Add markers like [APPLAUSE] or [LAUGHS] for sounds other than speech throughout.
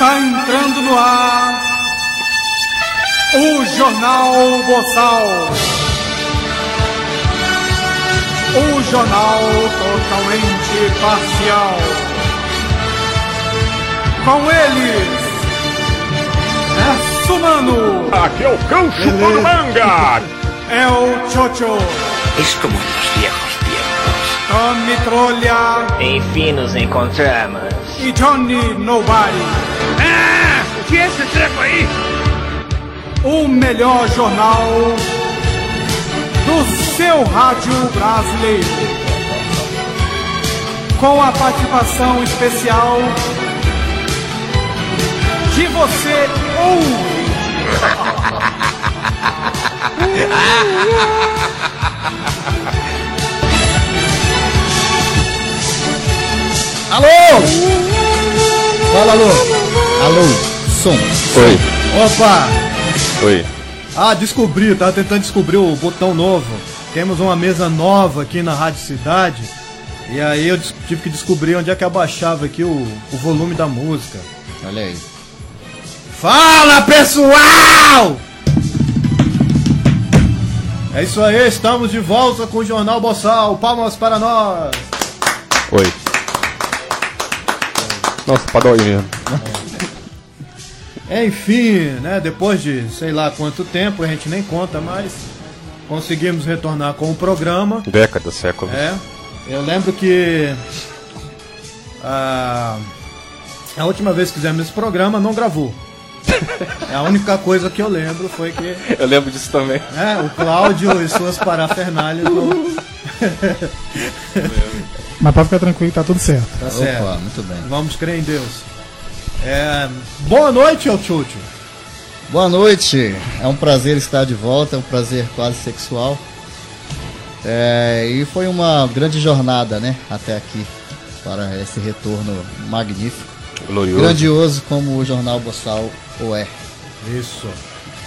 Está entrando no ar o Jornal Boçal. O jornal totalmente parcial. Com eles, é Sumano, Aqui é o cão chupando manga! [LAUGHS] é o Chocho, Es como en los viejos tiempos. Tommy Trolha Enfim nos encontramos. e Johnny Nobody. Ah, o que é esse treco aí? o melhor jornal do seu rádio brasileiro. Com a participação especial de você ouve. Alô! Fala, alô! Alô, som. Oi, Opa! oi. Ah, descobri, tava tentando descobrir o botão novo. Temos uma mesa nova aqui na Rádio Cidade. E aí eu tive que descobrir onde é que abaixava aqui o, o volume da música. Olha aí. Fala, pessoal! É isso aí, estamos de volta com o Jornal Boçal. Palmas para nós! Oi. Nossa, dói mesmo. Enfim, né? Depois de sei lá quanto tempo, a gente nem conta mais, conseguimos retornar com o programa. Décadas, séculos. É, eu lembro que a, a última vez que fizemos esse programa não gravou. [LAUGHS] É a única coisa que eu lembro foi que Eu lembro disso também. né, o Cláudio e suas parafernálias não... Mas pode ficar tranquilo, tá tudo certo. Tá certo. Opa, muito bem. Vamos crer em Deus. É, boa noite, El Chucho. Boa noite, é um prazer estar de volta, é um prazer quase sexual. É, e foi uma grande jornada, né, até aqui, para esse retorno magnífico. Glorioso. Grandioso como o Jornal Boçal o é. Isso.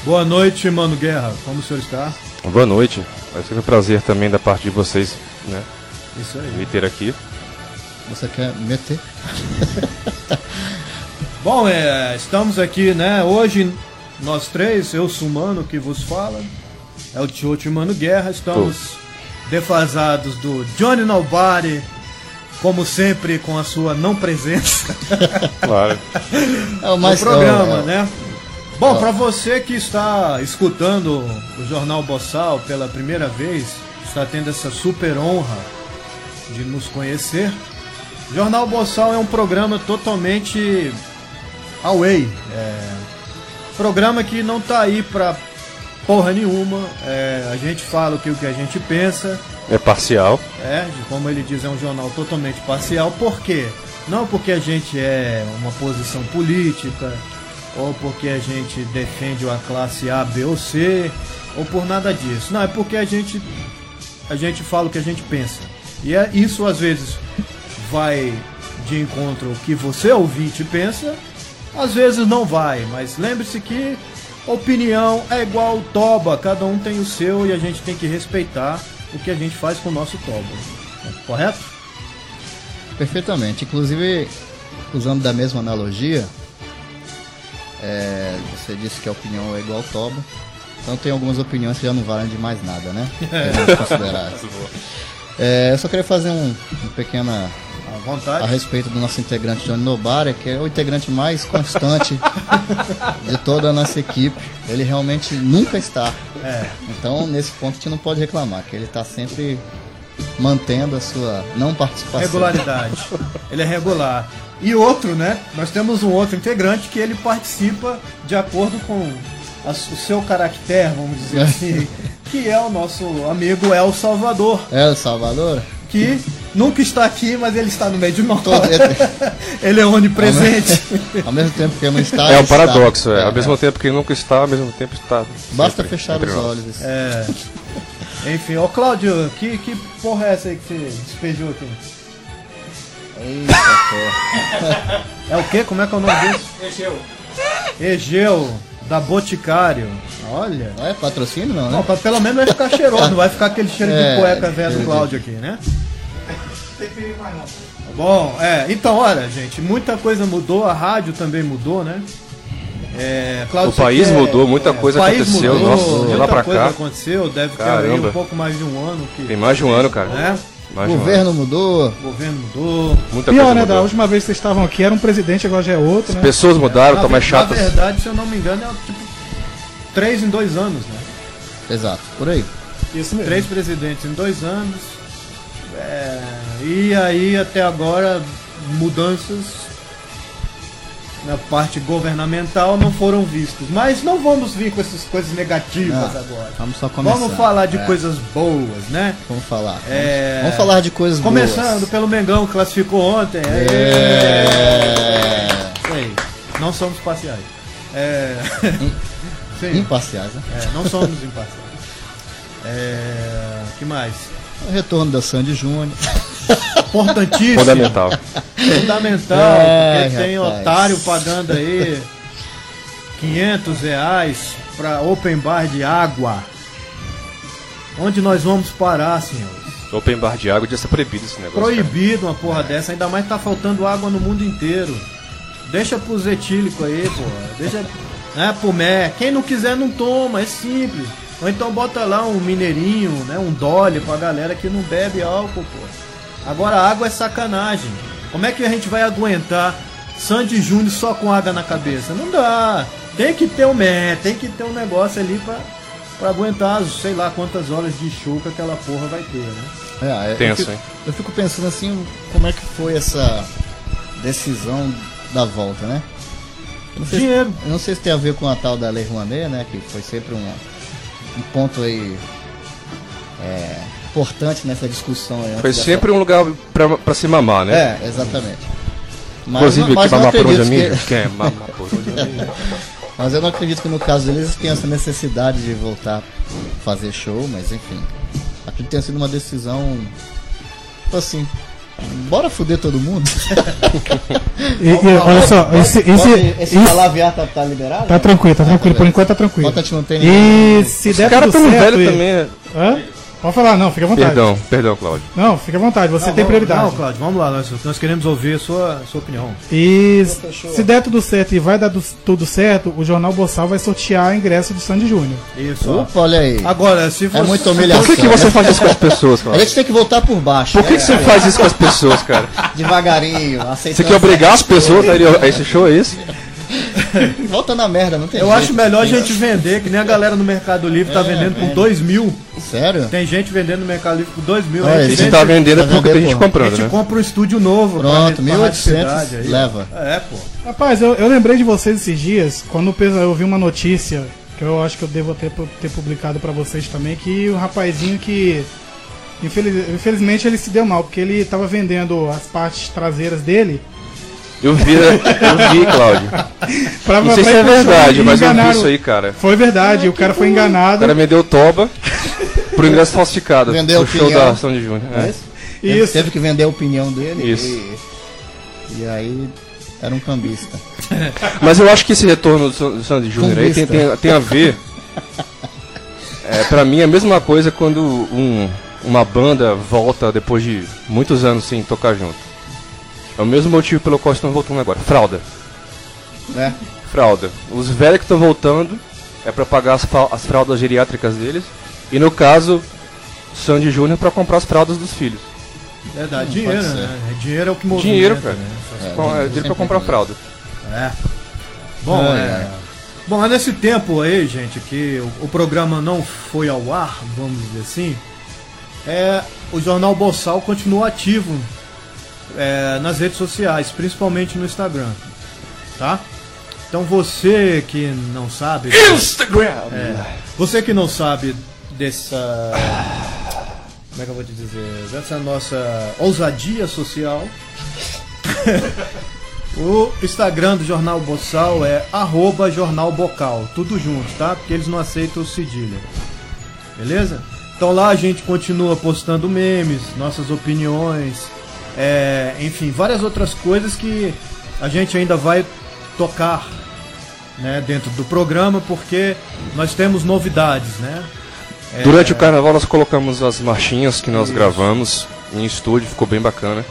Boa noite, Mano Guerra. Como o senhor está? Boa noite. Vai ser um prazer também da parte de vocês, né? Isso aí. Me ter aqui. Você quer meter? [LAUGHS] Bom, é, estamos aqui, né? Hoje, nós três, eu sou o Mano que vos fala. É o Tioto e o Mano Guerra. Estamos defasados do Johnny Nobody. Como sempre, com a sua não presença [LAUGHS] Claro. É o no mais programa, é o- né? Bom, para você que está escutando o Jornal Boçal pela primeira vez, está tendo essa super honra de nos conhecer. Jornal Boçal é um programa totalmente away. É, programa que não tá aí pra porra nenhuma. É, a gente fala o que, o que a gente pensa. É parcial. É, como ele diz, é um jornal totalmente parcial. Por quê? Não porque a gente é uma posição política, ou porque a gente defende a classe A, B ou C, ou por nada disso. Não, é porque a gente a gente fala o que a gente pensa. E é isso às vezes vai de encontro ao que você ouvinte pensa, às vezes não vai, mas lembre-se que opinião é igual toba, cada um tem o seu e a gente tem que respeitar o que a gente faz com o nosso toba. Correto? Perfeitamente. Inclusive, usando da mesma analogia, é, você disse que a opinião é igual toba. Então tem algumas opiniões que já não valem de mais nada, né? [LAUGHS] Considerar. É, eu só queria fazer um, um pequena À a vontade. respeito do nosso integrante Johnny Nobara, que é o integrante mais constante [LAUGHS] de toda a nossa equipe. Ele realmente nunca está. É, Então, nesse ponto, a gente não pode reclamar, que ele está sempre mantendo a sua não participação. regularidade. Ele é regular. E outro, né? Nós temos um outro integrante que ele participa de acordo com a- o seu caractere, vamos dizer [LAUGHS] assim, que é o nosso amigo El Salvador, o Salvador? Que nunca está aqui, mas ele está no meio de nós. [LAUGHS] Ele é onipresente. Ao mesmo tempo que ele não [LAUGHS] está. É ele um está. paradoxo, é. Ao mesmo tempo que nunca está, ao mesmo tempo está. Basta sempre fechar os nós. olhos. É. Enfim, ô Cláudio, que, que porra é essa aí que você despejou aqui? Eita, porra. É o quê? Como é que é o nome dele? Egeu. Egeu, da Boticário. Olha. Não é patrocínio, não, Não, né? pra- pelo menos vai ficar cheiroso, [LAUGHS] não vai ficar aquele cheiro É, de cueca velho do. Cláudio aqui, né? Bom, é, então, olha, gente, muita coisa mudou, a rádio também mudou, né? É, Cláudio, O país quer- mudou, muita coisa o país aconteceu, mudou, nossa, de lá muita pra coisa cá. aconteceu, deve ter aí Caramba. um pouco mais de um ano que. Tem mais de um ano, cara. Né? Um governo mudou. Governo mudou. Muita Pior, coisa né? Da mudou. última vez que vocês estavam aqui era um presidente, agora já é outro, né? Pessoas mudaram, na, estão mais na chatas. verdade, se eu não me engano, é tipo três em dois anos, né? Exato, por aí. Isso mesmo. Três presidentes em dois anos. É, e aí, até agora, mudanças na parte governamental não foram vistas. Mas não vamos vir com essas coisas negativas Ah, agora. Vamos só começar. Vamos falar de É, coisas boas, né? Vamos falar. É, Vamos falar de coisas Começando boas. pelo Mengão, que classificou ontem. É. Aí. Não somos parciais. É... [LAUGHS] Sim. Imparciais, né? É, não somos imparciais. É... que mais? O retorno da Sandy Júnior. Importantíssimo. Fundamental. Fundamental, Ai, porque tem rapaz. otário pagando aí 500 reais pra open bar de água. Onde nós vamos parar, senhores? Open bar de água devia ser proibido esse negócio. cara. Proibido uma porra dessa, ainda mais tá faltando água no mundo inteiro. Deixa pros etílicos aí, porra. Deixa. Né, pro mé. Quem não quiser não toma, é simples. Ou então bota lá um mineirinho, né? Um dolly pra galera que não bebe álcool, pô. Agora água é sacanagem. Como é que a gente vai aguentar Sandy Júnior só com água na cabeça? Não dá. Tem que ter um mé, tem que ter um negócio ali pra, pra aguentar as, sei lá quantas horas de show que aquela porra vai ter, né? É, eu Tenso, fico- hein? Eu fico pensando assim, como é que foi essa decisão da volta, né? Eu não sei, se, Dinheiro. eu não sei se tem a ver com a tal da Lei Rouanet, né? Que foi sempre um, um ponto aí é, importante nessa discussão Foi dessa- sempre um lugar pra, pra se mamar, né? É, exatamente. Mas, Inclusive, mas que mamar por onde amigo? que, Quem é mamar por onde? [LAUGHS] Mas eu não acredito que no caso deles tenha essa necessidade de voltar a fazer show, mas enfim. Que tenha sido uma decisão. Tipo assim. Bora fuder todo mundo? E, e, olha só, esse, esse, Pode- esse isso- palavrear tá, tá liberado? tá tranquilo, tá tranquilo. Por enquanto tá tranquilo. Bota te não tem ninguém. E se Os der caras tudo tão certo... velhos e- também. né? Hã? Pode falar, não, fica à vontade. Perdão, perdão, Cláudio. Não, fica à vontade, você Não, tem vamos- prioridade. Não, Cláudio, vamos lá, nós, nós queremos ouvir a sua, sua opinião. E se der tudo certo e vai dar do- tudo certo, o Jornal Boçal vai sortear ingresso do Sandy Júnior. Isso. Opa, olha aí. Agora, se você. É muita humilhação. Por que, que você faz isso com as pessoas, A Cláudio? gente tem que voltar por baixo. Por que, né? que você faz isso com as pessoas, cara? [LAUGHS] Devagarinho, aceitando. Você quer obrigar as pessoas a ir a esse show, é isso? [LAUGHS] Volta na merda, não tem Eu jeito. acho melhor a gente vender, que nem a galera no Mercado Livre tá É, vendendo por é. 2 mil. Sério? Tem gente vendendo no Mercado Livre por 2 mil. Olha, a gente, vende, tá vendendo é Tá porque tem gente pô. a comprando, gente né? compra um estúdio novo. Pronto, pra 1800 radicidade aí. leva. É, pô. Rapaz, eu, eu lembrei de vocês esses dias, quando eu vi uma notícia, que eu acho que eu devo ter, ter publicado pra vocês também, que o rapazinho que. infeliz- infelizmente ele se deu mal, porque ele tava vendendo as partes traseiras dele. Eu vi, né? eu vi, Cláudio. Pra, Não sei se é verdade, mas eu vi enganaram- isso aí, cara. Foi verdade, o cara foi O enganado. cara me deu toba pro ingresso falsificado. Vendeu pro show opinião. da ação de junho. É É. isso? Teve- Isso. Teve que vender a opinião dele. Isso. E, e aí era um cambista. [LAUGHS] Mas eu acho que esse retorno do Sandy Júnior aí tem, tem, tem a ver. É, pra mim é a mesma coisa quando um- uma banda volta depois de muitos anos sem tocar junto. É o mesmo motivo pelo qual estão voltando agora. Fralda. Né? Fralda. Os velhos que estão voltando é pra pagar as, as fraldas geriátricas deles. E no caso, Sandy Júnior pra comprar as fraldas dos filhos. Verdade, dinheiro, pode ser. né? Dinheiro é o que movimenta. Dinheiro, cara. Né? Com- é, dinheiro pra comprar fralda. É. Bom, é. ai. Bom, é nesse tempo aí, gente, que o, o programa não foi ao ar, vamos dizer assim, é, o Jornal Boçal continua ativo é, nas redes sociais, principalmente no Instagram. Tá? Então você que não sabe. [LAUGHS] Instagram! É, você que não sabe dessa. Como é que eu vou te dizer? Dessa nossa ousadia social. [LAUGHS] o Instagram do Jornal Boçal é arroba Jornal Bocal. Tudo junto, tá? Porque eles não aceitam o cedilha. Beleza? Então lá a gente continua postando memes, nossas opiniões, é, enfim, várias outras coisas que a gente ainda vai tocar né, dentro do programa, porque nós temos novidades, né? É, Durante o carnaval nós colocamos as marchinhas que nós gravamos em estúdio, ficou bem bacana.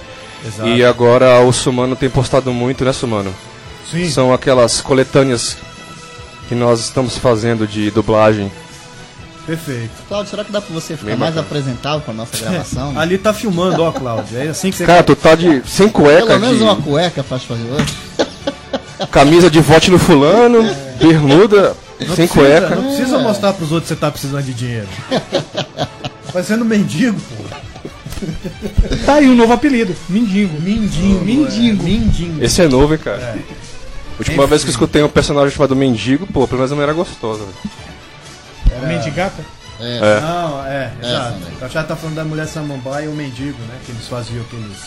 Exato. E agora o Sumano tem postado muito, né, Sumano? Sim. São aquelas coletâneas que nós estamos fazendo de dublagem. Perfeito. Cláudio, será que dá pra você ficar Bem mais bacana. apresentável pra nossa gravação? [LAUGHS] Ali tá filmando, ó, Cláudio. É assim que você Cara, tu tá de sem cueca, Pelo menos de uma cueca faz fazer hoje. [LAUGHS] camisa de vote no fulano, bermuda, Não sem precisa, cueca. Não precisa mostrar pros outros que você tá precisando de dinheiro. [LAUGHS] Parecendo mendigo, pô. Tá aí um novo apelido, Mindingo. Mindingo. Mindingo. é. Mindingo. Esse é novo, hein, cara. Última vez que eu escutei um personagem chamado Mendigo, pô, pelo menos não era gostosa. Velho. Mendigata? É. É. Não, é, É, exato. O já tá falando da mulher samambaia e o mendigo, né? Que eles faziam aqueles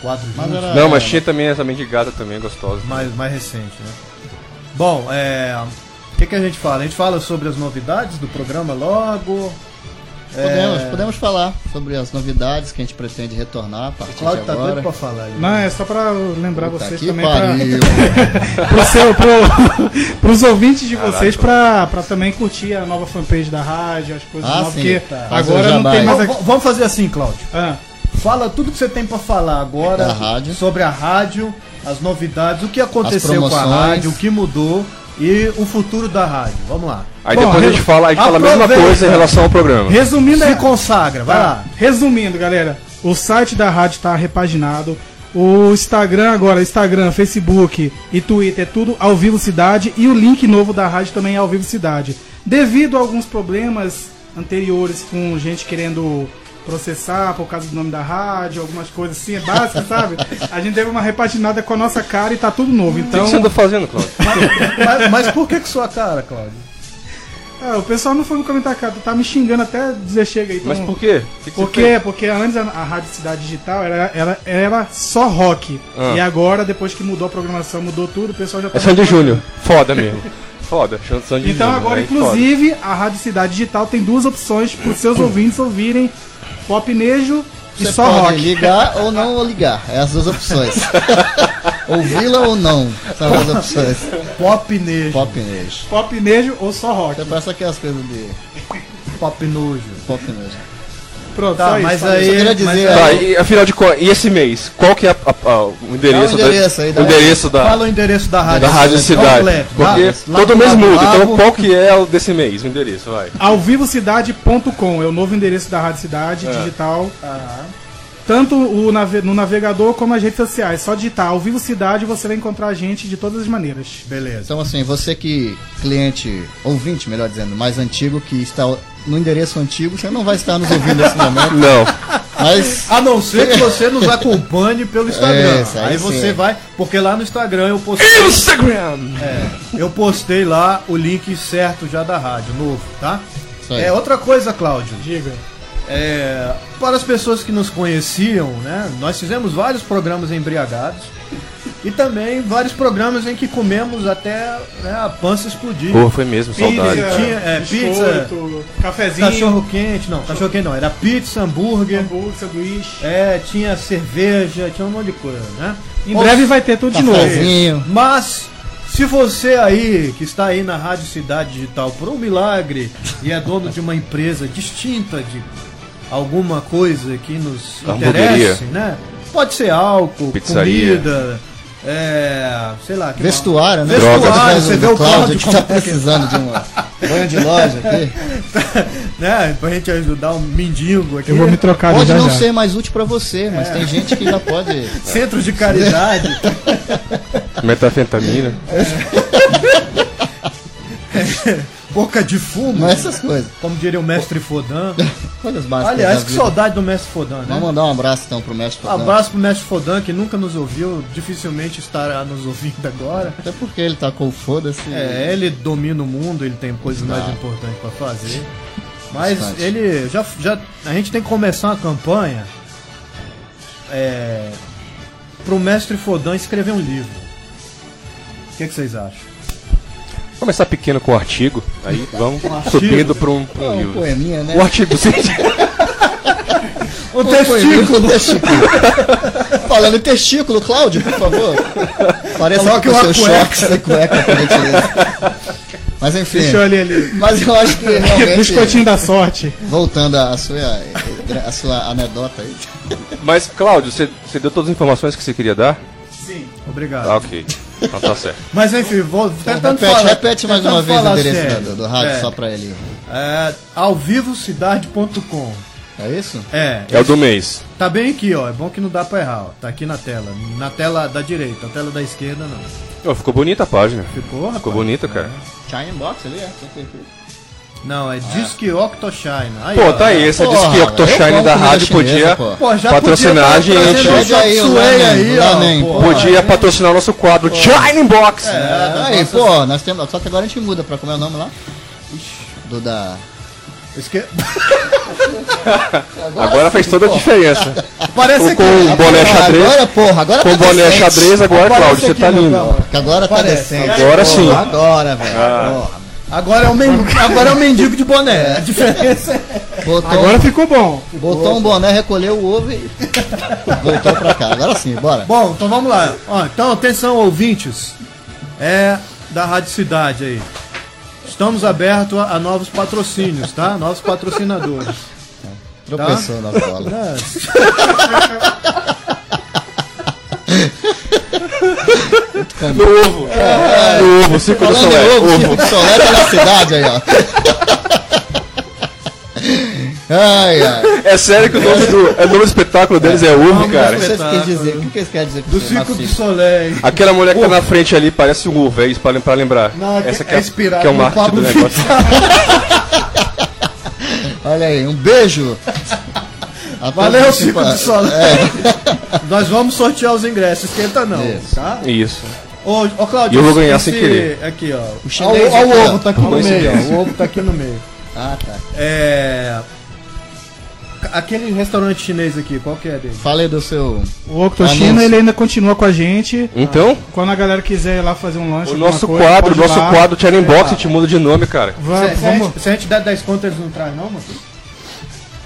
quadros Mas era- Não, mas tinha também essa mendigada também gostosa. mais, mais recente, né? Bom, é. O que, que a gente fala? A gente fala sobre as novidades do programa logo. Podemos, É, podemos falar sobre as novidades que a gente pretende retornar a Cláudio de tá agora. doido pra falar aí. Não, é só pra lembrar Puta vocês que também pra, pariu. [LAUGHS] pro seu, pro, [LAUGHS] pros ouvintes de vocês pra, pra também curtir a nova fanpage da rádio, as coisas Ah, novas, sim, porque tá. Agora não tem mais Vamos- aqui. Vamos fazer assim, Cláudio. Ah, Fala tudo que você tem pra falar agora sobre a rádio, as novidades, o que aconteceu com a rádio, o que mudou e o futuro da rádio. Vamos lá. Aí Bom, depois a gente fala, a gente fala a mesma coisa em relação ao programa. resumindo, Se é, consagra, vai Tá. lá. Resumindo, galera, o site da rádio está repaginado. O Instagram agora, Instagram, Facebook e Twitter é tudo ao Vivo Cidade e o link novo da rádio também é ao Vivo Cidade. Devido a alguns problemas anteriores com gente querendo processar por causa do nome da rádio, algumas coisas assim, é básica, sabe? A gente teve uma repaginada com a nossa cara e tá tudo novo. O que Então, você anda fazendo, Cláudio? [LAUGHS] mas, mas por que que sua cara, Cláudio? Ah, o pessoal não foi me comentar, cara, tá me xingando até dizer chega aí. Então, Mas por quê? Que que Por quê? Porque antes a, a Rádio Cidade Digital era, era, era só rock. Ah. E agora, depois que mudou a programação, mudou tudo, o pessoal já tá. É Sandy Júnior. Foda mesmo. Foda. Sandy Então Júnior, agora, aí, inclusive, a Rádio Cidade Digital tem duas opções para os seus [COUGHS] ouvintes ouvirem pop nejo e Você só pode rock. ligar [LAUGHS] ou não ligar. É as duas opções. [LAUGHS] Ouvi-la ou não. São as opções. Pop nejo. Pop nejo. Pop nejo ou só rock. Você parece aquelas coisas de Pop nojo. pop nejo. Pronto, Tá, só isso. mas só aí. isso. Eu queria dizer, mas foda. Tá, e afinal de contas, e esse mês? Qual que é a- a- a- o endereço, Dá o endereço da, aí, o dá- endereço da, Fala o endereço da rádio. da Rádio Cidade? Completo. Porque Lá- lá todo do mês muda. Então qual que é o desse mês, o endereço? Vai. Alvivocidade.com é o novo endereço da Rádio Cidade É. Digital. Tanto o nave- no navegador como as redes sociais. Só digitar Ao Vivo Cidade você vai encontrar a gente de todas as maneiras. Beleza. Então assim, você que cliente, ouvinte, melhor dizendo, mais antigo, que está no endereço antigo, você não vai estar nos ouvindo nesse momento, [LAUGHS] Não. mas A não ser que [LAUGHS] você nos acompanhe pelo Instagram. É, isso aí aí você sim. vai, porque lá no Instagram eu postei, Instagram! eu postei lá o link certo já da rádio, novo, tá? É outra coisa, Cláudio. Diga. É, para as pessoas que nos conheciam, né? Nós fizemos vários programas embriagados e também vários programas em que comemos até né, a pança explodir. Pô, foi mesmo, saudade. Pizza. Tinha, é, biscoito, cafezinho, Cachorro quente, não, cachorro quente não, era pizza, hambúrguer, hambúrguer, sanduíche. é, tinha cerveja, tinha um monte de coisa, né? Em breve vai ter tudo de novo. Mas se você aí que está aí na Rádio Cidade Digital por um milagre e é dono de uma empresa distinta de alguma coisa que nos interesse, né? Pode ser álcool, Pizzaria. comida, é, sei lá, que Vestuário, né? Vestuário, Drogas, você do vê o Cláudio que tá precisando de uma [LAUGHS] banho de loja aqui. [LAUGHS] né? Pra gente ajudar um mendigo aqui. Eu vou me trocar Pode já não já. ser mais útil pra você, mas tem gente que já pode. [LAUGHS] Centro de caridade. Metafetamina. Boca de fumo. Essas coisas. Como diria o mestre Fodan. [LAUGHS] Coisas básicas. Aliás, que saudade do mestre Fodan, né? Vamos mandar um abraço então pro mestre Fodan. Abraço pro mestre Fodan, que nunca nos ouviu, dificilmente estará nos ouvindo agora. Até porque ele tá com o foda-se. É, ele domina o mundo, ele tem coisas mais importantes pra fazer. Mas Bastante. ele já, já. A gente tem que começar uma campanha é, pro mestre Fodan escrever um livro. O que, que vocês acham? Começar pequeno com o artigo, aí vamos artigo? subindo para um, pra um É um livro. poeminha, né? O artigo, sim. O Um com testículo. Falando em testículo, Cláudio, por favor. Pareça Coloque uma seus cueca. choques sem cueca, gentileza. Mas enfim. Deixa eu olhar ali. Mas eu acho que realmente. Biscoitinho da sorte. Voltando à sua, à sua anedota aí. Mas, Cláudio, você, você deu todas as informações que você queria dar? Sim. Obrigado. Ah, ok. Então tá certo. Mas enfim, vou tentando repete, falar. repete mais uma vez o endereço sério. do, do rádio É, só pra ele. É, alvivocidade.com. É isso? É, É o do mês. tá bem aqui, ó. É bom que não dá pra errar, ó. Tá aqui na tela. Na tela da direita, na tela da esquerda não. Ô, ficou bonita a página. Ficou, rapaz? Ficou bonita, cara. Shine Box ali, é? Tem perfeito. Não, é Disque Octoshine. Aí, Pô, tá aí, essa Porra, diz que eu Octoshine da rádio chinesa, podia pô. Patrocinar a gente. aí, Lamen, aí, ó. Pô. Podia patrocinar o nosso quadro Shine Box. É, aí, pô, nós temos. Só que agora a gente muda pra como é o nome lá? Do da. Esque... [LAUGHS] Agora fez toda a diferença. [LAUGHS] Parece Com o boné Porra, xadrez. Agora, porra, agora Com o tá boné decente. xadrez, agora, Cláudio, você tá lindo. agora tá decente. Agora Porra, sim. Agora, velho. Agora é o men... [LAUGHS] agora é o mendigo de boné. A diferença é. Botou, Agora ficou bom. botou um boné, recolheu o ovo e [LAUGHS] voltou pra cá. Agora sim, bora. Bom, então vamos lá. Ó, então, atenção, ouvintes. É da Rádio Cidade aí. Estamos abertos a, a novos patrocínios, tá? Novos patrocinadores. [LAUGHS] Tropeçou na bola. No ovo. No ovo, cinco do solé. ovo, Ovo. Chico de Solé tá na cidade aí, ó. Ai, ai. É sério que o nome do, é, o nome do espetáculo deles é ovo, cara. O que vocês querem dizer? O que querem dizer Do? Circo do? Soleil. Aquela mulher que tá na frente ali parece um ovo, é isso pra, pra lembrar. Não, é Essa que é é, que é o marketing Pablo do negócio. [LAUGHS] Olha aí, um beijo. A [LAUGHS] Valeu, Circo do Soleil. É, [LAUGHS] Nós vamos sortear os ingressos, esquenta não, Isso. tá? Isso. Ô, ô Claudio, eu vou ganhar esse- sem querer. Aqui, ó. O chinês Ó, o ó. ovo tá aqui no meio, ó. O ovo tá aqui no meio. Ah, tá. É. Aquele restaurante chinês aqui, qual que é dele? Falei do seu. O Octochino, Anúncio. ele ainda continua com a gente. Então, Quando a galera quiser ir lá fazer um lanche, o nosso coisa, quadro, o nosso lá. quadro Channel Box, a gente muda de nome, cara. Va- Se, vamos, gente, se a gente der 10 contas, eles não trazem, não, mano?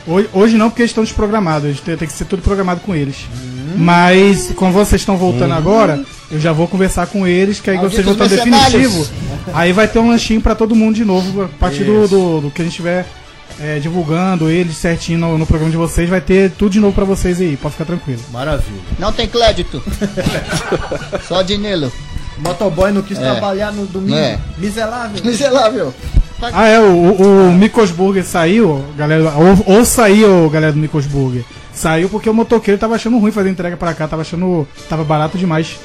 hoje, hoje não, porque eles estão desprogramados. Tem, tem que ser tudo programado com eles. Hum. Mas, como vocês estão voltando agora, eu já vou conversar com eles, que aí Malditos vocês vão estar mercenários. definitivo. Aí vai ter um lanchinho pra todo mundo de novo, a partir do, do, do que a gente estiver é, divulgando eles certinho no, no programa de vocês. Vai ter tudo de novo pra vocês aí, pode ficar tranquilo. Maravilha. Não tem crédito. [LAUGHS] Só dinheiro. O motoboy não quis É. trabalhar no domingo. É. Miserável. Miserável. [LAUGHS] Ah, é, o, o, o Mikos Burger saiu, galera, ou, ou saiu, galera do Mikos Burger. Saiu porque o motoqueiro tava achando ruim fazer entrega pra cá, tava achando. tava barato demais.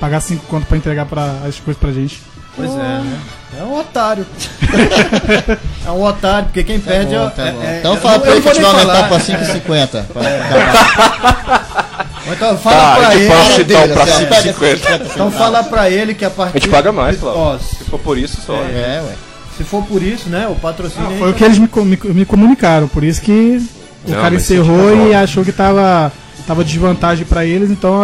Pagar 5 conto pra entregar pra, as coisas pra gente. Pois é, né? É um otário. [LAUGHS] é um otário, porque quem perde Tá bom, é, tá bom. é- então [LAUGHS] fala pra ele aumentar falar. pra 5,50. Pra- Ou Então fala Tá, pra a gente ele. pode citar o dele, pra assim, ó, pega 5,50. Então fala pra ele que a partir. A gente paga mais. Ó, Se for por isso, só. É, ué. se for por isso, né? O patrocínio. Foi aí o que eles me, me, me comunicaram, por isso que o Não, cara encerrou isso e tá achou que tava, tava desvantagem pra eles, então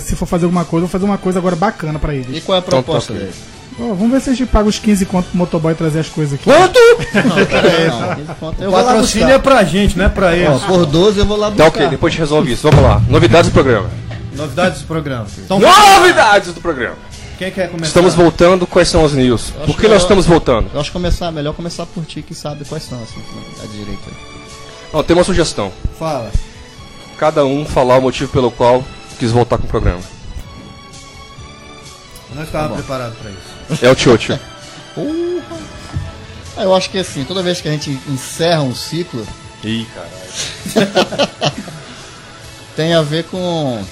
se for fazer alguma coisa, eu vou fazer uma coisa agora bacana pra E eles. qual é a Então, proposta tá, dele? Ó, vamos ver se a gente paga os 15 conto pro motoboy trazer as coisas aqui. Quanto? Não, peraí, não. 15 conto. Eu O vou lá patrocínio é pra gente, não é pra Ó, eles. por 12 eu vou lá Tá buscar. ok, depois a gente resolve isso. Vamos lá. Novidades do programa. Novidades do programa. Então, Novidades do programa. quem quer começar? Estamos voltando, quais são as news? Por que que nós eu- estamos voltando? Eu acho que começar, melhor começar por ti que sabe quais são, assim, da direita. Não, tem uma sugestão. Fala. Cada um falar o motivo pelo qual quis voltar com o programa. Eu não estava preparado pra isso. É o Tchotcho. [LAUGHS] Ah, Eu acho que assim, toda vez que a gente encerra um ciclo, Ih, caralho. [LAUGHS] tem a ver com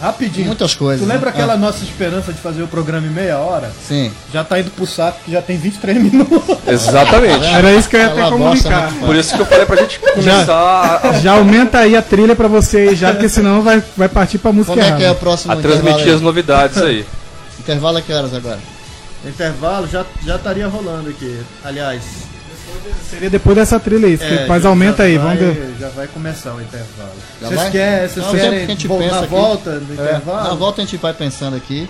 Rapidinho. muitas coisas. Tu lembra né? aquela nossa esperança de fazer o programa em meia hora? Ah, sim. Já tá indo pro saco que já tem 23 [LAUGHS] minutos. Exatamente. Era isso que eu ia até comunicar. muito Por isso que eu falei pra gente começar a, Já aumenta aí a trilha pra você aí já, porque senão vai, vai partir pra música Como é que é o errada. próximo a transmitir as novidades aí. aí? Intervalo a que horas agora? Intervalo já já estaria rolando aqui. Aliás, Seria depois dessa trilha aí, é, mas aumenta aí, vai- vamos ver. Já vai começar o intervalo. Já Vocês vai? querem, vocês Não, tempo que a querem gente pensa na aqui. volta do É, intervalo? na volta a gente vai pensando aqui.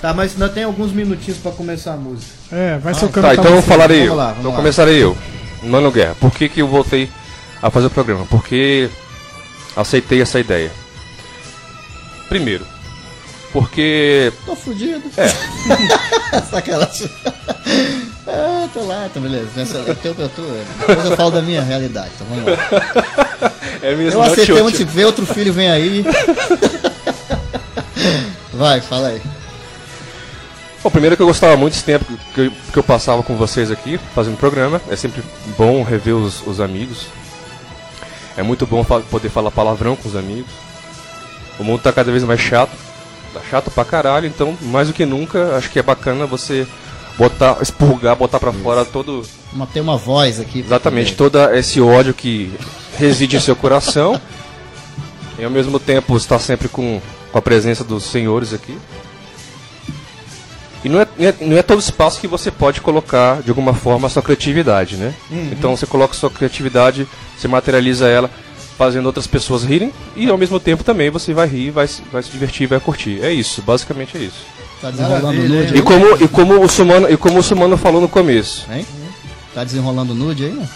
Tá, mas ainda tem alguns minutinhos pra começar a música. É, vai socando Tá, então música. falarei Vamos eu. lá, vamos então lá. começarei eu. Mano Guerra, por que, que eu voltei a fazer o programa? Porque aceitei essa ideia. Primeiro, porque Tô fudido. É. [LAUGHS] Sacanagem. Ah, tô lá, tá beleza. Nessa, eu, tô, eu tô, depois eu falo da minha realidade, então vamos lá. É mesmo, Eu aceitei te ver, outro filho vem aí. Vai, fala aí. Bom, primeiro que eu gostava muito desse tempo que eu, que eu passava com vocês aqui, fazendo programa. É sempre bom rever os, os amigos. É muito bom fa- poder falar palavrão com os amigos. O mundo tá cada vez mais chato. Tá chato pra caralho, então mais do que nunca, acho que é bacana você botar, expurgar, botar pra fora todo, Uma, tem uma voz aqui. exatamente, poder- todo esse ódio que reside em seu coração. E ao mesmo tempo estar sempre com, com a presença dos senhores aqui. E não é, não é- não é todo espaço que você pode colocar, de alguma forma, a sua criatividade, né? Então você coloca a sua criatividade, você materializa ela fazendo outras pessoas rirem e ao mesmo tempo também você vai rir, vai, vai se divertir, vai curtir. É isso, basicamente é isso. Tá desenrolando Maravilha, nude E aí? como, e como o Sumano, e como o Sumano falou no começo, Hein? Tá desenrolando nude aí, né?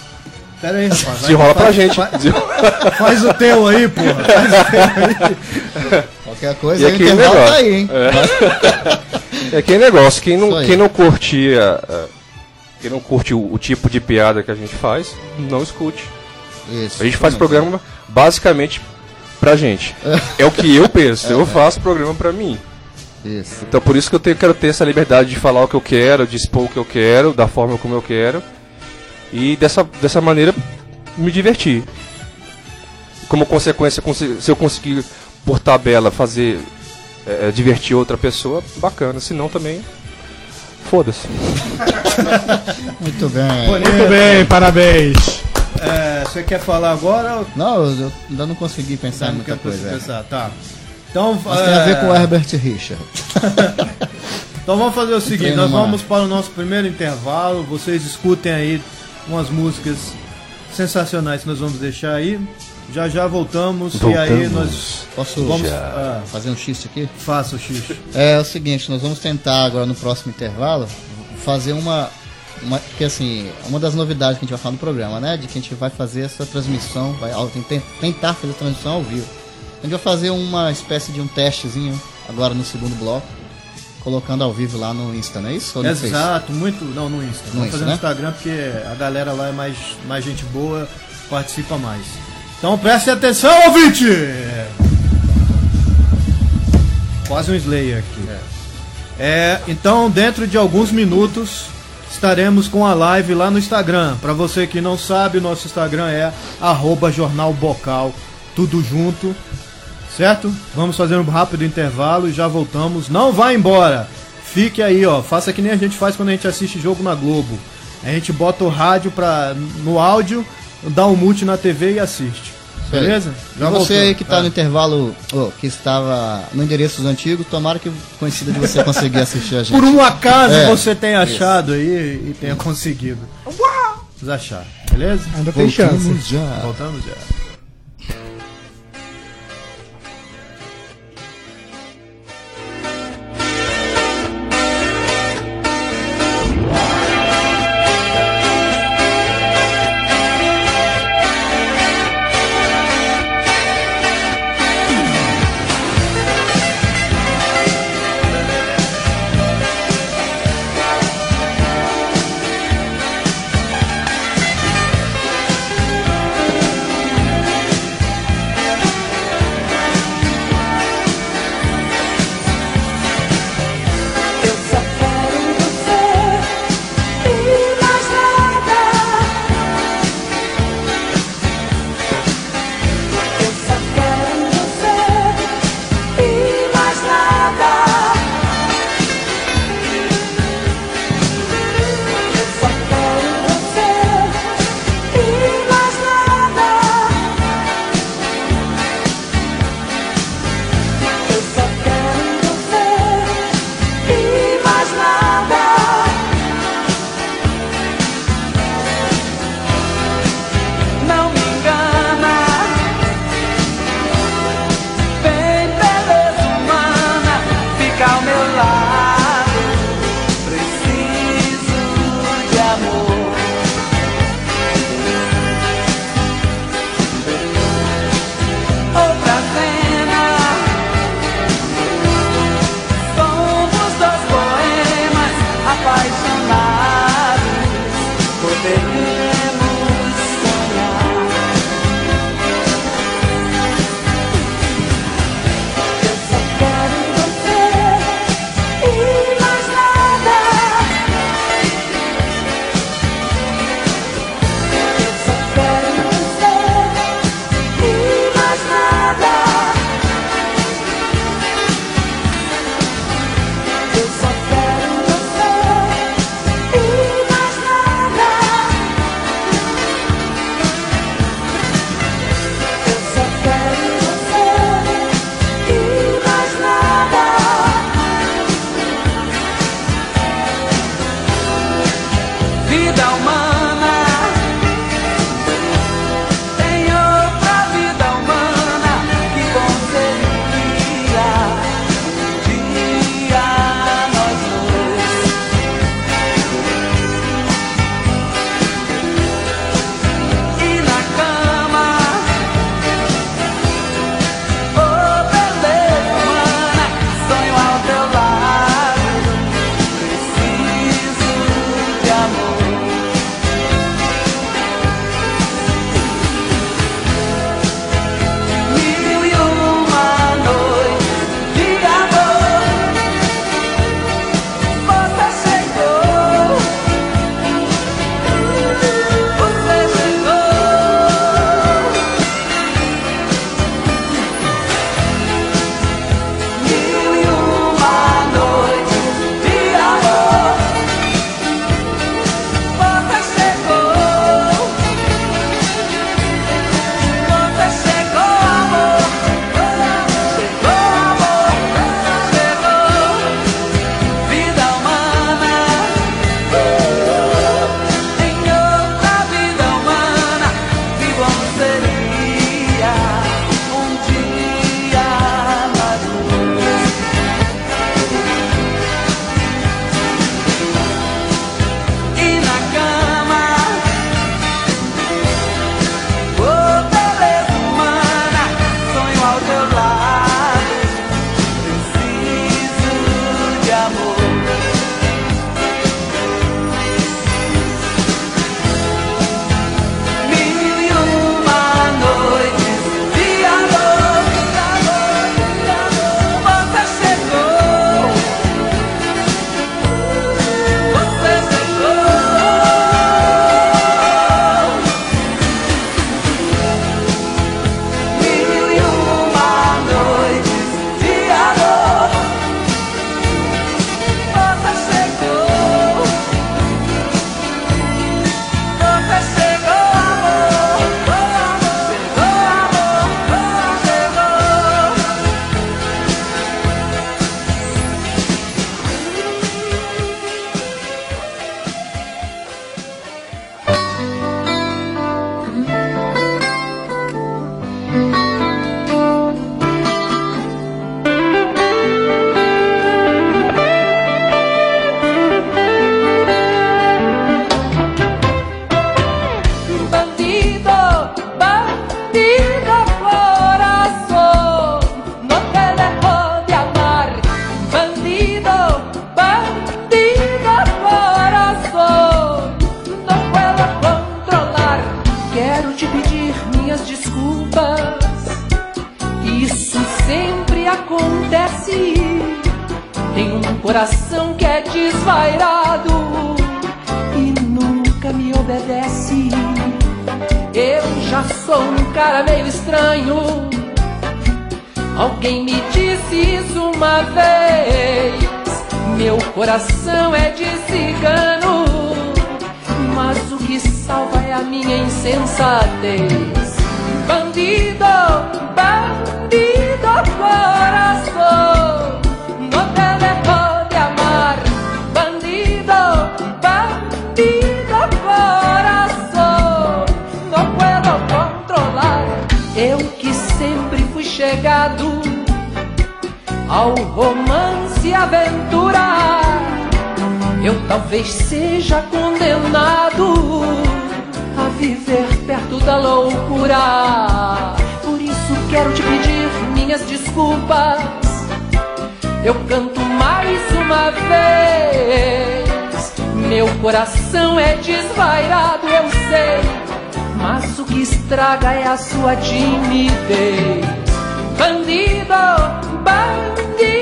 Pera aí, rapaz. desenrola pra faz- gente. Faz, faz o teu aí, porra. Faz o teu aí. Qualquer coisa E aí, o intervalo negócio. tá aí, hein? É aquele negócio, quem não, quem não curtia, eh, quem não curte o, o tipo de piada que a gente faz, não escute. Isso. A gente faz programa basicamente pra gente. É o que eu penso, eu faço programa pra mim. Isso. Então por isso que eu tenho- quero ter essa liberdade de falar o que eu quero, de expor o que eu quero, da forma como eu quero. E dessa, dessa maneira me divertir. Como consequência, se eu conseguir por tabela fazer eh, divertir outra pessoa, bacana. Se não também, foda-se. [LAUGHS] Muito bem. Muito bem, parabéns. É, você quer falar agora Não, eu ainda não consegui pensar em não muita quer coisa. é. pensar? Tá. Então, Mas tem a ver é, com o Herbert Richard. [LAUGHS] então vamos fazer o seguinte, nós vamos para o nosso primeiro intervalo. Vocês escutem aí umas músicas sensacionais que nós vamos deixar aí. Já já voltamos, e aí nós Posso vamos ah, fazer um xiste aqui? faça o xixi. É, o seguinte, nós vamos tentar agora no próximo intervalo fazer uma, uma que assim, uma das novidades que a gente vai falar no programa, né, de que a gente vai fazer essa transmissão, vai ao- tem- tentar fazer a transmissão ao vivo. A gente vai fazer uma espécie de um testezinho agora no segundo bloco, colocando ao vivo lá no Insta, não é isso? Exato, muito. Não, no Insta. No Vamos Insta, fazer né? no Instagram porque a galera lá é mais, mais gente boa, participa mais. Então preste atenção, ouvinte! Quase um Slayer aqui. É, então, dentro de alguns minutos, estaremos com a live lá no Instagram. Para você que não sabe, nosso Instagram é arroba Jornal Bocal, tudo junto. Certo? Vamos fazer um rápido intervalo e já voltamos. Não vá embora. Fique aí, ó. Faça que nem a gente faz quando a gente assiste jogo na Globo. A gente bota o rádio pra, no áudio, dá um mute na TV e assiste. Beleza? E você voltou. aí que tá Ah. no intervalo, ô, que estava no endereços antigos, tomara que coincida de você conseguir assistir a [LAUGHS] gente. Por um acaso É, você tenha achado aí e tenha conseguido. Vamos achar, beleza? Ainda tem chance. Voltamos já. quero te pedir minhas desculpas. Isso sempre acontece. Tenho um coração que é desvairado e nunca me obedece. Eu já sou um cara meio estranho. Alguém me disse isso uma vez. Meu coração é de cigano salva é a minha insensatez. Bandido, bandido, coração, no te dejo de amar. Bandido, bandido, coração, não puedo controlar. Eu que sempre fui chegado ao romance e aventura. Eu talvez seja condenado viver perto da loucura. Por isso quero te pedir minhas desculpas. Eu canto mais uma vez. Meu coração é desvairado, eu sei. Mas o que estraga é a sua timidez. Bandido, bandido,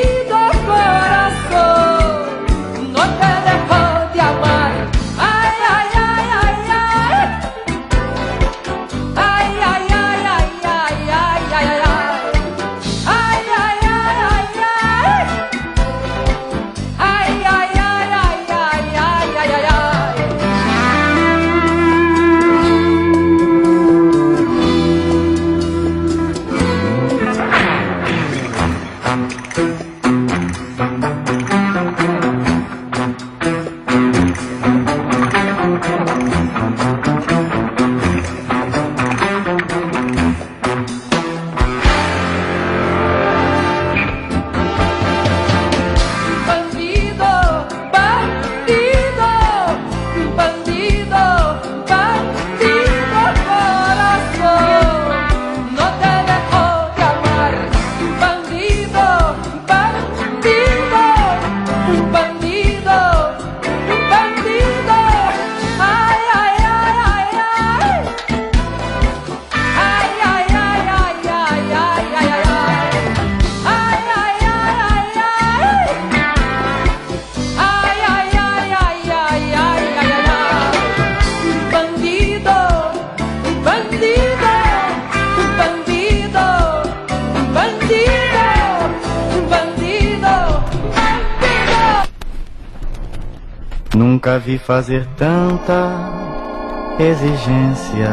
Vi fazer tanta exigência.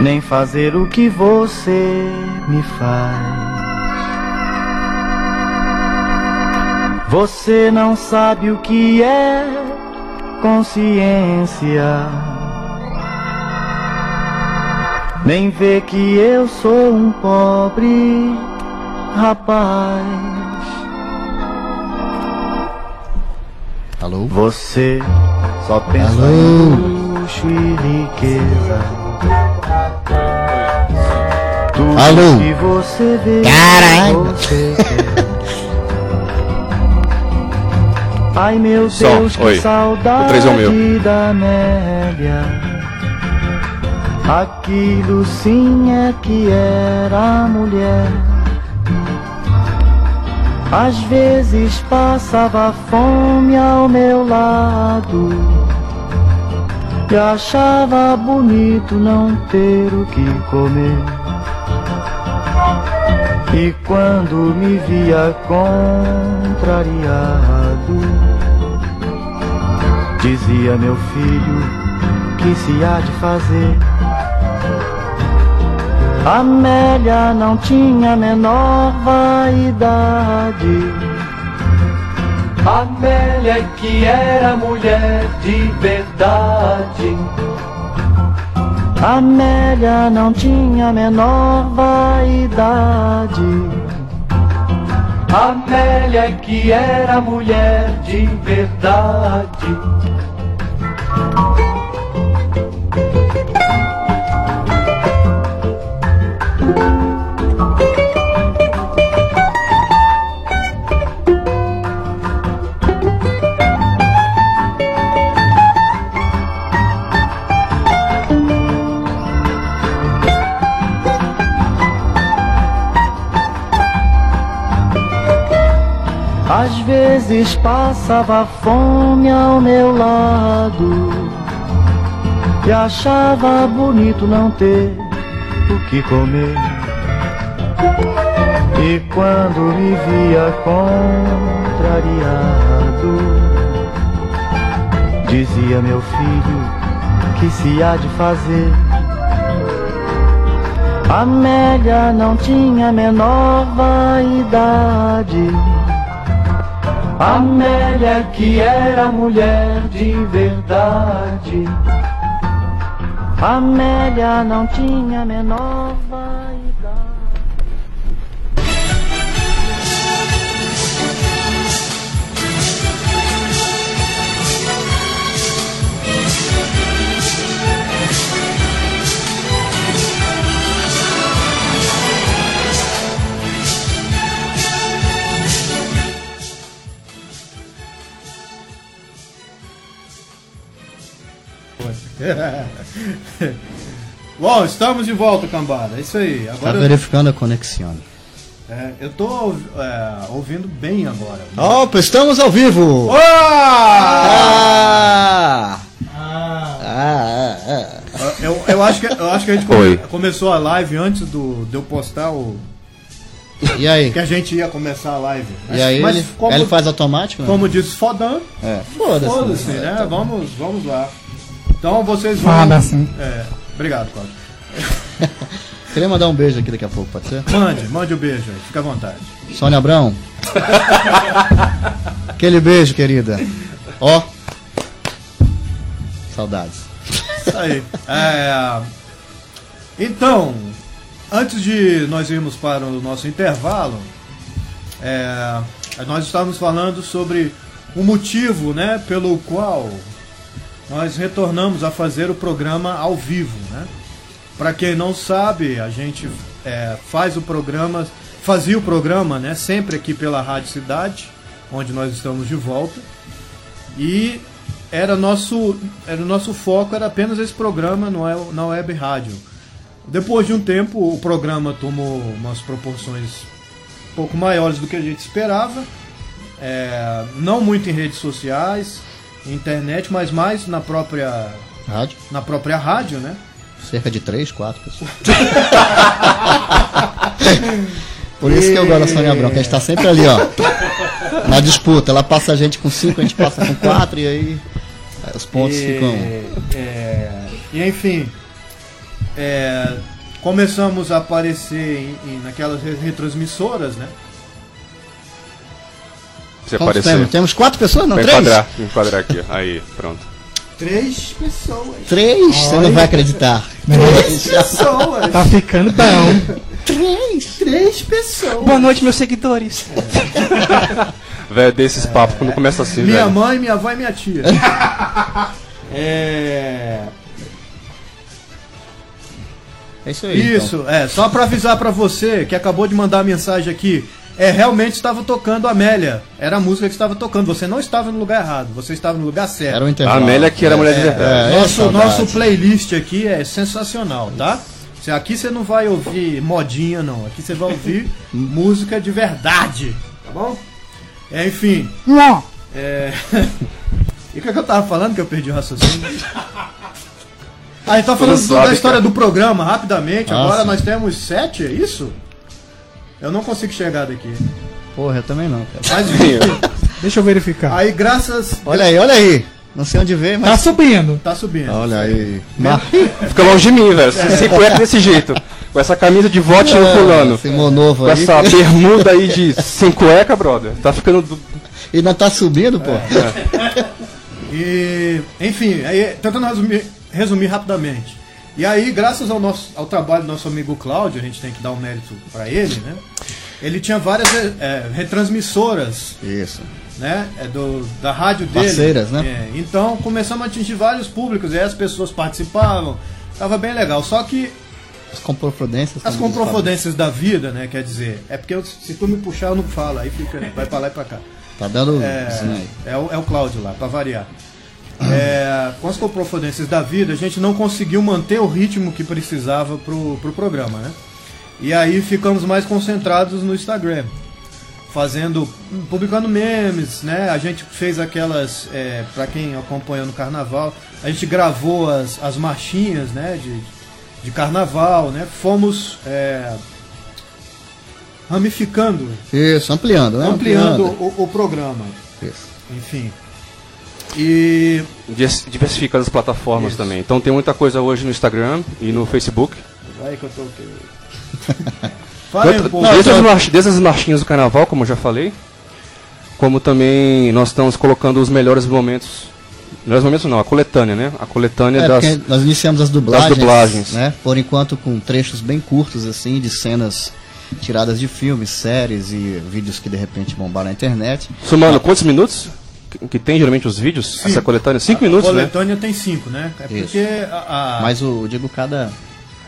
Nem fazer o que você me faz. Você não sabe o que é consciência. Nem vê que eu sou um pobre rapaz. Alô? Você só pensa Alô? em luxo e riqueza. Tudo Alô? que você vê, Caralho. você. Ai meu Som, Deus, que oi. O saudade três é o meu. da Amélia. Aquilo sim é que era mulher. Às vezes passava fome ao meu lado E achava bonito não ter o que comer. E quando me via contrariado Dizia meu filho, que se há de fazer Amélia não tinha menor vaidade. Amélia que era mulher de verdade. Amélia não tinha menor vaidade. Amélia que era mulher de verdade. Vezes passava fome ao meu lado E achava bonito não ter o que comer. E quando me via contrariado Dizia meu filho que se há de fazer? Amélia não tinha menor vaidade Amélia que era mulher de verdade. Amélia não tinha menor [LAUGHS] Bom, estamos de volta, cambada. É isso aí. Tá Agora eu, verificando a conexão. é, eu tô é, ouvindo bem agora. Opa, estamos ao vivo! Ah! Ah! Ah, ah, Eu, eu, acho que, eu acho que a gente come- começou a live antes do, de eu postar o. E aí? Que a gente ia começar a live. E aí Mas ele, como, ele faz automático? né? como diz Fodão, É. Foda-se. foda-se, né? Vamos, vamos lá. Então vocês vão. Fala assim. É, obrigado, Cláudio. [LAUGHS] Queria mandar um beijo aqui daqui a pouco, pode ser? Mande, mande o beijo aí, fica à vontade. Sônia Abrão. [LAUGHS] Aquele beijo, querida. Ó. Saudades. Isso aí. É, então, antes de nós irmos para o nosso intervalo, é, nós estávamos falando sobre o motivo né, pelo qual nós retornamos a fazer o programa ao vivo. Né? Para quem não sabe, a gente é, faz o programa, fazia o programa né, sempre aqui pela Rádio Cidade, onde nós estamos de volta. E era nosso, era nosso foco era apenas esse programa no, na web rádio. Depois de um tempo, o programa tomou umas proporções um pouco maiores do que a gente esperava. É, não muito em redes sociais, internet, mas mais na própria, Rádio. na própria rádio, né? Cerca de 3, 4 pessoas. [LAUGHS] Por isso que eu gosto da Sônia Abrão, que a gente tá sempre ali, ó. Na disputa. Ela passa a gente com 5, a gente passa com 4 e aí os pontos e, ficam. é, e enfim, é, começamos a aparecer em, em- naquelas re- retransmissoras, né? Quantos apareceu. temos? Temos 4 pessoas? Não, Vou 3? enquadrar, vou enquadrar aqui. Aí, pronto. Três pessoas. 3? Você não vai acreditar. Três pessoas. Tá ficando bom. Três. Três pessoas. Boa noite, meus seguidores. [LAUGHS] Velho, desses papos quando começa assim, Minha velho. mãe, minha avó e minha tia. [LAUGHS] é. É isso aí. Isso, é, só pra avisar pra você que acabou de mandar a mensagem aqui. É, realmente estava tocando Amélia. Era a música que estava tocando. Você não estava no lugar errado, você estava no lugar certo. Era um A intervalo. Amélia que era mulher de verdade. É, é nosso, nosso playlist aqui é sensacional, tá? Aqui você não vai ouvir modinha, não. Aqui você vai ouvir [LAUGHS] música de verdade, tá bom? É, enfim. É... [LAUGHS] e o que, é que eu tava falando que eu perdi o raciocínio? [LAUGHS] Ah, então falando sabe, da história cara. do programa, rapidamente. Ah, Agora sim. nós temos sete, é isso? Eu não consigo chegar daqui. Porra, eu também não, cara. Mas [LAUGHS] Deixa eu verificar. aí, graças. Olha aí, olha aí. Não sei onde Tá mas. subindo. Tá subindo. Olha aí. Mar... Fica longe de mim, velho. Sem cueca desse jeito. Com essa camisa de vote no fulano. Esse monovo Com aí. essa bermuda aí de sem cueca, brother. Tá ficando. do- E não tá subindo, pô. E, enfim, aí, tentando resumir, resumir rapidamente. E aí, graças ao, nosso, ao trabalho do nosso amigo Cláudio, a gente tem que dar um mérito para ele, né? Ele tinha várias é, retransmissoras, Isso. né? É do, da rádio dele. Parceiras, né? É, então começamos a atingir vários públicos, e aí as pessoas participavam, tava bem legal. Só que As comprofodências. as comprofodências da vida, né? Quer dizer, é porque eu- se tu me puxar, eu não falo, aí fica, vai pra lá e pra cá. Tá dando. É, aí. é, o, é o Cláudio lá, pra variar. É, com as comprofodências da vida, a gente não conseguiu manter o ritmo que precisava pro, pro programa, né? E aí ficamos mais concentrados no Instagram. fazendo, publicando memes, né? A gente fez aquelas, é, para quem acompanhou no carnaval, a gente gravou as, as marchinhas, né? De, de carnaval, né? Fomos é, ramificando, Isso, ampliando, né? ampliando o, o programa, Isso. enfim. E Divers- Diversificando as plataformas também. Então tem muita coisa hoje no Instagram e no Facebook. vai que eu tô [LAUGHS] Fala aí um desde, as march- desde as marchinhas do carnaval, como eu já falei, como também nós estamos colocando os melhores momentos. Melhores momentos não, a coletânea, né? A coletânea É, das. nós iniciamos as dublagens, das dublagens. né? Por enquanto com trechos bem curtos, assim, de cenas tiradas de filmes, séries e vídeos que de repente bombaram na internet. Somando quantos minutos que- que tem geralmente os vídeos? Essa coletânea? Cinco minutos, a né? coletânea tem cinco, né? É Isso. porque a, a- Mas o digo cada.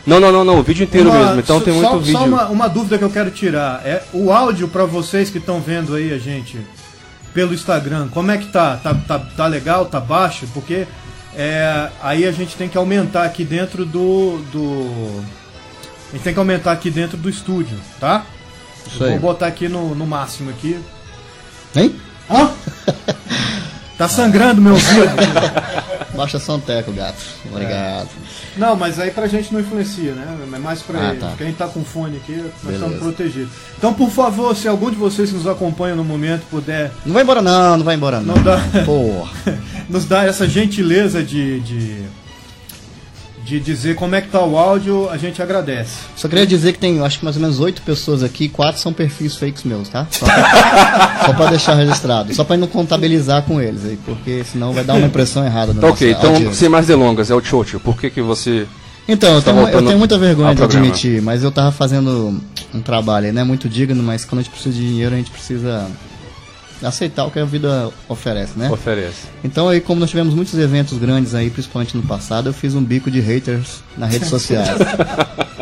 Não, não, não, não, o vídeo inteiro Uma- mesmo. Então só- tem muito só, vídeo. Só uma, uma dúvida que eu quero tirar. É o áudio pra vocês que estão vendo aí a gente pelo Instagram, como é que tá? Tá, tá, tá legal? Tá baixo? Porque é, aí a gente tem que aumentar aqui dentro do, do. A gente tem que aumentar aqui dentro do estúdio, tá? Isso. Vou botar aqui no, no máximo aqui. Hein? Hã? Tá sangrando meu ouvido. Baixa São Teco, gato. Obrigado. Não, mas aí pra gente não influencia, né? É mais pra Ah, ele. tá. Quem tá com fone aqui, nós Beleza. estamos protegidos. Então, por favor, se algum de vocês que nos acompanha no momento puder Não vai embora não, não vai embora não. Não [LAUGHS] dá. Porra. nos dar essa gentileza de, de, de dizer como é que tá o áudio, a gente agradece. Só queria dizer que tem, acho que mais ou menos oito pessoas aqui, quatro são perfis fakes meus, tá? Só pra, [LAUGHS] só pra deixar registrado. Só pra não contabilizar com eles aí, porque senão vai dar uma impressão errada Tá ok, então audiência. sem mais delongas, é o Chocho. Por que, que você. Então, eu tenho, eu tenho muita vergonha de admitir, mas eu tava fazendo um trabalho aí, não é muito digno, mas quando a gente precisa de dinheiro, a gente precisa aceitar o que a vida oferece, né? Oferece. Então aí, como nós tivemos muitos eventos grandes aí, principalmente no passado, eu fiz um bico de haters nas redes sociais. [LAUGHS]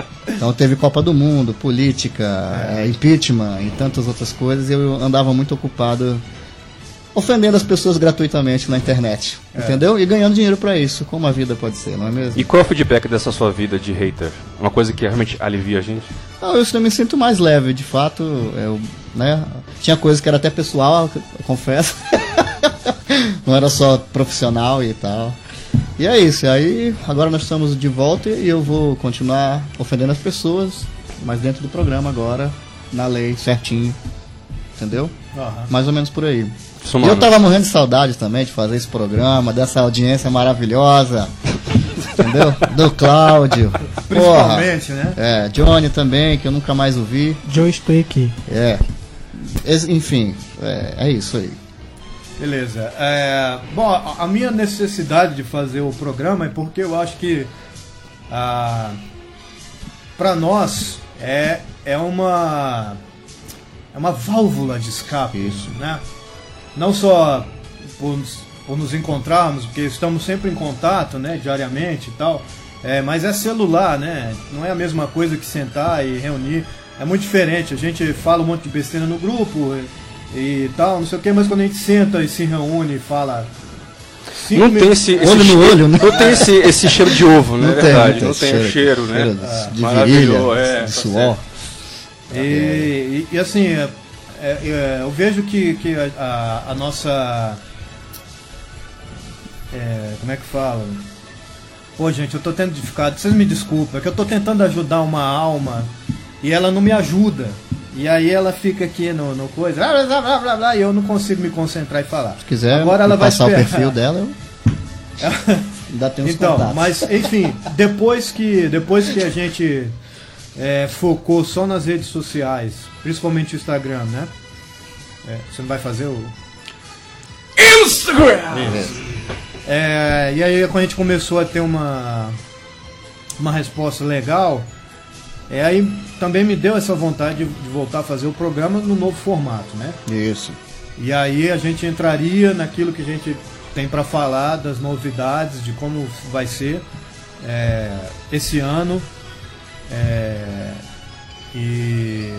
Então teve Copa do Mundo, política, eh, impeachment e tantas outras coisas, e eu andava muito ocupado ofendendo as pessoas gratuitamente na internet, entendeu? E ganhando dinheiro pra isso, como a vida pode ser, não é mesmo? E qual é o feedback dessa sua vida de hater? Uma coisa que realmente alivia a gente? Não, eu, eu me sinto mais leve, de fato, eu, né? Tinha coisas que era até pessoal, eu confesso. [LAUGHS] Não era só profissional e tal. E é isso, aí agora nós estamos de volta e eu vou continuar ofendendo as pessoas, mas dentro do programa agora, na lei, certinho. Entendeu? Aham. Mais ou menos por aí. Somando. eu tava morrendo de saudade também de fazer esse programa, dessa audiência maravilhosa. Entendeu? Do Cláudio. Porra. Principalmente, né? É, Johnny também, que eu nunca mais ouvi. Joe, estou aqui. É. Enfim, é, é isso aí. Beleza. É, bom, a- a minha necessidade de fazer o programa é porque eu acho que ah, para nós é, é uma é uma válvula de escape, Isso. né? Não só por, nos- por nos encontrarmos, porque estamos sempre em contato, né, diariamente e tal. É, mas é celular, né? Não é a mesma coisa que sentar e reunir. É muito diferente. A gente fala um monte de besteira no grupo e, e tal, não sei o que, mas quando a gente senta e se reúne e fala. Não tem minu- esse, esse Olho no olho, né? Não tem esse, esse cheiro de ovo, né? Não É tem, verdade. não tem Não tem o cheiro, cheiro, né? cheiro Ah, de maravilhoso, virilha, é, de tá suor. E, e- e, assim, é, eu vejo que, que a, a- a nossa. é, como é que fala? Pô, gente, eu tô tendo dificuldade, vocês me desculpem, é que eu tô tentando ajudar uma alma e ela não me ajuda. E aí ela fica aqui no, no coisa, blá, blá, blá, blá, blá, e eu não consigo me concentrar e falar. Se quiser Agora ela vai passar o perfil dela, eu [LAUGHS] ainda tenho uns Então, contatos. mas enfim, depois que, depois que a gente é, focou só nas redes sociais, principalmente o Instagram, né? É, você não vai fazer o. Instagram! É, e aí quando a gente começou a ter uma, uma resposta legal, é, aí também me deu essa vontade de, de voltar a fazer o programa no novo formato, né? Isso. E aí a gente entraria naquilo que a gente tem para falar das novidades, de como vai ser é, esse ano. É, e,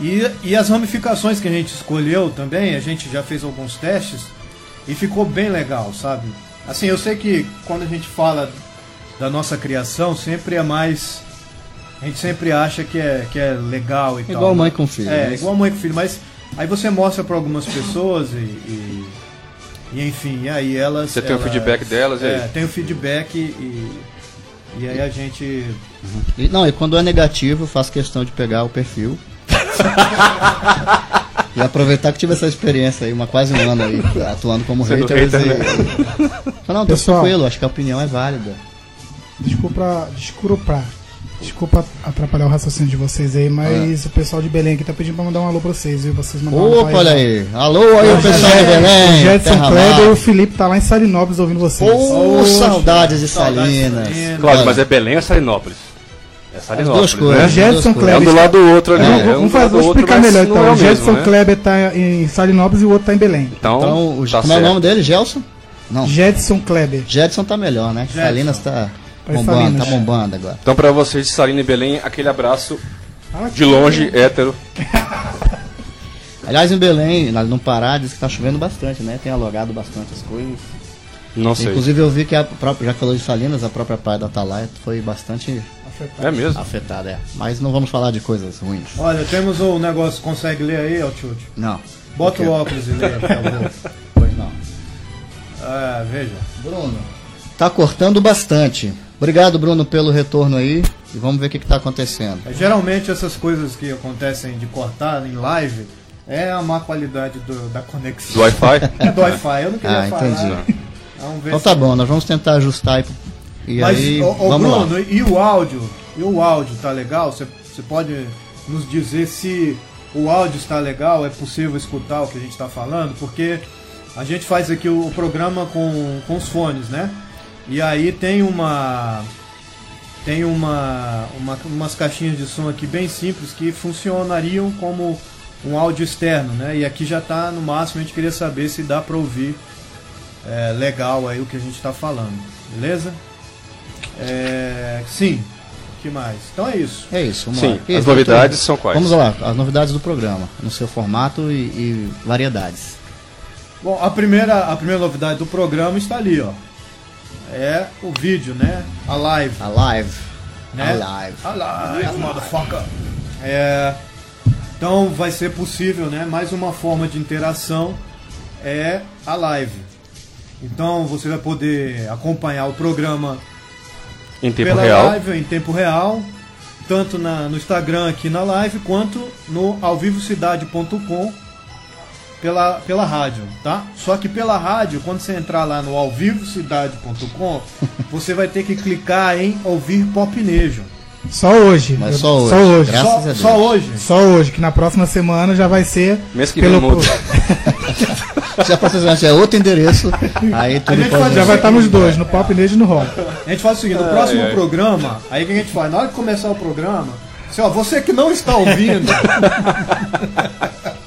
e, e as ramificações que a gente escolheu também, a gente já fez alguns testes e ficou bem legal, sabe? Assim, eu sei que quando a gente fala da nossa criação, sempre é mais. A gente sempre acha que é, que é legal e tal. Igual mãe com filho, É, né? igual mãe com filho, mas Aí você mostra para algumas pessoas e, e, e, enfim, e aí elas. Você tem o elas- feedback delas, e aí? É, tem o feedback e, e aí a gente. E- não, e quando é negativo, eu faço questão de pegar o perfil. [LAUGHS] e aproveitar que tive essa experiência aí, uma quase um ano aí, atuando como Sendo hater. hater, e... né? Não, tô Pessoal. tranquilo, acho que a opinião é válida. Desculpa, desculpa, desculpa atrapalhar o raciocínio de vocês aí, mas o pessoal de Belém aqui tá pedindo pra mandar um alô pra vocês, viu? Vocês mandaram um Opa, olha aí. Alô aí, o pessoal de O Belém. Jedson Terra Kleber e o Felipe tá lá em Salinópolis ouvindo vocês. Ô, saudades de Saudades de Salinas. Salinas. Cláudio, mas é Belém ou é Salinópolis? É Salinópolis, duas coisas. né? Duas coisas. É um Kleber. do lado do outro ali. Não, é um fazer, lado vou outro, explicar mas melhor então. é o mesmo, né? Kleber tá em Salinópolis e o outro tá em Belém. Então, Então, o- tá como é o certo. nome dele? Gelson? Não. Jedson Kleber. Jedson tá melhor, né? Jedson. Salinas tá Tá em bombando, Salinas. tá bombando agora. Então, pra vocês de Salina e Belém, aquele abraço Ah, de longe, hétero. [LAUGHS] Aliás, em Belém, lá no Pará, diz que tá chovendo bastante, né? Tem alogado bastante as coisas. Não sei. Inclusive eu vi que a própria, já que falou de Salinas, a própria praia da Atalaia foi bastante É mesmo? afetada, é. Mas não vamos falar de coisas ruins. Olha, temos um negócio, consegue ler aí, Altitude? Não. Bota O óculos e lê, por [LAUGHS] favor. Pois não. Ah, veja. Bruno. Tá cortando bastante. Obrigado, Bruno, pelo retorno aí. E vamos ver o que, que tá acontecendo. É, Geralmente essas coisas que acontecem de cortar em live é a má qualidade do- da conexão. Do Wi-Fi? [LAUGHS] É do Wi-Fi, eu não queria Ah, falar. entendi. Vamos ver Então se- tá bom, nós vamos tentar ajustar aí. E Mas, aí, ô, ô, vamos Bruno, lá. e o áudio? E o áudio tá legal? Você você pode nos dizer se o áudio está legal? É possível escutar o que a gente está falando? Porque a gente faz aqui o, programa com, com os fones, né? E aí tem uma tem uma, uma umas caixinhas de som aqui bem simples que funcionariam como um áudio externo, né? E aqui já tá no máximo, a gente queria saber se dá para ouvir é, legal aí o que a gente está falando, beleza? É, sim, o que mais? Então é isso. É isso, vamos Sim, lá. as Isso, novidades doutor. são quais? Vamos lá, as novidades do programa, no seu formato e, e variedades. Bom, a primeira, a primeira novidade do programa está ali, ó. É o vídeo, né? A live. A live. né? A live. A live, motherfucker. É, então vai ser possível, né? Mais uma forma de interação é a live. Então você vai poder acompanhar o programa Em tempo pela real. live em tempo real, tanto na, no Instagram aqui na live, quanto no alvivocidade.com pela, pela rádio, tá? Só que pela rádio, quando você entrar lá no alvivocidade.com, [LAUGHS] você vai ter que clicar em ouvir popnejo. Só hoje. Mas só hoje. Só hoje. Graças Só, a Deus. só hoje. Só hoje, que na próxima semana já vai ser. Mês que vem muda. Se a próxima é outro endereço, aí A tudo pode... Já vai estar nos dois, no Pop Nerd e no Rock. A gente faz o seguinte, no próximo programa, aí o que a gente faz? Na hora de começar o programa, assim, ó, você que não está ouvindo, [LAUGHS]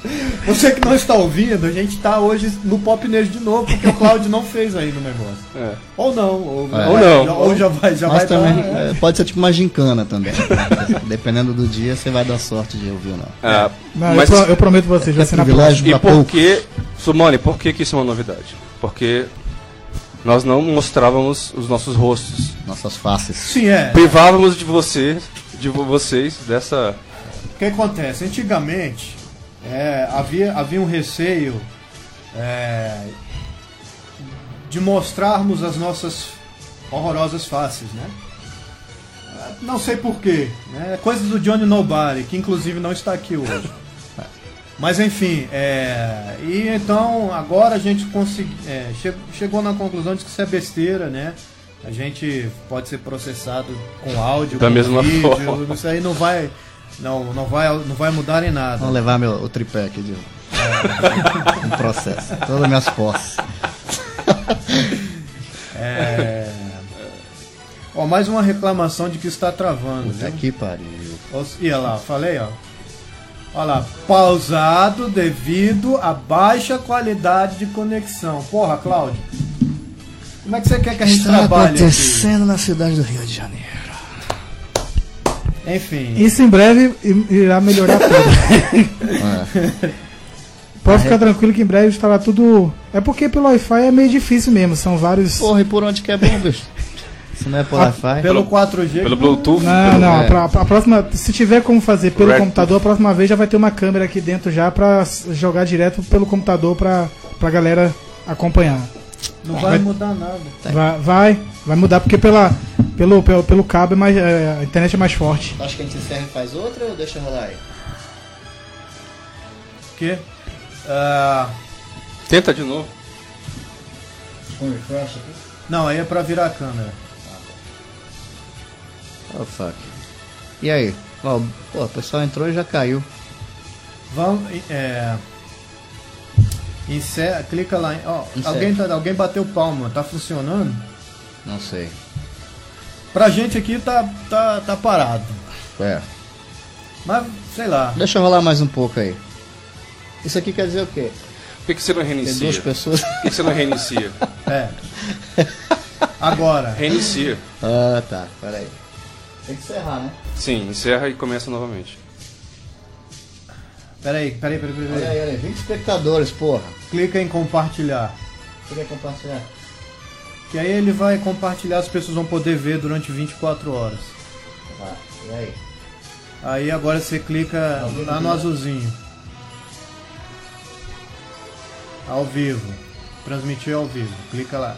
você que não está ouvindo, a gente está hoje no Pop Nerd de novo, porque o Claudio não fez ainda o negócio. É. Ou não, ou, É. Ou não. já- ou já vai, já Mas vai também dar- é, pode ser tipo uma gincana também. [LAUGHS] Dependendo do dia, você vai dar sorte de ouvir ou não. Ah, Não, mas eu, pro- eu prometo pra vocês, vai ser na próxima. e por que, Sumone, por que, que isso é uma novidade? Porque nós não mostrávamos os nossos rostos. Nossas faces. Sim, é. Privávamos de você, de vo- vocês, dessa. O que acontece? Antigamente é, havia, havia um receio é, de mostrarmos as nossas horrorosas faces, né? É, Não sei porquê, né? Coisas do Johnny Nobody, que inclusive não está aqui hoje. [LAUGHS] Mas enfim, é, e então agora a gente consegui, é, che- chegou na conclusão de que isso é besteira, né? A gente pode ser processado com áudio, Da com mesma vídeo, forma. isso aí não vai, não, não vai, não vai mudar em nada. Vamos levar meu, o tripé aqui de um processo. Todas as minhas posses. [LAUGHS] É... Ó, mais uma reclamação de que está travando. Puta viu? que pariu. E olha lá, falei, ó. Olha lá, pausado devido à baixa qualidade de conexão. Porra, Cláudio. Como é que você quer que a gente Está trabalhe aqui? acontecendo na cidade do Rio de Janeiro. Enfim. Isso em breve irá melhorar tudo. [LAUGHS] É. Pode ficar tranquilo que em breve estará tudo. É porque pelo Wi-Fi é meio difícil mesmo, são vários. Porra, e por onde que é bom, bicho? Se não é por Wi-Fi. Pelo 4G. Pelo Bluetooth. Não, pelo- não, é. pra, pra próxima, se tiver como fazer pelo Red- computador, a próxima vez já vai ter uma câmera aqui dentro já pra jogar direto pelo computador pra, pra galera acompanhar. Não vai mudar nada. Vai, vai, vai mudar porque pela, pelo, pelo, pelo cabo é mais, é, a internet é mais forte. Acho que a gente encerra e faz outra ou deixa rolar aí? O quê? Ah, Tenta de novo. Com refresh aqui? não, aí é pra virar a câmera. Oh fuck. E aí? Ó, pô, o pessoal entrou e já caiu. Vamos. É. Encerra, clica lá. em- Ó, alguém, tá- alguém bateu palma, tá funcionando? Não sei. Pra gente aqui tá, tá, tá parado. É. Mas, sei lá. Deixa rolar mais um pouco aí. Isso aqui quer dizer o quê? Por que, que você não Tem reinicia? duas Por pessoas. que, que você não reinicia? É. Agora. Reinicia. ah, tá. Pera aí. Tem que encerrar, né? Sim, encerra e começa novamente. Peraí, peraí, peraí, peraí. Olha peraí. aí, olha aí. 20 espectadores, porra. Clica em compartilhar. Você quer compartilhar? Que aí ele vai compartilhar, as pessoas vão poder ver durante 24 horas. Tá. E aí? Aí agora você clica lá no azulzinho. Ao vivo. Transmitir ao vivo. Clica lá.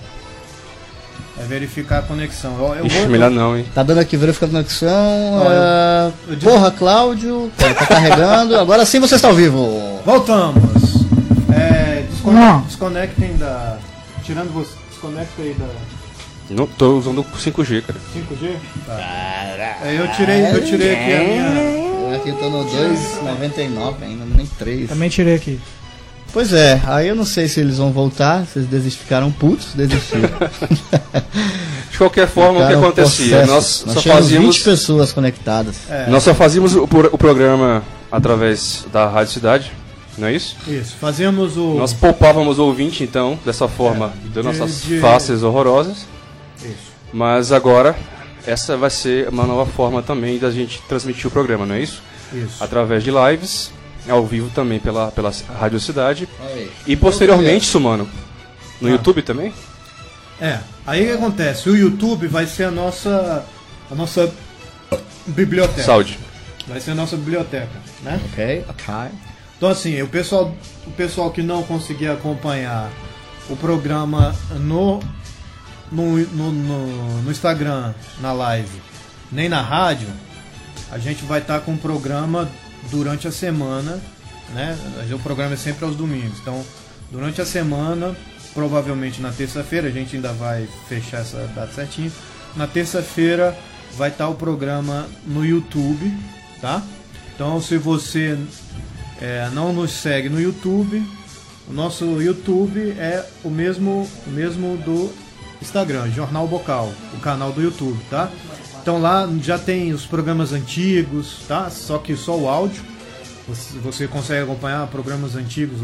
É verificar a conexão. Eu, eu Ixi, vou- melhor não, hein? Tá dando aqui verificando conexão. Ó, eu- ah, eu Porra, Cláudio. Tá, tá carregando. Agora sim você está ao vivo. Voltamos. É, descone- desconectem da. Tirando você. Desconecta aí da Não, tô usando o 5G, cara. 5G? Tá. É, eu tirei, eu tirei aqui a minha. Eu aqui tô no 2,99 ainda, nem 3. Também tirei aqui. Pois é, aí eu não sei se eles vão voltar, se eles desist- ficaram putos, desistiram. [LAUGHS] De qualquer forma, o que Ficaram acontecia? Nós, Nós só tínhamos fazíamos. 20 pessoas conectadas. É, Nós só fazíamos o, o programa através da Rádio Cidade, não é isso? Isso. Fazíamos o. Nós poupávamos o ouvinte, então, dessa forma, É, das de- nossas de- faces horrorosas. Isso. Mas agora, essa vai ser uma nova forma também da gente transmitir o programa, não é isso? Isso. Através de lives, ao vivo também pela, pela Rádio Cidade. Aí. E posteriormente, Sumano, no Ah. YouTube também? É, aí o que acontece? O YouTube vai ser a nossa. a nossa biblioteca. Saúde. Vai ser a nossa biblioteca, né? Ok, ok. Então assim, o pessoal, o pessoal que não conseguir acompanhar o programa no, no, no, no- no Instagram, na live, nem na rádio, a gente vai estar com o programa durante a semana, né? O programa é sempre aos domingos. Então, durante a semana, provavelmente na terça-feira, a gente ainda vai fechar essa data certinho. Na terça-feira vai estar o programa no YouTube, tá? Então, se você é, não nos segue no YouTube, o nosso YouTube é o mesmo, o mesmo do Instagram, Jornal Bocal, o canal do YouTube, tá? Então lá já tem os programas antigos, tá? Só que só o áudio. Você, consegue acompanhar programas antigos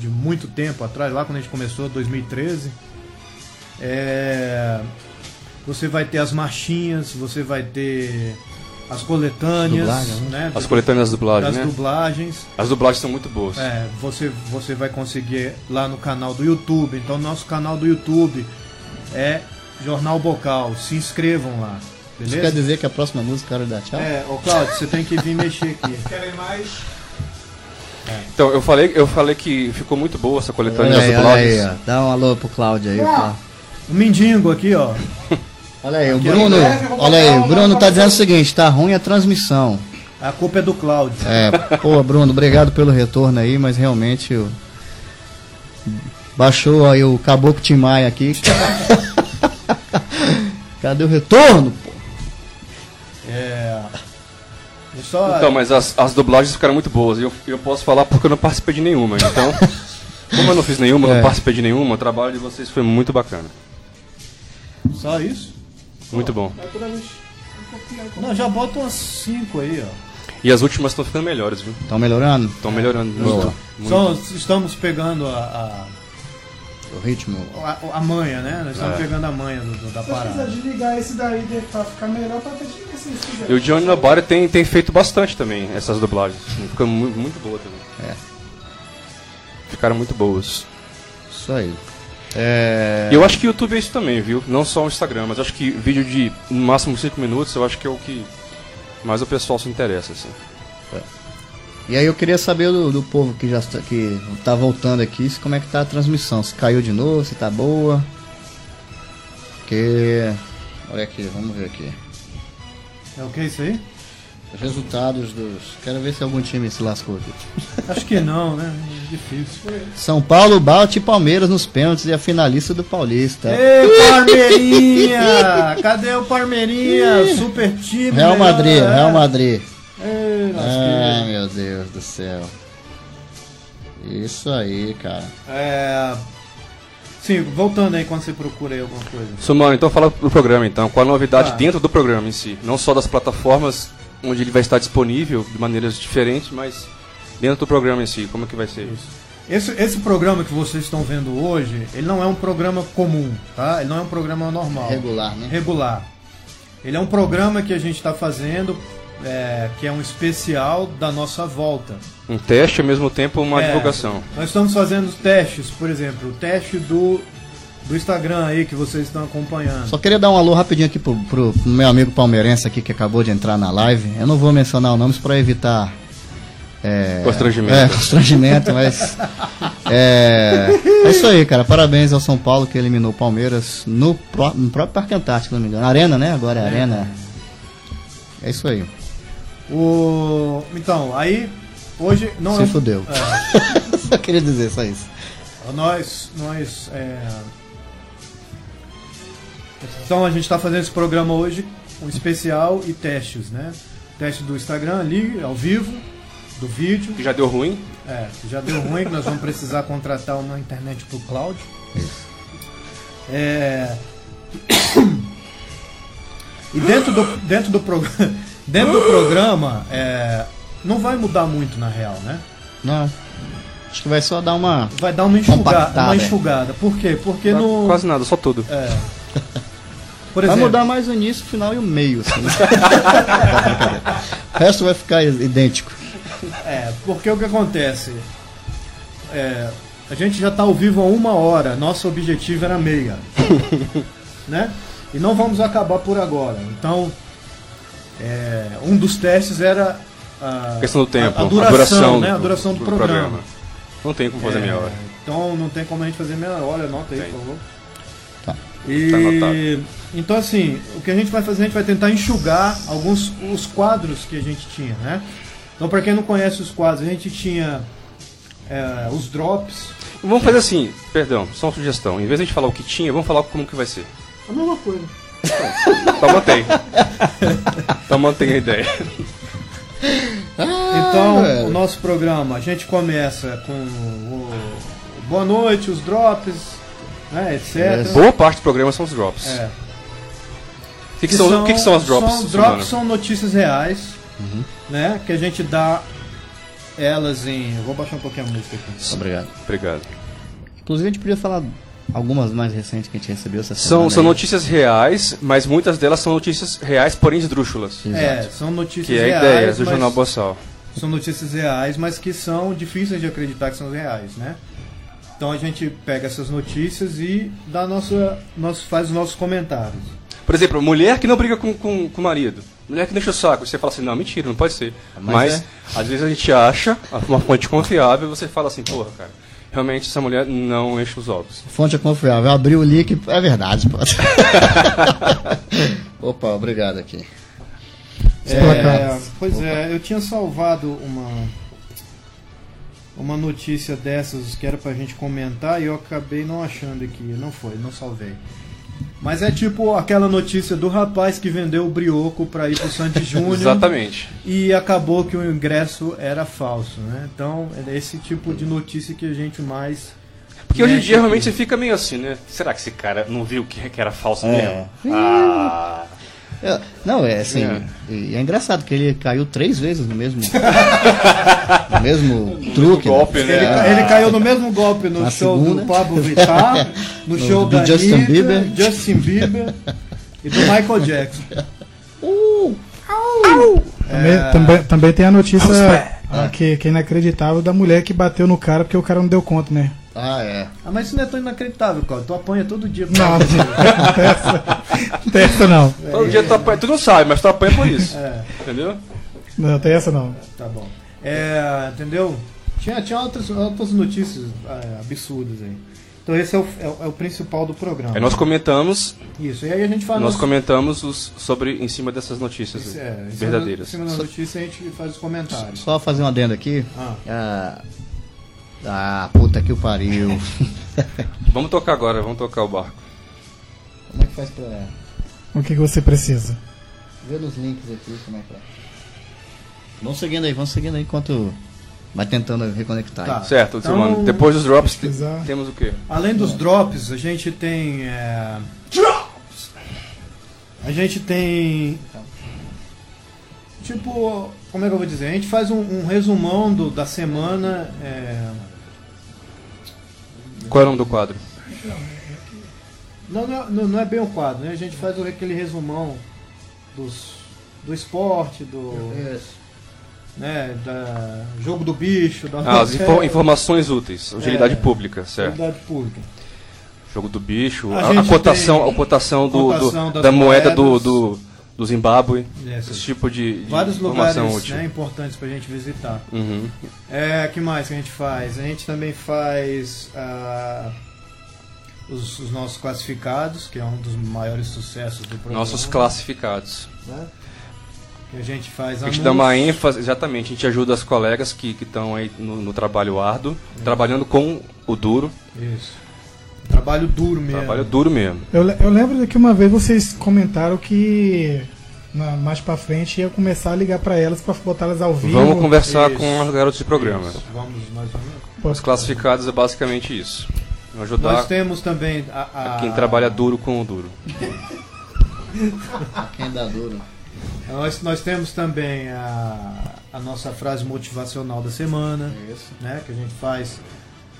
de muito tempo atrás, lá quando a gente começou, 2013. É, você vai ter as marchinhas, você vai ter as coletâneas, Dublagem, né? As coletâneas das dublagens, das né? dublagens. As dublagens são muito boas. É, você, você vai conseguir lá no canal do YouTube. Então, nosso canal do YouTube é Jornal Bocal. Se inscrevam lá. Isso quer Beleza? dizer que a próxima música era dar tchau? É, ô Claudio, você tem que vir mexer aqui. Querem mais? Então, eu falei, eu falei que ficou muito boa essa coletânea Olha das aí, aí, dublagens. ó. Dá um alô pro Cláudio aí. pô. O Mindingo aqui, ó. [LAUGHS] Olha aí, o Aqui, Bruno. eu Olha aí, o Bruno tá dizendo o seguinte: tá ruim a transmissão. A culpa é do Cláudio. É, pô, Bruno, obrigado pelo retorno aí, mas realmente o- baixou aí o Caboclo Tim Maia aqui. [LAUGHS] Cadê o retorno, pô? É. Só, Então, mas as, as dublagens ficaram muito boas. E eu, eu posso falar porque eu não participei de nenhuma. Então, [LAUGHS] como eu não fiz nenhuma, É. não participei de nenhuma, o trabalho de vocês foi muito bacana. só isso? Muito bom. Não, já bota umas 5 aí, ó. E as últimas estão ficando melhores, viu? Estão melhorando? Estão melhorando Boa. muito. muito. Só estamos pegando a, O ritmo. a, a, a manha, né? Nós estamos É. pegando a manha do, do- da Se precisa parada. desligar esse daí pra ficar melhor, pra ter desligar se quiser. E o Johnny Nobody tem, tem feito bastante também essas dublagens. Ficou muito, muito boa também. É. Ficaram muito boas. Isso aí. É... Eu acho que o YouTube é isso também, viu? Não só o Instagram, mas acho que vídeo de no máximo 5 minutos, eu acho que é o que mais o pessoal se interessa, assim. E aí eu queria saber do, do povo que já está, que tá voltando aqui, se como é que tá a transmissão, se caiu de novo, se tá boa. Porque. Olha aqui, vamos ver aqui. É o que isso aí? Resultados dos. Quero ver se algum time se lascou aqui. Acho que não, né? Difícil. São Paulo bate Palmeiras nos pênaltis e a finalista do Paulista. Ei, Parmeirinha! Cadê o Parmeirinha? Super time. Real melhor, Madrid, é. Real Madrid. Ei, Ai meu Deus do céu. Isso aí, cara. É. Sim, voltando aí quando você procura aí alguma coisa. Sumano, então fala do programa então, qual a novidade Ah. dentro do programa em si? Não só das plataformas onde ele vai estar disponível de maneiras diferentes, mas dentro do programa em si, como é que vai ser isso? Esse, esse programa que vocês estão vendo hoje, ele não é um programa comum, tá? Ele não é um programa normal. Regular, né? Regular. Ele é um programa que a gente está fazendo, é, que é um especial da nossa volta. Um teste ao mesmo tempo uma É, divulgação. Nós estamos fazendo testes, por exemplo, o teste do, do Instagram aí que vocês estão acompanhando. Só queria dar um alô rapidinho aqui pro, pro- pro meu amigo palmeirense aqui que acabou de entrar na live. Eu não vou mencionar o nomes para evitar. É, Constrangimento. É, [LAUGHS] constrangimento, mas. É, é isso aí, cara. Parabéns ao São Paulo que eliminou o Palmeiras no, pró- no próprio Parque Antártico, se não me engano. Arena, né? Agora é Arena. É isso aí. O, então, aí, hoje não Se é fudeu. É. Só [LAUGHS] queria dizer só isso. Nós, nós, é... Então a gente está fazendo esse programa hoje, um especial e testes, né? Teste do Instagram ali, ao vivo, do vídeo. Que já deu ruim? É, que já deu ruim, que nós vamos precisar contratar uma internet pro cloud. É... E dentro do, dentro do, prog... [LAUGHS] dentro do programa, é... não vai mudar muito na real, né? Não. Acho que vai só dar uma. Vai dar uma enxugada. Uma enxugada. Por quê? Porque Não, no. Quase nada, só tudo. É. [LAUGHS] Por vai exemplo, mudar mais o início, o final e o meio. Assim. [LAUGHS] o resto vai ficar idêntico. É, porque o que acontece? É, a gente já está ao vivo há uma hora, nosso objetivo era meia. [LAUGHS] né? E não vamos acabar por agora. Então, é, um dos testes era a, questão do tempo, a, a a duração, duração né? a do- duração do, do programa. programa. Não tem como fazer É, meia hora. Então não tem como a gente fazer meia hora, anota aí, por favor. Tá. E, então assim, o que a gente vai fazer, a gente vai tentar enxugar alguns os quadros que a gente tinha, né? Então para quem não conhece os quadros, a gente tinha é, os drops. Vamos fazer assim, perdão, só uma sugestão. Em vez de a gente falar o que tinha, vamos falar como que vai ser. A mesma coisa. Então mantém. então mantém a ideia. [LAUGHS] Então, o nosso programa, a gente começa com o boa noite, os drops, né, etc. Boa parte do programa são os drops. É. O que, que são, o que, que são as drops? São, drops são notícias reais, Uhum. né? Que a gente dá elas em. Eu vou baixar um pouquinho a música aqui. Obrigado. Obrigado. Inclusive a gente podia falar algumas mais recentes que a gente recebeu essa São, semana são aí. notícias reais, mas muitas delas são notícias reais, porém esdrúxulas. É, são notícias Que é a reais. ideia do Jornal Boçal. São notícias reais, mas que são difíceis de acreditar que são reais, né? Então a gente pega essas notícias e dá nossa, nosso, faz os nossos comentários. Por exemplo, mulher que não briga com, com, com o marido. Mulher que deixa o saco. Você fala assim, não, mentira, não pode ser. Mas Mas, é. às vezes a gente acha uma fonte confiável e você fala assim, porra, cara, realmente essa mulher não enche os ovos. Fonte é confiável. Abriu o link, é verdade, pô. [LAUGHS] Opa, obrigado aqui. É, pois é, eu tinha salvado uma uma notícia dessas que era pra gente comentar e eu acabei não achando aqui. Não foi, não salvei. Mas é tipo aquela notícia do rapaz que vendeu o brioco pra ir pro Sandy [LAUGHS] Júnior. Exatamente. E acabou que o ingresso era falso, né? Então, é esse tipo de notícia que a gente mais. Porque hoje em dia realmente você fica meio assim, né? Será que esse cara não viu que, que era falso É. mesmo? Ah, É, Não, é assim. É. E é engraçado que ele caiu três vezes no mesmo. [LAUGHS] no mesmo truque. golpe, Ele, né? ele caiu no mesmo golpe no show segunda. do Pablo Vittar, no, [LAUGHS] No- show do da Justin Bieber. Justin Bieber e do Michael Jackson. Também, também, também tem a notícia ah, que, que é inacreditável da mulher que bateu no cara porque o cara não deu conta, né? Ah, é. Ah, mas isso não é tão inacreditável, cara. Tu apanha todo dia. Não, não tem essa- não tem essa não. Todo dia tu apanha, tu não sabe, mas tu apanha por isso. [LAUGHS] É. Entendeu? Não tem essa não. Tá bom. É, entendeu? Tinha, tinha outras, outras notícias é, absurdas aí. Então esse é o, é, o- é o principal do programa. Aí nós comentamos, Isso, e aí a gente fala. nós nos- comentamos os, sobre em cima dessas notícias Isso, é, em cima- verdadeiras. Em cima da notícia a gente faz os comentários. Só fazer um adendo aqui. Ah. Ah, ah, puta que o pariu. [LAUGHS] Vamos tocar agora, vamos tocar o barco. Como é que faz pra. O que, que você precisa? Ver nos links aqui como é que é. Vamos seguindo aí, vamos seguindo aí enquanto vai tentando reconectar. Tá. Certo, Então, mano. Depois dos drops te- temos o quê? Além dos drops, a gente tem. é, drops! A gente tem. Tipo, como é que eu vou dizer? A gente faz um, um resumão do, da semana. é, Qual é o nome do quadro? Não, não, é- não, é bem o quadro, né? A gente faz aquele resumão dos, do esporte, do. Né, da jogo do bicho, da Ah, as info- informações úteis, utilidade É. pública, certo. Utilidade pública. Jogo do bicho, A a, a cotação, tem a cotação, do, do- cotação das da moeda do, do, do Zimbábue, Yes. esse tipo de, de Vários lugares informação útil. né, importantes pra gente visitar. Uhum. É, que mais que a gente faz? A gente também faz ah, os, os nossos classificados, que é um dos maiores sucessos do programa. Nossos classificados. né? Que a gente faz A gente dá uma ênfase, exatamente, a gente ajuda as colegas que estão aí no, no trabalho árduo, trabalhando com o duro, Isso. Trabalho duro mesmo. trabalho duro mesmo. Eu, eu lembro que uma vez vocês comentaram que na- mais pra frente ia começar a ligar pra elas pra botar elas ao vivo. Vamos conversar Isso. com as garotas de programa. Isso, Vamos mais ou menos. Os classificados é basicamente isso. Ajudar Nós temos também a, a- quem trabalha duro com o duro. [LAUGHS] Quem dá duro. Nós, nós temos também a, a nossa frase motivacional da semana, né? Que a gente faz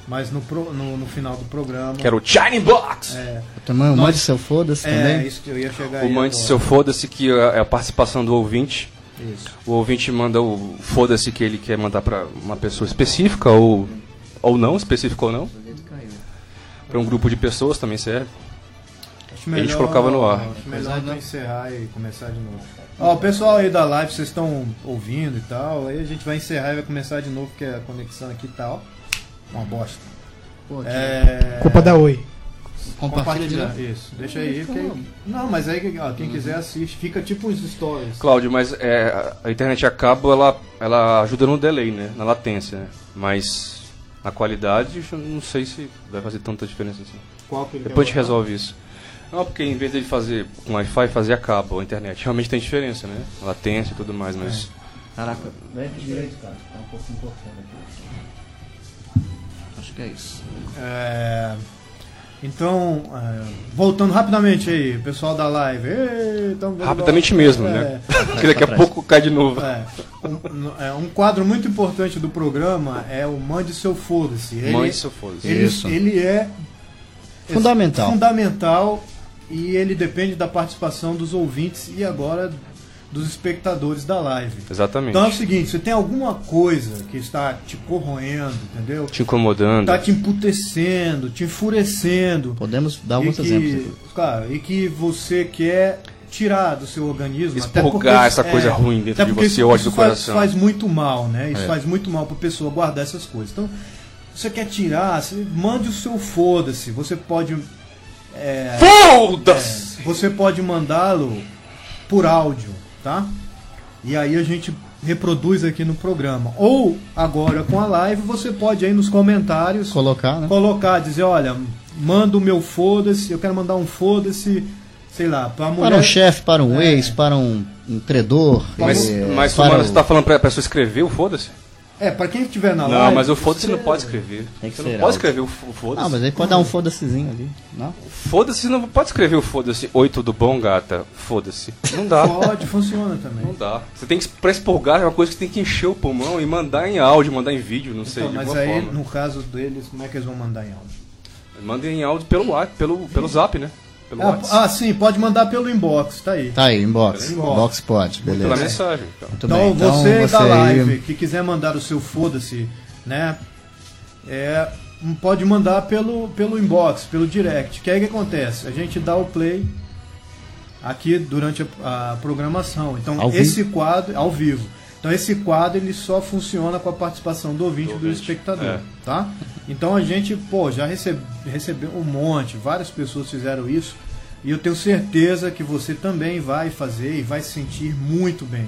mais no, pro- no, no final do programa. Que era o Shining Box! É, Também Nós- mande seu foda-se é também. isso que eu ia chegar O aí mande seu foda-se que é a participação do ouvinte. Isso. O ouvinte manda o foda-se que ele quer mandar pra uma pessoa específica ou, ou não, específico ou não. Pra um grupo de pessoas também serve. Acho A gente colocava no ar. Acho melhor pra encerrar e começar de novo. Ó, o pessoal aí da live, vocês estão ouvindo e tal. Aí a gente vai encerrar e vai começar de novo, porque a conexão aqui tá, ó. Uma bosta. Pô, É... Culpa da Oi. Compartilha novo. Isso, deixa aí. Porque... Não, mas aí ó, quem quiser assiste. Fica tipo uns stories. Cláudio, mas é, a internet a cabo ela, ela ajuda no delay, né? Na latência, né? Mas na qualidade eu não sei se vai fazer tanta diferença assim. Qual que ele Depois a gente resolve isso. Não, porque em vez de fazer com Wi-Fi, fazer a cabo, a internet. Realmente tem diferença, né? Latência e tudo mais, mas. Caraca, vem aqui direito, cara. Tá um pouquinho cortando aqui. É isso. É, Então, é, voltando rapidamente aí, pessoal da live. Ei, Rapidamente mesmo, É, [LAUGHS] né? Porque daqui a pouco cai de novo. É, um, é, um quadro muito importante do programa é o Mande Seu Foda-se. Ele- Mande seu foda-se. Ele, Isso. ele é Fundamental. fundamental e ele depende da participação dos ouvintes e agora dos espectadores da live. Exatamente. Então é o seguinte, você tem alguma coisa que está te corroendo, entendeu? Te incomodando. Está te emputecendo, te enfurecendo. Podemos dar alguns que, exemplos. Claro, e que você quer tirar do seu organismo. até Expurgar porque- essa coisa ruim dentro até de você, isso- ódio isso do faz- coração. faz muito mal, né? Isso É. faz muito mal para pessoa guardar essas coisas. Então, você quer tirar, você mande o seu foda-se. Você pode. é, Foda-se! é, você pode mandá-lo por áudio, tá? E aí a gente reproduz aqui no programa. Ou agora com a live, você pode aí nos comentários Colocar, né? colocar, dizer, olha, manda o meu foda-se, eu quero mandar um foda-se, sei lá, pra mulher. Para um chefe, para um É. ex, para um, um credor. Mas, eh, mas para mano, o- você tá falando pra pessoa escrever o foda-se? É, pra quem estiver na Não, live. mas o foda-se não pode escrever. Tem que Você ser não pode escrever o foda-se. Ah, mas aí pode dar um foda-sezinho ali. Não? Foda-se não pode escrever o foda-se. Oi, tudo bom, gata? Foda-se. Não dá. Pode, funciona também. Não dá. Você tem que, pra expurgar, é uma coisa que você tem que encher o pulmão e mandar em áudio, mandar em vídeo, não sei, Então, de mas aí, forma. no caso deles, como é que eles vão mandar em áudio? Mandem em áudio pelo, pelo, pelo zap, né? Pelo Ah, WhatsApp. ah, sim, pode mandar pelo inbox, tá aí. Tá aí, inbox. Inbox. Inbox pode, Pela beleza. mensagem. Então. Muito Então, bem. você, da aí- live que quiser mandar o seu foda-se, né? É, pode mandar pelo, pelo inbox, pelo direct. Que aí o que acontece? A gente dá o play aqui durante a, a programação. Então Ao esse quadro ao vivo. Então esse quadro ele só funciona com a participação do ouvinte e do espectador, é. tá? Então a gente, pô, já recebe, recebeu um monte, várias pessoas fizeram isso e eu tenho certeza que você também vai fazer e vai se sentir muito bem.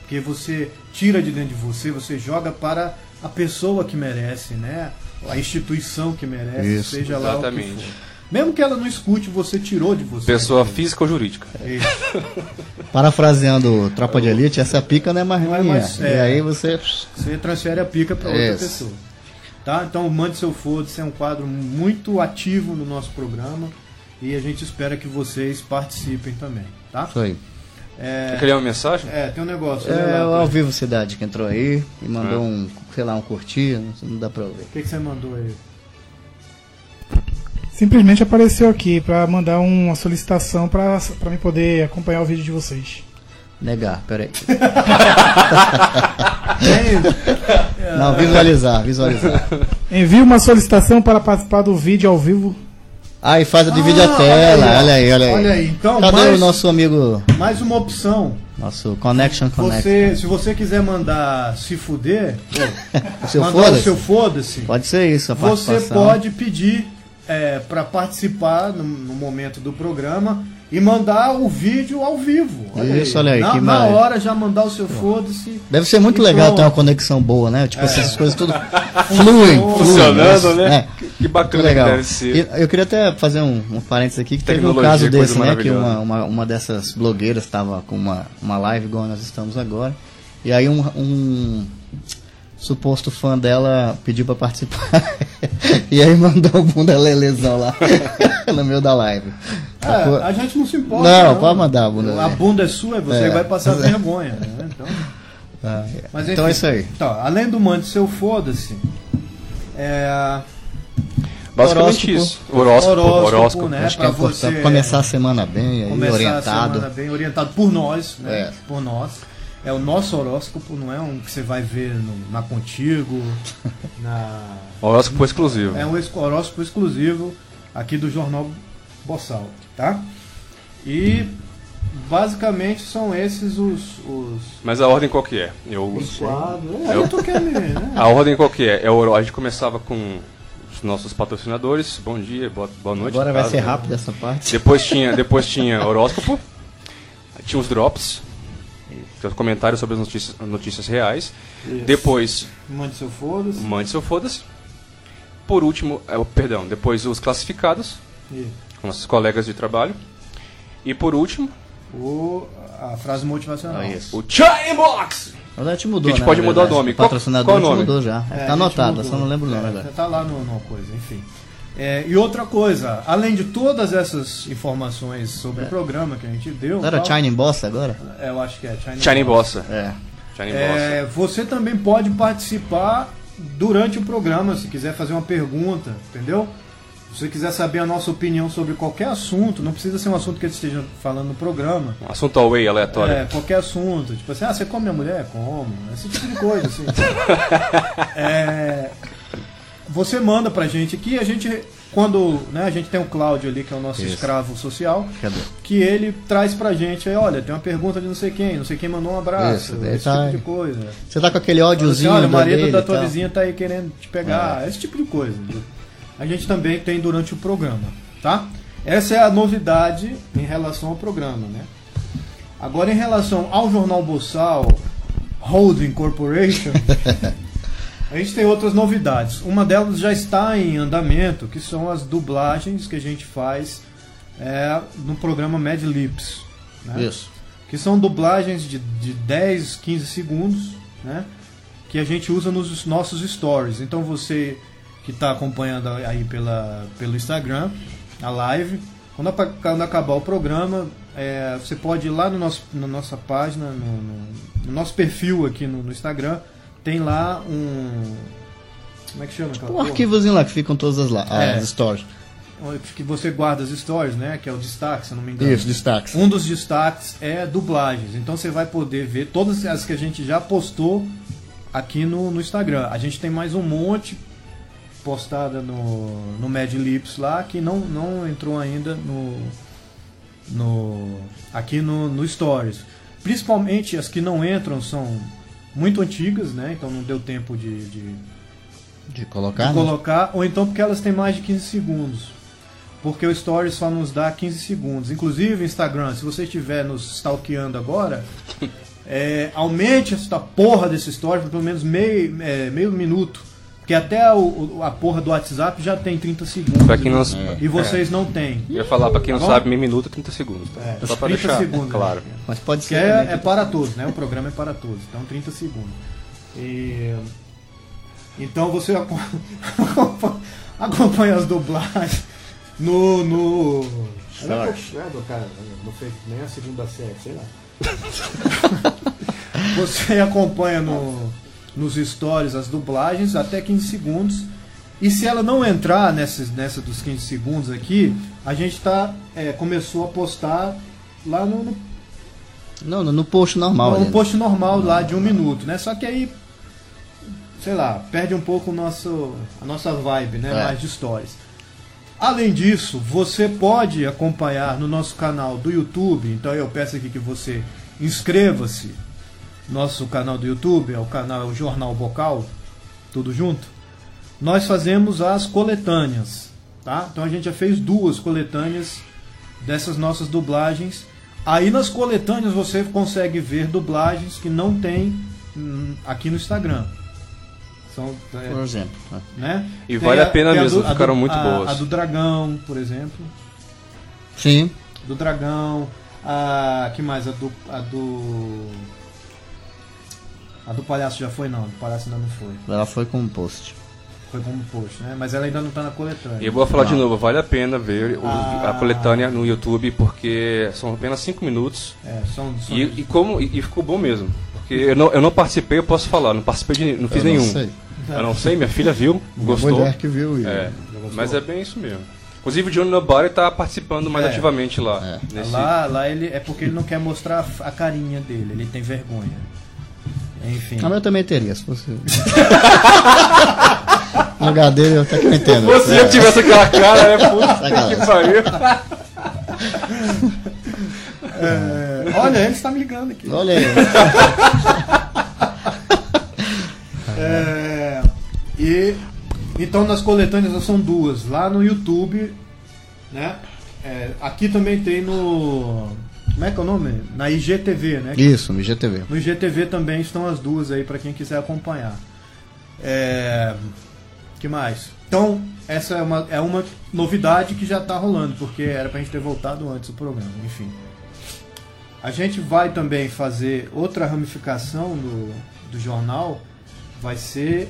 Porque você tira de dentro de você, você joga para a pessoa que merece, né? A instituição que merece, Isso, seja lá o que exatamente. for. Mesmo que ela não escute, você tirou de você. Pessoa física ou jurídica. Isso. [LAUGHS] Parafraseando Tropa de Elite, essa pica não é mais Não é minha. mais- E é. aí você. Você transfere a pica para outra Isso. pessoa. Tá? Então, mande seu foda-se, é um quadro muito ativo no nosso programa e a gente espera que vocês participem também, tá? Isso aí. É, Quer criar uma mensagem? é, tem um negócio. É lá, o ao vivo Cidade que entrou aí e mandou É. um, sei lá, um curtir, não- dá pra ouvir. O que, que você mandou aí? Simplesmente apareceu aqui pra mandar uma solicitação pra, pra mim poder acompanhar o vídeo de vocês. Negar, peraí. [LAUGHS] Não, visualizar, visualizar. Envie uma solicitação para participar do vídeo ao vivo. Ah, e faz a divide Ah, a tela, olha aí, olha aí, olha aí. olha aí, então, Cadê mais- o nosso amigo, Mais uma opção. nosso Connection Connect? Você, se você quiser mandar se fuder, [LAUGHS] O seu mandar o foda-se? seu foda-se, Pode ser isso, a você pode pedir para participar no, no momento do programa e mandar o vídeo ao vivo. Isso, olha aí, Na, que na hora já mandar o seu foda-se. Deve ser muito legal pronto. ter uma conexão boa, né? Tipo, essas coisas tudo [LAUGHS] fluem, fluem. Funcionando, né? É. Que, Muito bacana legal. que deve ser. E eu queria até fazer um, um parênteses aqui, que teve um Tecnologia, caso desse, né? Que uma, uma, uma dessas blogueiras estava com uma, uma live igual nós estamos agora. E aí um, um suposto fã dela pediu pra participar. [LAUGHS] e aí mandou o bunda lelezão lá [LAUGHS] no meio da live. É, a gente não se importa. Não, pode mandar a bunda A bunda é sua, você É. vai passar vergonha. Né? Então, [LAUGHS] Ah, é. mas, então enfim, é isso aí. Então, além do mande seu foda-se, é, Basicamente Horóscopo. isso. Horóscopo, Horóscopo, horóscopo. né? Acho que é importante você começar a semana bem, aí, começar a orientado. semana bem orientado por nós, né? É. Por nós. É o nosso horóscopo, não é um que você vai ver no- na Contigo, na Horóscopo exclusivo. é um horóscopo exclusivo aqui do jornal Bossal, tá? E basicamente são esses os, os, Mas a ordem qual que é? Eu, os quadros. É, Eu- eu tô querendo, né? a ordem qual que é? é o, a gente começava com os nossos patrocinadores. Bom dia, boa, boa noite. Agora vai caso, ser né? rápido essa parte. Depois tinha, depois tinha horóscopo, tinha os drops, os comentários sobre as notícias, notícias reais. Isso. Depois, Mande seu foda-se. mande seu foda-se. Por último, é, o- perdão, depois os classificados, E com nossos colegas de trabalho. E por último, o, a frase motivacional. Ah, isso. o Chai Box! Mas a gente mudou, A gente né, pode mudar o nome. Qual- patrocinador qual a gente nome? mudou já. É, tá anotado, mudou. só não lembro o nome É, agora. Tá lá no, numa coisa, enfim. É, e outra coisa, além de todas essas informações sobre o programa que a gente deu. Não era tal, China Boss agora? é, eu acho que é China, Shining Bossa. É. Shining É, você também pode participar durante o programa, se quiser fazer uma pergunta, entendeu? Se você quiser saber a nossa opinião sobre qualquer assunto, não precisa ser um assunto que a gente esteja falando no programa. Bossa. Um assunto away, aleatório. É, qualquer assunto. Tipo assim, ah, você come minha mulher? Como. Esse tipo de coisa, assim. [LAUGHS] É, você manda pra gente aqui, a gente, quando né, a gente tem o Cláudio ali, que é o nosso Isso. escravo social, Cadê? que ele traz pra gente, aí, olha, tem uma pergunta de não sei quem, não sei quem mandou um abraço, Isso, esse tá- tipo de coisa. Você tá com aquele assim, ódiozinho olha, o marido dele da tua vizinha tá aí querendo te pegar, É. esse tipo de coisa. A gente também tem durante o programa, tá? Essa é a novidade em relação ao programa, né? Agora, em relação ao Jornal Boçal Holding Corporation, [LAUGHS] a gente tem outras novidades. Uma delas já está em andamento, que são as dublagens que a gente faz é, no programa Mad Lips. Né? Isso. que são dublagens de, de 10, 15 segundos, né? Que a gente usa nos nossos stories. Então você que está acompanhando aí pela, pelo Instagram, a live, quando, quando acabar o programa, é, você pode ir lá no nosso, na nossa página, no, no- no nosso perfil aqui no, no Instagram, tem lá um. Como é que chama aquela Um arquivozinho lá que ficam todas as, lá, É. as stories. Que você guarda as stories, né? Que é o destaque, se eu não me engano. Isso, destaques. Um dos destaques é dublagens. Então você vai poder ver todas as que a gente já postou aqui no, no Instagram. A gente tem mais um monte postada no, no Mad Lips lá, que não, não entrou ainda no, no aqui no, no Stories. Principalmente as que não entram são muito antigas, né? Então não deu tempo de, de, De colocar, de né? colocar, ou então porque elas têm mais de 15 segundos. Porque o Stories só nos dá 15 segundos. Inclusive, Instagram, se você estiver nos stalkeando agora, [LAUGHS] é, aumente essa porra desse Stories por pelo menos meio, é, meio minuto. Porque até o- o- a porra do WhatsApp já tem 30 segundos. Pra quem não- e vocês não têm. Eu ia falar, pra quem não Tá sabe, meio minuto, 30 segundos. Tá? É, Só pra 30 deixar segundos, claro. né? Mas pode ser. é, é que- para todos, né? O programa é para todos. Então 30 segundos. E, então você aco- [LAUGHS] acompanha as dublagens no. no Ela é, é, do cara, não fez nem a segunda série, sei lá. [LAUGHS] você acompanha no, nos stories as dublagens até 15 segundos. E se ela não entrar nessa, nessa dos 15 segundos aqui, a gente tá, é, começou a postar lá no, no Não, no, no post normal. um ali, né? post normal lá de um minuto, né? Só que aí, sei lá, perde um pouco o nosso, a nossa vibe, né? É. Mais de stories. Além disso, você pode acompanhar no nosso canal do YouTube. Então eu peço aqui que você inscreva-se no nosso canal do YouTube, é o canal é o Jornal Vocal, tudo junto. Nós fazemos as coletâneas, tá? Então a gente já fez duas coletâneas dessas nossas dublagens. Aí nas coletâneas você consegue ver dublagens que não tem hum, aqui no Instagram. São, é, Por exemplo. né? né? E vale a pena tem mesmo, do- ficaram do- muito a- boas. A do Dragão, por exemplo. Sim. Do Dragão. A. que mais? A do. A do. A do Palhaço já foi não, a do Palhaço ainda não foi. Ela foi com um post. Foi como post, né? Mas ela ainda não tá na coletânea. E eu vou falar de Não. novo, vale a pena ver o- Ah. a coletânea no YouTube, porque são apenas 5 minutos. É, são, são- E, e como, e, e ficou bom mesmo. Porque eu não, eu não participei, eu posso falar, não participei de não fiz Eu não nenhum. sei. Eu não sei, minha filha viu, Minha gostou. mulher que viu e- É, mas é bem isso mesmo. Inclusive o Johnny Nobody tá participando mais É. ativamente lá. Nesse... Lá, lá ele é porque ele não quer mostrar a carinha dele, ele tem vergonha. Enfim. Ah, mas eu também teria, se fosse. [LAUGHS] no lugar dele, eu até que eu entendo. Se você É. tivesse aquela cara, né? [LAUGHS] Puta que pariu. É, olha, ele está me ligando aqui. Olha aí. [LAUGHS] É, e então nas coletâneas são duas, lá no YouTube, né? É, aqui também tem no como é que é o nome? Na IGTV, né? Isso, no IGTV. No IGTV também estão as duas aí para quem quiser acompanhar. É, que mais? Então essa é uma, é uma novidade que já está rolando porque era pra gente ter voltado antes do programa, enfim. A gente vai também fazer outra ramificação do, do jornal. Vai ser.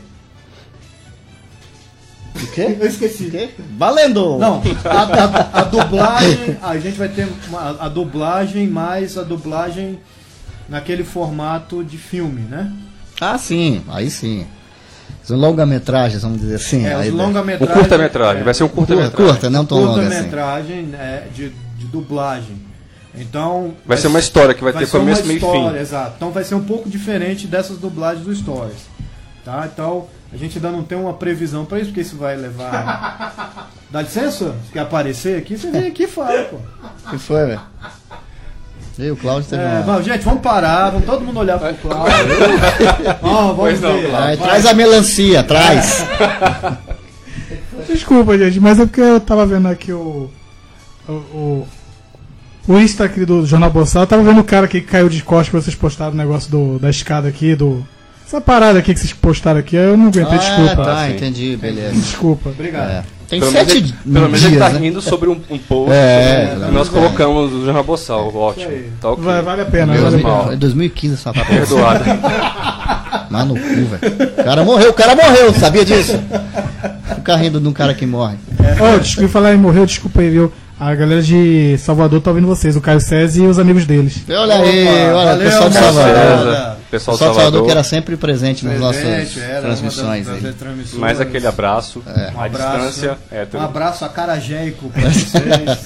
O quê? Eu esqueci. Valendo! Não, a, a- a dublagem. A gente vai ter uma- a dublagem mais a dublagem naquele formato de filme, né? Ah, sim, aí sim. Os longa-metragens, vamos dizer assim. É, aí dá- Um longa-metragem. curta-metragem, vai ser um curta-metragem. Curta, não tão longa assim. Curta-metragem né, de, de dublagem. Então. Vai ser uma história que vai ter ser começo, meio e história, fim. Exato. Então vai ser um pouco diferente dessas dublagens do Stories. Tá? Então a gente ainda não tem uma previsão pra isso, porque isso vai levar. [LAUGHS] Dá licença? Você quer aparecer aqui? Você vem aqui e fala, pô. O que foi, velho? E o Cláudio teve É, uma... gente, vamos parar, vamos todo mundo olhar pro Cláudio. [LAUGHS] Ó, vamos Pois não, ver. Vai. traz a melancia, traz. [LAUGHS] Desculpa, gente, mas é porque eu tava vendo aqui o. O, o, o Insta aqui do Jornal Boçal, eu tava vendo o cara aqui que caiu de costas que vocês postaram o negócio do, da escada aqui, do. Essa parada aqui que vocês postaram aqui, eu não aguentei, Ah, desculpa. tá, sim. entendi, beleza. Desculpa. Obrigado. É. Tem Pelo menos, sete ele, pelo menos dias, ele tá né? rindo sobre um, um post É, sobre- é, nós colocamos no Jornal Boçal, ótimo. Tá ok. Vai- vale a pena, Meu vale a Deus, pena. É 2015 essa porra. Perdoado. [LAUGHS] Mas no cu, velho. O cara morreu, o cara morreu, sabia disso? Ficar rindo de um cara que morre. Ô, desculpa falar em morreu, desculpa aí, viu? A galera de Salvador tá ouvindo vocês, o Caio César e os amigos deles. Olha aí, Opa, olha, valeu, o pessoal de. Salvador. Pessoal pessoal de de Salvador Salvador. que era sempre presente nas nossas era transmissões das- das transmissões. Mais aquele abraço, É. Um à abraço, distância. É, Um abraço acarajeico pra [LAUGHS] vocês.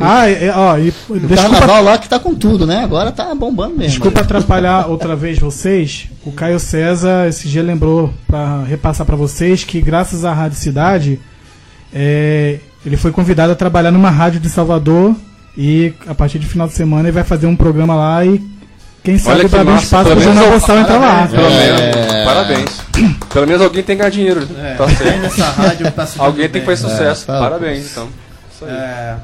Ah, é, ó, e, O carnaval lá que tá com tudo, né? Agora tá bombando mesmo. desculpa atrapalhar [LAUGHS] outra vez vocês. O Caio César esse dia lembrou para repassar para vocês que graças à Rádio Cidade, é, ele foi convidado a trabalhar numa rádio de Salvador e a partir de final de semana ele vai fazer um programa lá e quem sabe Olha que um massa. espaço Pelo pro menos Jornal Boçal entrar lá. Pelo É. menos. Parabéns. [CLEARS THROAT] Pelo menos alguém tem que ganhar dinheiro. É, tá certo. nessa rádio tá se Alguém tem que fazer sucesso. É, tá. Parabéns, então. Isso aí. É,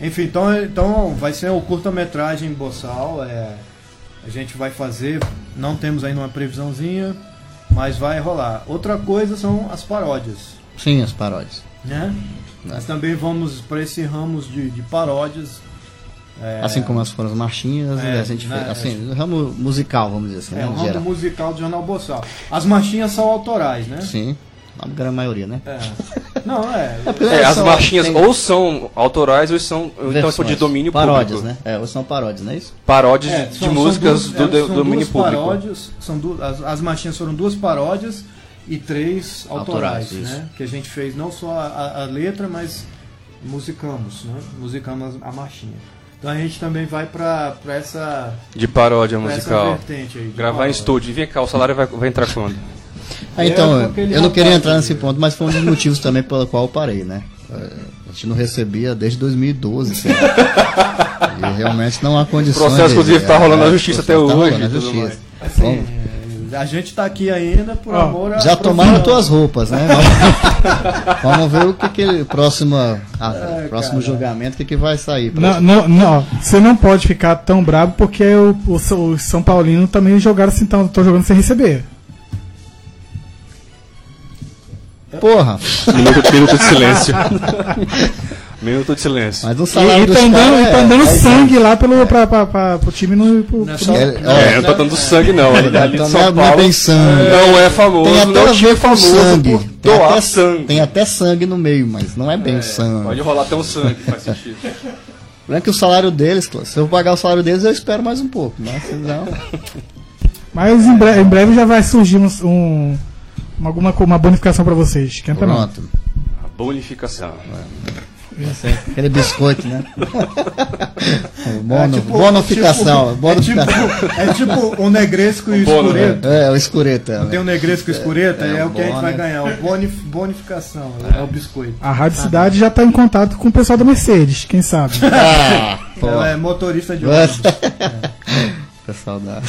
enfim, então, então vai ser o curta-metragem Boçal. É, a gente vai fazer, não temos ainda uma previsãozinha, mas vai rolar. Outra coisa são as paródias, Sim, as paródias. né? Nós também vamos para esse ramos de, de paródias. É, Assim como as foram as marchinhas, É, a gente né, fez. Assim, o ramo musical, vamos dizer assim, é né? ramo geral. musical do Jornal Boçal. As marchinhas são autorais, né? Sim, a grande maioria, né? É. Não, é. É, as São- marchinhas tem ou são autorais ou são então são de versões. domínio paródias, público. né? É, ou são paródias, não é isso? Paródias É, de são- são músicas duas- do, é, do são domínio duas público. Paródias, são du as, as marchinhas foram duas paródias e três autorais, Autorais, né? Que a gente fez não só a, a- a letra, mas musicamos, né? Musicamos a marchinha. Então a gente também vai pra, pra essa, De paródia musical. vertente aí. de Gravar em paródia. estúdio. E vem cá, o salário vai, vai entrar quando? Ah, É, então, aquele eu não queria rapaz entrar nesse ponto, mas foi um dos motivos também pelo qual eu parei, né? É, A gente não recebia desde 2012, sei lá. E realmente não há condições. O processo, inclusive, tá é, rolando na justiça até tá hoje rolando na justiça. Assim, a gente tá aqui ainda por Ó, amor a já tomaram tuas roupas, né? [LAUGHS] Vamos, ver o que que próximo, a- Ai, próximo cara. julgamento, o que, que vai sair. Não, não, não, você não pode ficar tão bravo porque o, o, São- os São Paulino também jogaram assim, estão jogando sem receber. Porra, Minuto, minuto de [LAUGHS] silêncio. [LAUGHS] minuto de silêncio. mas o E salário dos estão dando, e tão é- dando é- sangue lá pelo, pra, pra, pra, pro time no. Pro, Não é pro- É, É, é, não tá dando sangue não. Ali, ali não é- São não é Paulo bem sangue. não é famoso, tem até não é famoso sangue. por Tem doar até, sangue. tem até sangue no meio, mas não é bem sangue. Pode rolar até um sangue, faz sentido. Não é que o salário deles, se eu pagar o salário deles, eu espero mais um pouco. Mas não. Mas em breve, em breve já vai surgir um, um- uma, alguma, uma bonificação pra vocês. Não. Pronto. A bonificação. Aquele biscoito, né? [LAUGHS] Mono, É tipo- bonificação. tipo- é, bonificação. tipo, é tipo o negresco e o né? escureto. É, o escureta. Tem o negresco e o escureta, é, é, o que a gente vai né? ganhar. O bonif bonificação, é. o biscoito. A Rádio Cidade já tá em contato com o pessoal da Mercedes, quem sabe? [LAUGHS] Ah. Ela é motorista de ônibus. [LAUGHS] Pessoal da.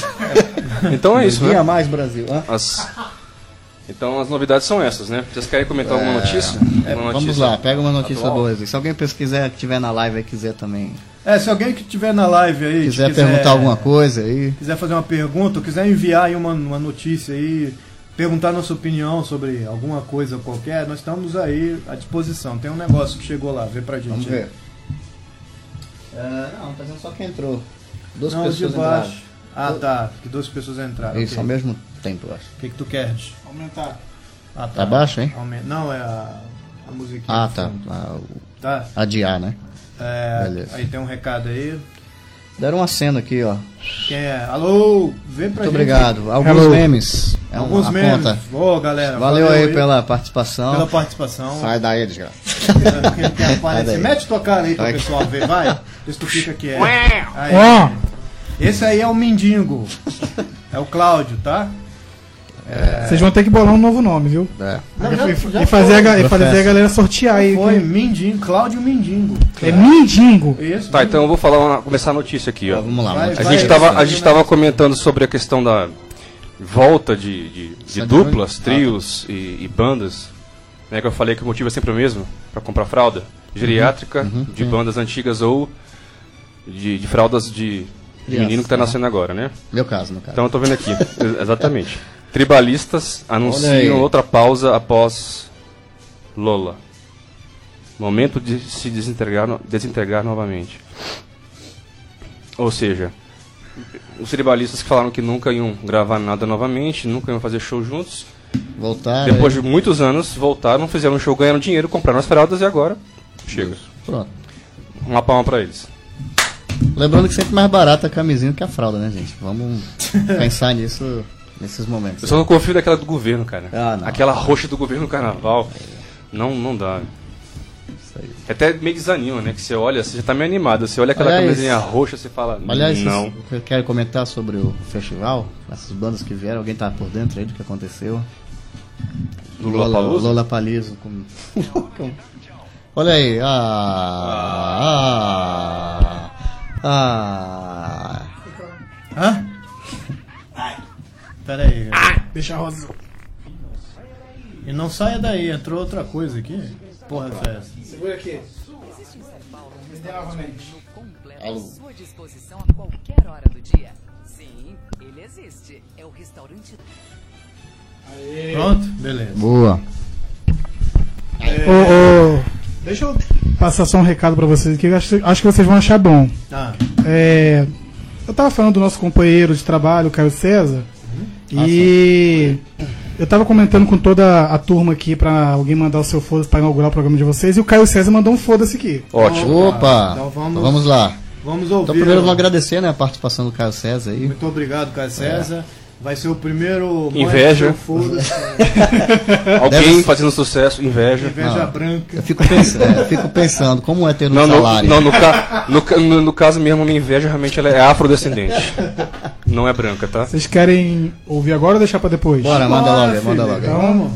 Então é isso, Dia né? mais Brasil. As- Então as novidades são essas, né? Vocês querem comentar alguma notícia? É, Uma vamos notícia lá, pega uma notícia atual? boa. Se alguém pesquisar, que tiver na live aí quiser também. É, se alguém que estiver na live aí Quiser perguntar alguma coisa aí. quiser fazer uma pergunta, ou quiser enviar aí uma, uma notícia aí, perguntar nossa opinião sobre alguma coisa qualquer, nós estamos aí à disposição. Tem um negócio que chegou lá, vê pra gente. Vamos aí. ver. É, não, tá dizendo só que entrou. Duas Não, de pessoas baixo. entraram. Ah, tá. Que duas pessoas entraram. Isso, ok. ao mesmo tempo, eu acho. O que, que tu queres? Aumentar. Ah, Tá baixo, hein? Aumen- Não, é a, a musiquinha. Ah, tá. fundo. Ah, o- Tá. Adiar, né? É, Beleza. aí tem um recado aí. Deram uma cena aqui, ó. Quem é? Alô, vê pra Muito gente. obrigado. Alguns Hello. memes. É Alguns uma memes. conta. Ô, galera. Valeu aí pela participação. pela participação. Sai daí, desgraça. Quem quer [LAUGHS] aparecer? daí. Mete tua cara aí pro Vai. pessoal ver, vai. Vê se tu fica [LAUGHS] quieto. Aí. Ó, Esse aí é o Mindingo. [LAUGHS] É o Cláudio, tá? Vocês vão ter que bolar um novo nome, viu? É. Não, E, já- e já fazer, a, foi. e fazer a galera sortear aí. Foi Mindingo, Cláudio Mindingo. É Mindingo. Isso. Tá, então eu vou falar uma- começar a notícia aqui, ó. Vamos lá, Vai, A vai. gente tava, a gente tava comentando sobre a questão da volta de, de, de duplas, trios e, e bandas. Né, que eu falei que o motivo é sempre o mesmo, para comprar fralda. Geriátrica, Uhum, de bandas antigas ou de, de fraldas de, de menino que tá aham. nascendo agora, né? Meu caso, no caso. Então eu tô vendo aqui, ex- [LAUGHS] exatamente. Tribalistas anunciam outra pausa após Lola. Momento de se desintegrar, desintegrar novamente. Ou seja, os tribalistas que falaram que nunca iam gravar nada novamente, nunca iam fazer show juntos. Voltar. Depois aí. de muitos anos, voltaram, fizeram um show, ganharam dinheiro, compraram as fraldas e agora chega. Pronto. Uma palma pra eles. Lembrando que sempre mais barata a camisinha que a fralda, né, gente? Vamos [LAUGHS] pensar nisso nesses momentos. Eu só não confio naquela do governo, cara. Ah. Aquela roxa do governo no carnaval. Não, não dá. Isso aí. Até meio desanima, né? Que você olha, você já tá meio animado. Você olha aquela Aliás- camisinha roxa, você fala, Aliás, não. vocês querem comentar sobre o festival? Essas bandas que vieram, alguém tá por dentro aí do que aconteceu? Do? Lola Palizo. Com... [LAUGHS] com- Olha aí. Ah, ah, ah. Hã? Pera aí. Deixa a rosa. E não saia daí, entrou outra coisa aqui. Porra, é essa? Segura aqui. À sua disposição a qualquer hora do dia. Sim, ele existe. É o restaurante. Pronto? Beleza. Boa. Ô, ô, deixa eu passar só um recado pra vocês aqui. eu Acho, acho que vocês vão achar bom. Ah, É, eu tava falando do nosso companheiro de trabalho, Caio César, e eu tava comentando com toda a turma aqui pra alguém mandar o seu foda-se pra inaugurar o programa de vocês, e o Caio César mandou um foda-se aqui. Ótimo. Opa! Então vamos- Então vamos lá. vamos ouvir. Então primeiro ó. vamos agradecer né, a participação do Caio César aí. Muito obrigado, Caio César. Vai ser o primeiro. Inveja. Foda-se. [LAUGHS] Alguém Deve- fazendo sucesso, inveja. Inveja Ah. branca. Eu fico, pensando, é, eu fico pensando como é ter um Não, no, salário. não no, no, ca- no- no caso mesmo, minha inveja realmente ela é afrodescendente. [LAUGHS] Não é branca, tá? Vocês querem ouvir agora ou deixar pra depois? Bora, manda Bora, logo, aí, manda filho. logo. Então,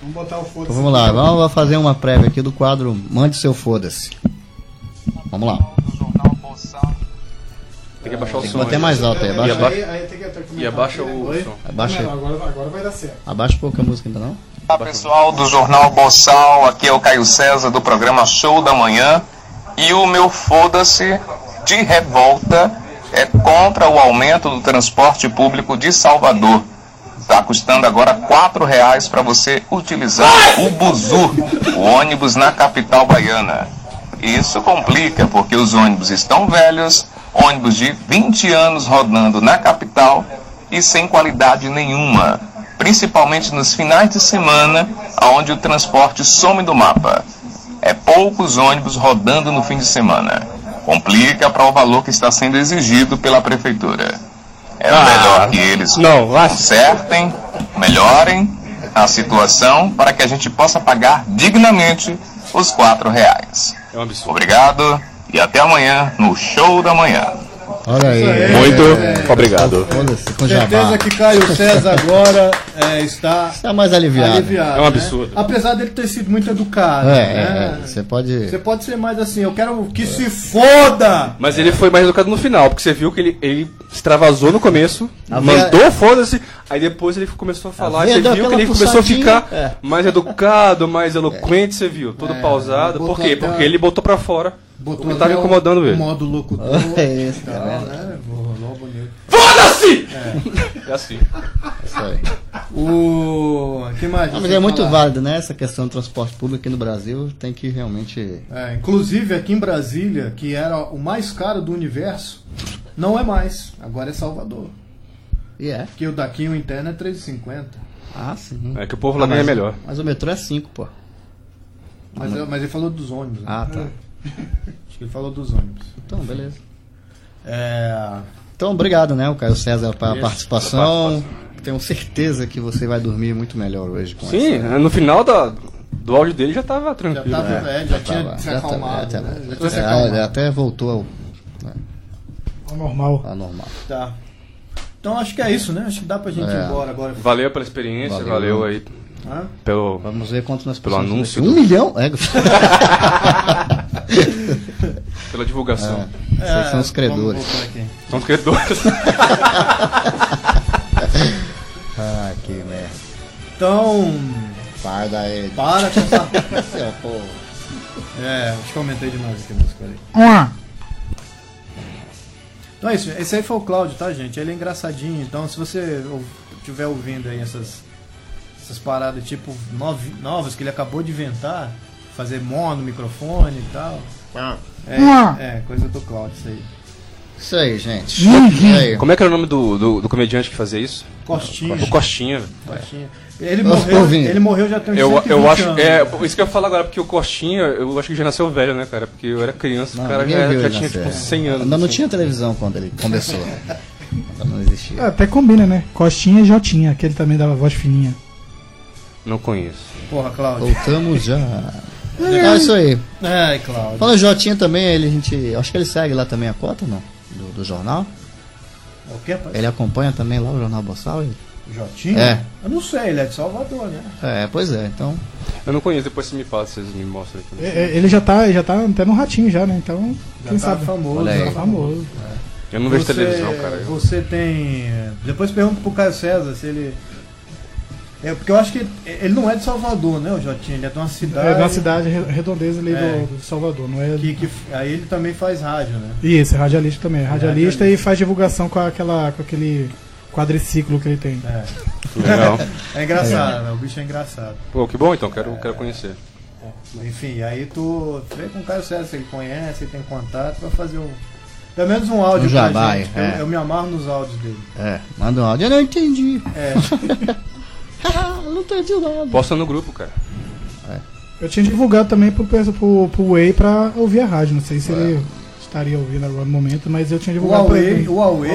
vamos botar o foda-se. Então vamos lá, vamos fazer uma prévia aqui do quadro Mande seu foda-se. Vamos lá. Tem que abaixar o Tem que som. bater aí. mais alto aí, E abaixa, abaixa, Aí, aí tem que até e abaixa o Oi? som. abaixa, Não, agora, agora vai dar certo. abaixa um pouco a música ainda não? Olá pessoal do Jornal Boçal, aqui é o Caio César do programa Show da Manhã e o meu foda-se de revolta é contra o aumento do transporte público de Salvador. Está custando agora R$ reais para você utilizar o Buzu, o ônibus na capital baiana. Isso complica porque os ônibus estão velhos, ônibus de 20 anos rodando na capital e sem qualidade nenhuma, principalmente nos finais de semana, onde o transporte some do mapa. É poucos ônibus rodando no fim de semana. Complica para o valor que está sendo exigido pela prefeitura. É melhor que eles Não, consertem, melhorem a situação para que a gente possa pagar dignamente os quatro reais. É um absurdo. Obrigado e até amanhã no Show da Manhã. Olha aí. Muito obrigado. Foda-se com. Certeza que Caio César agora é, está Está mais aliviado. aliviado. É um né? absurdo. Apesar dele ter sido muito educado. É, né? é, é, você pode. Você pode ser mais assim, eu quero que se foda! Mas ele foi mais educado no final, porque você viu que ele, ele extravasou no começo, A mandou foda-se, aí depois ele começou a falar, veia você viu que ele começou a ficar é. mais educado, mais eloquente, você viu, todo pausado. Por quê? Porque a- ele botou pra fora Botou que tava incomodando o ele. modo locutor. [LAUGHS] É isso, e tá vendo? né? Foda-se! É assim. Isso aí. O. que mais? Não, mas é muito falar? válido, né? Essa questão do transporte público aqui no Brasil tem que realmente. É, inclusive aqui em Brasília, que era o mais caro do universo, não é mais. Agora é Salvador. E é. Que o daqui o interno é 3,50. Ah, sim. É que o povo lá Ah, mas- melhor. Mas o metrô é 5, pô. Mas, eu- mas ele falou dos ônibus. né? Ah, tá. Acho que ele falou dos ônibus. Então, beleza. É. Então, obrigado, né, o Caio César, pela participação. Tenho certeza que você vai dormir muito melhor hoje com Sim, essa. no final da, do áudio dele já tava Já, tranquilo. né? é, já, tinha Tava- se já acalmado. já né? Já tinha se acalmado. já até voltou ao, Ao normal. ao normal. Tá. Então acho que é isso, né? Acho que dá pra gente É. ir embora agora. Valeu pela experiência, Valeu. valeu, aí Hã? pelo. Vamos ver quanto nós Pelo precisamos anúncio daqui. Um do- milhão? É. [LAUGHS] [LAUGHS] [LAUGHS] pela divulgação. Vocês são os credores. É. São os credores. Ah, que merda. Então. Para daí. Para com essa. [LAUGHS] É. É, acho que eu aumentei demais aqui a música ali. Então é isso, esse aí foi o Cláudio, tá, gente? Ele é engraçadinho, então se você ou- tiver ouvindo aí essas, essas paradas tipo novas que ele acabou de inventar, fazer mono, microfone e tal. É, é, coisa do Cláudio, isso aí. Isso aí, gente. Uhum. Aí? Como é que era o nome do, do, do comediante que fazia isso? Costinha. O Costinha. Costinha. Ele Eu morreu, ele morreu já tem uns Eu, 120 eu acho. anos. É, isso que eu ia falar agora, porque o Costinha, eu acho que já nasceu velho, né, cara? Porque eu era criança, Não, o cara já, já tinha tipo 100 anos. Ainda não assim. tinha televisão quando ele começou. Ainda não existia. É, Até combina, né? Costinha e Jotinha, aquele também dava voz fininha. Não conheço. Porra, Cláudio. Voltamos já. É isso aí. Ai, Cláudio. Falando em Jotinha também, ele, a gente. Acho que ele segue lá também a cota, não? Do, do jornal. O que, rapaz? Ele acompanha também lá o Jornal Boçal? ele? Jotinho? É. Eu não sei, ele é de Salvador, né? É, pois é, então. Eu não conheço, depois você me passa, vocês me mostram aqui. É, é, Ele já tá, já tá até no ratinho já, né? Então, Já quem tá sabe? famoso. Olha aí. Tá famoso. Eu não vejo Você- televisão, cara. Você tem. Depois pergunta pro Caio César se ele. É, porque eu acho que ele não é de Salvador, né, o Jotinho? Ele é de uma cidade. É da cidade re- redondeza ali É. do, do Salvador, não é? Que, que, aí ele também faz rádio, né? Isso, é radialista também. é Radialista radialista. e faz divulgação com, aquela, com aquele quadriciclo que ele tem. É. Legal. [LAUGHS] É engraçado, né? O bicho é engraçado. Pô, que bom então, quero, quero conhecer. Enfim, aí tu vê com o Caio César, se ele conhece, ele tem contato, vai fazer um. Pelo menos um áudio Um pra jabá, gente. é. Eu, eu me amarro nos áudios dele. É, manda um áudio. Eu não entendi. É. [LAUGHS] não entendi nada. Posta no grupo, cara. Eu tinha divulgado também pro, pro, pro, Way pra ouvir a rádio. Não sei se ele estaria ouvindo agora no momento, mas eu tinha divulgado pra Huawei, ele. o Huawei,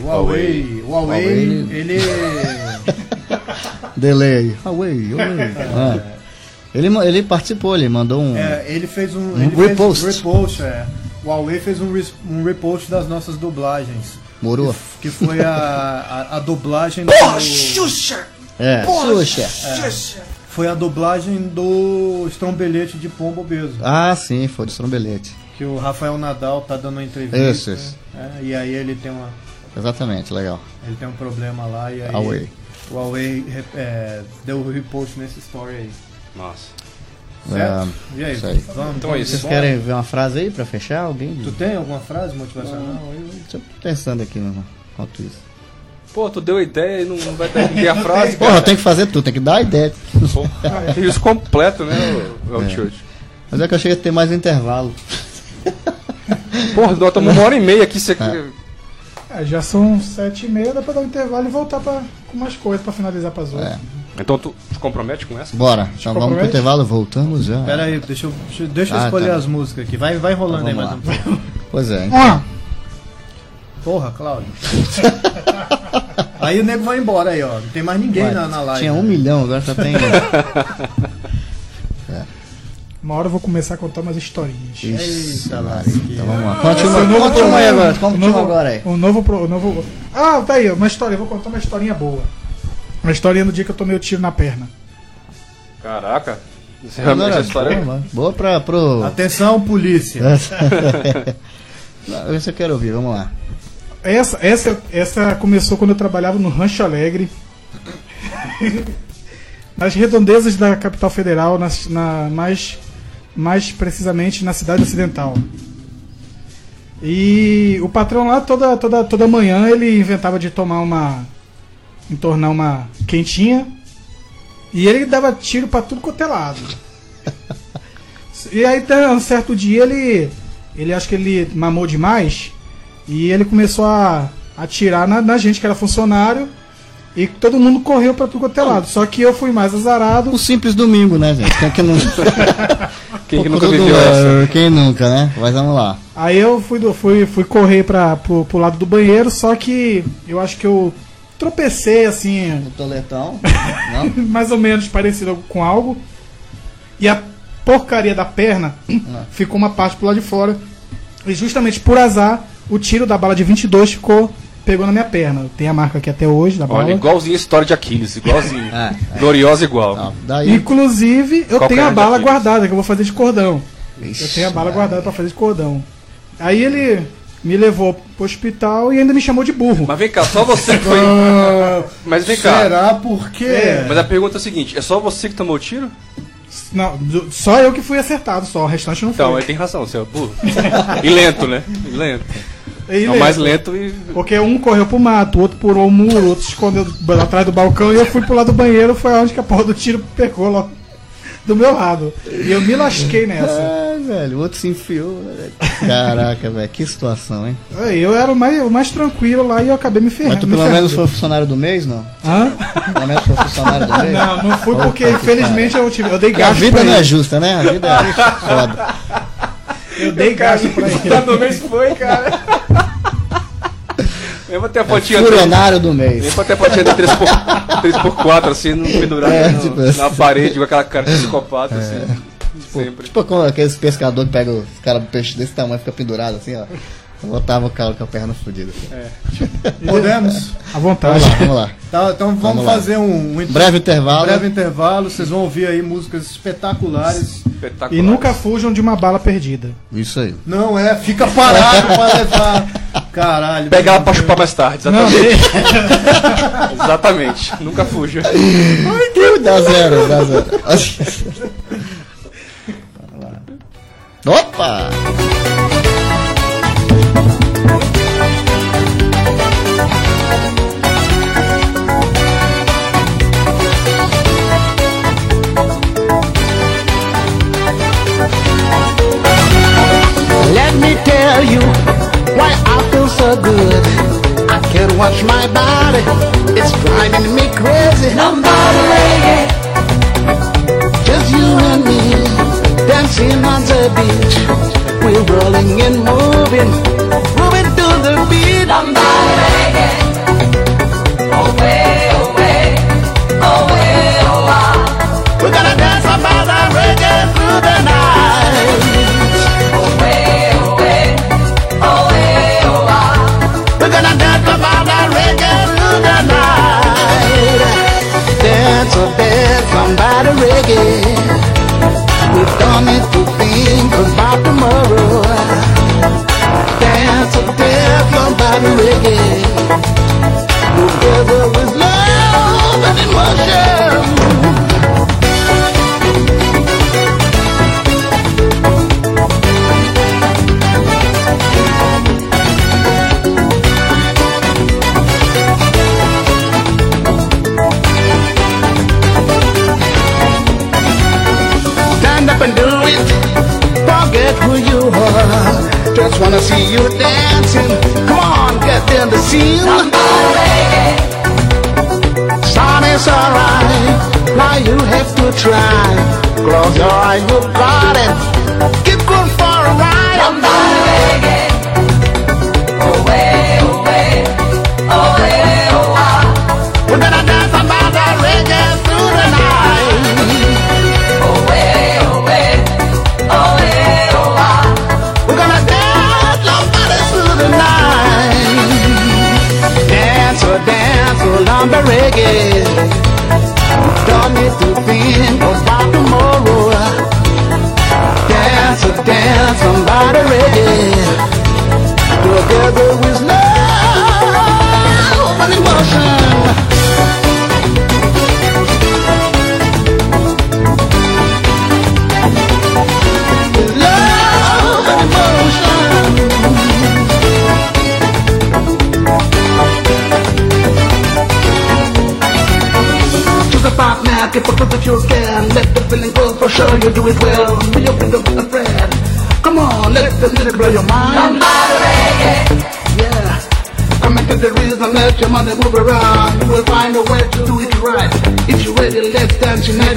o Huawei, o Huawei, Huawei. ele. [LAUGHS] Delay. Away, away. [LAUGHS] Ah. Ele, ele participou, ele mandou um. É, ele fez um, Um ele fez repost. um repost, é. O Huawei fez um, um repost das nossas dublagens. Morou? Que foi a, a, a dublagem do. É, Xuxa. É. Foi a dublagem do Estrombelete de Pombo Beso. Ah, sim, foi do Strombelete. Que o Rafael Nadal tá dando uma entrevista. Isso, isso. é, e aí ele tem uma. Exatamente, legal. Ele tem um problema lá e aí. Huawei. O Huawei é, deu o repost nessa story aí. Nossa. Certo? É, e aí? isso aí. Vamos, Então é vamos isso. Vocês querem ver uma frase aí pra fechar? Alguém? Tu tem alguma frase motivacional? aí? Deixa eu pensando aqui no- enquanto isso. Pô, tu deu ideia e não não vai dar ninguém a [LAUGHS] frase, Porra, cara. tem que fazer tudo, tem que dar a ideia. Isso completo, né, o, o É. Mas é que eu achei que ia ter mais intervalo. Porra, nós estamos uma hora e meia aqui, isso aqui. É, já são sete e meia, dá pra dar um intervalo e voltar pra, com mais coisas pra finalizar pras outras. É. Então tu te compromete com essa? Bora, então vamos pro compromete? intervalo, voltamos já. Pera aí, deixa eu, deixa, eu- Ah, escolher tá. as músicas aqui. Vai, vai rolando aí Vamos mais um pouco. Pois é. então. Ah, Porra, Cláudio. [LAUGHS] aí o nego vai embora aí, ó. Não tem mais ninguém Ué, na, na live. Tinha um milhão, agora só tem. [LAUGHS] uma hora eu vou começar a contar umas historinhas. Eita, lasqueira. Então vamos lá. Continua, é novo continua aí programa. agora. O Continua novo- agora aí. O novo, pro- o novo. Ah, tá aí, uma história. Eu vou contar uma historinha boa. Uma historinha do dia que eu tomei o tiro na perna. Caraca. Isso é realmente essa história. boa, mano. Boa pra, pro. Atenção, polícia. [LAUGHS] Não, Esse eu quero ouvir, vamos lá. Essa, essa, essa começou quando eu trabalhava no Rancho Alegre. [LAUGHS] nas redondezas da capital federal, nas- na, mais, mais precisamente na cidade ocidental. E o patrão lá, toda, toda, toda manhã, ele inventava de tomar uma. entornar uma quentinha. E ele dava tiro pra tudo quanto é lado. [LAUGHS] E aí, um certo dia, ele. Ele acho que ele mamou demais. E ele começou a atirar na, na gente que era funcionário. E todo mundo correu pra tudo quanto é lado. Só que eu fui mais azarado. O simples domingo, né, gente? Quem que, não... [LAUGHS] Quem que nunca viveu essa? Quem nunca, né? Mas vamos lá. Aí eu fui, do- fui, fui correr pra, pro, pro lado do banheiro. Só que eu acho que eu tropecei assim. O toletão. [LAUGHS] mais ou menos parecido com algo. E a porcaria da perna ficou uma parte pro lado de fora. E justamente por azar, o tiro da bala de 22 ficou. Pegou na minha perna. Tem a marca aqui até hoje da bala. Olha, igualzinho a história de Aquiles, igualzinho. [LAUGHS] É, Gloriosa igual. Daí. Inclusive, eu Qual tenho é a a bala guardada, que eu vou fazer de cordão. Ixi, eu tenho a bala Maria. guardada pra fazer de cordão. Aí ele me levou pro hospital e ainda me chamou de burro. Mas vem cá, só você que foi. Ah, Mas vem cá. Será por quê? É. Mas a pergunta é a seguinte: é só você que tomou o tiro? Não, só eu que fui acertado, só. O restante não Então, foi. ele tem razão, você é burro. [LAUGHS] e lento, né? E lento. E É o mais lento e. Porque um correu pro mato, o outro pulou o muro, o outro se escondeu atrás do balcão e eu fui pro lado do banheiro, foi onde que a porra do tiro pegou lá do meu lado. E eu me lasquei nessa. Ai, velho, o outro se enfiou. né? Caraca, velho, que situação, hein? Eu era o mais, o mais tranquilo lá e eu acabei me ferrando. Mas tu me pelo menos foi funcionário do mês, não? Hã? Pelo menos foi funcionário do mês? Não, não fui porque que infelizmente eu, tive, eu dei pariu. A gasto vida não é justa, né? A vida é [LAUGHS] foda. Eu dei gasto pra [LAUGHS] ele. do mês foi, cara. Lembra até a potinha É, Furenário do mês. Eu vou a fotinha de 3x4, assim, no pendurado é, tipo, na assim. parede, com aquela cara de é. psicopata, assim, é. assim. Tipo, quando aqueles pescadores pegam os caras peixe desse tamanho e fica pendurado assim, ó. O Otávio Calo com a perna fodida. É. Podemos? A vontade. Vamos lá, vamos lá. Tá, então vamos, vamos fazer um, um, breve intervalo. breve intervalo. Vocês vão ouvir aí músicas espetaculares. espetaculares. E nunca fujam de uma bala perdida. Isso aí. Não é, fica parado pra levar. Caralho. Pegar ela pra chupar mais tarde, exatamente. É. [LAUGHS] exatamente. Nunca fuja. Ai, Deus. Dá zero, dá zero. [LAUGHS] Opa! you? Why I feel so good? I can't watch my body. It's driving me crazy. Nobody lady. Just you and me dancing on the beach. We're rolling and moving, moving to the beat. Nobody lady.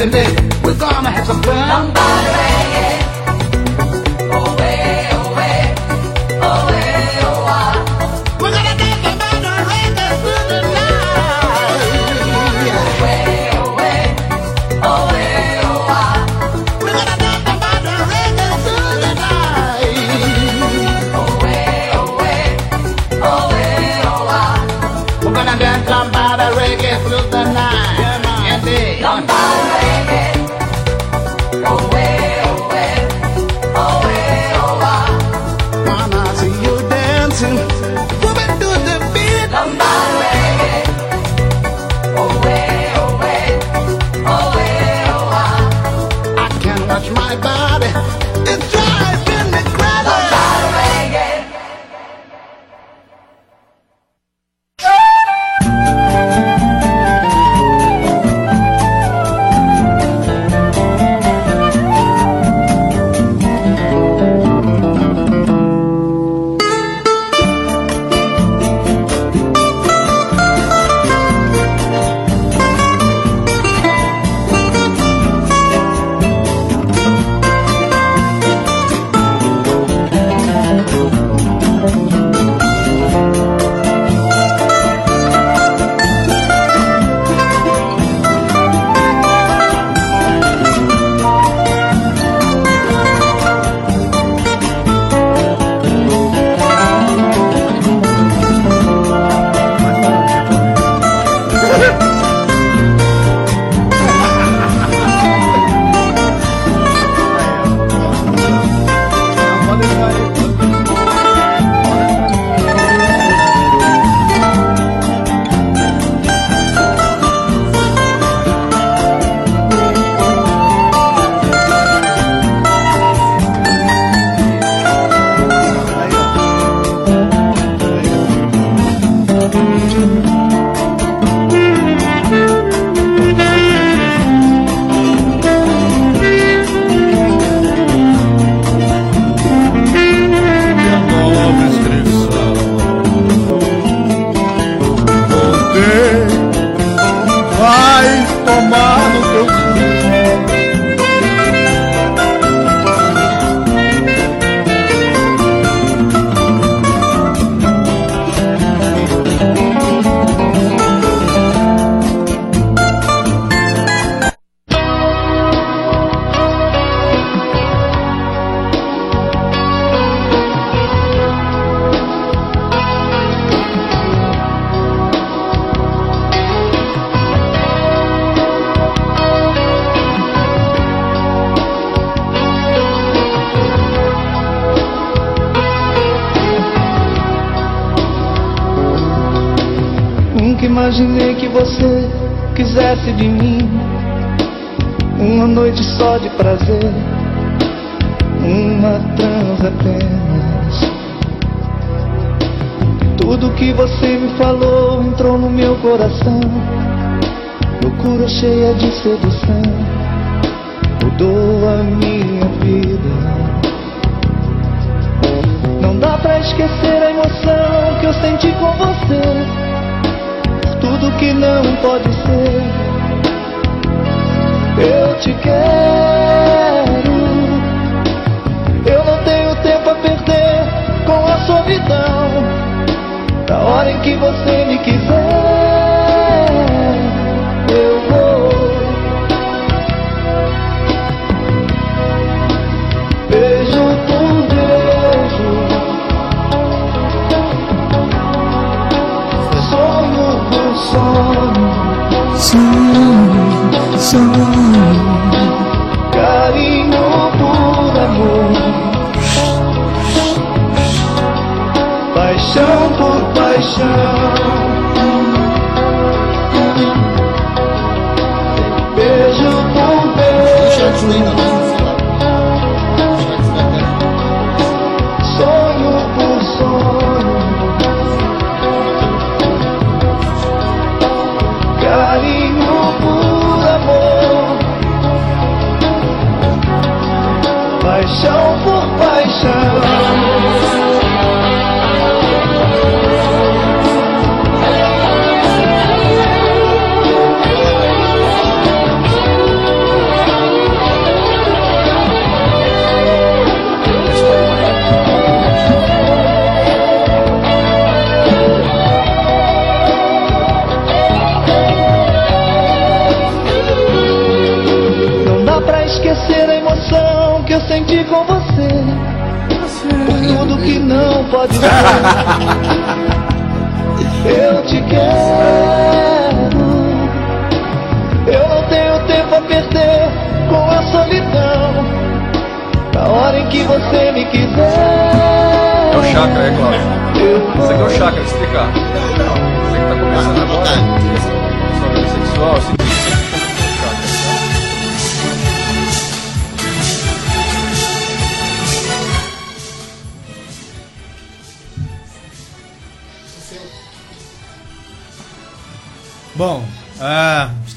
We're gonna have some fun.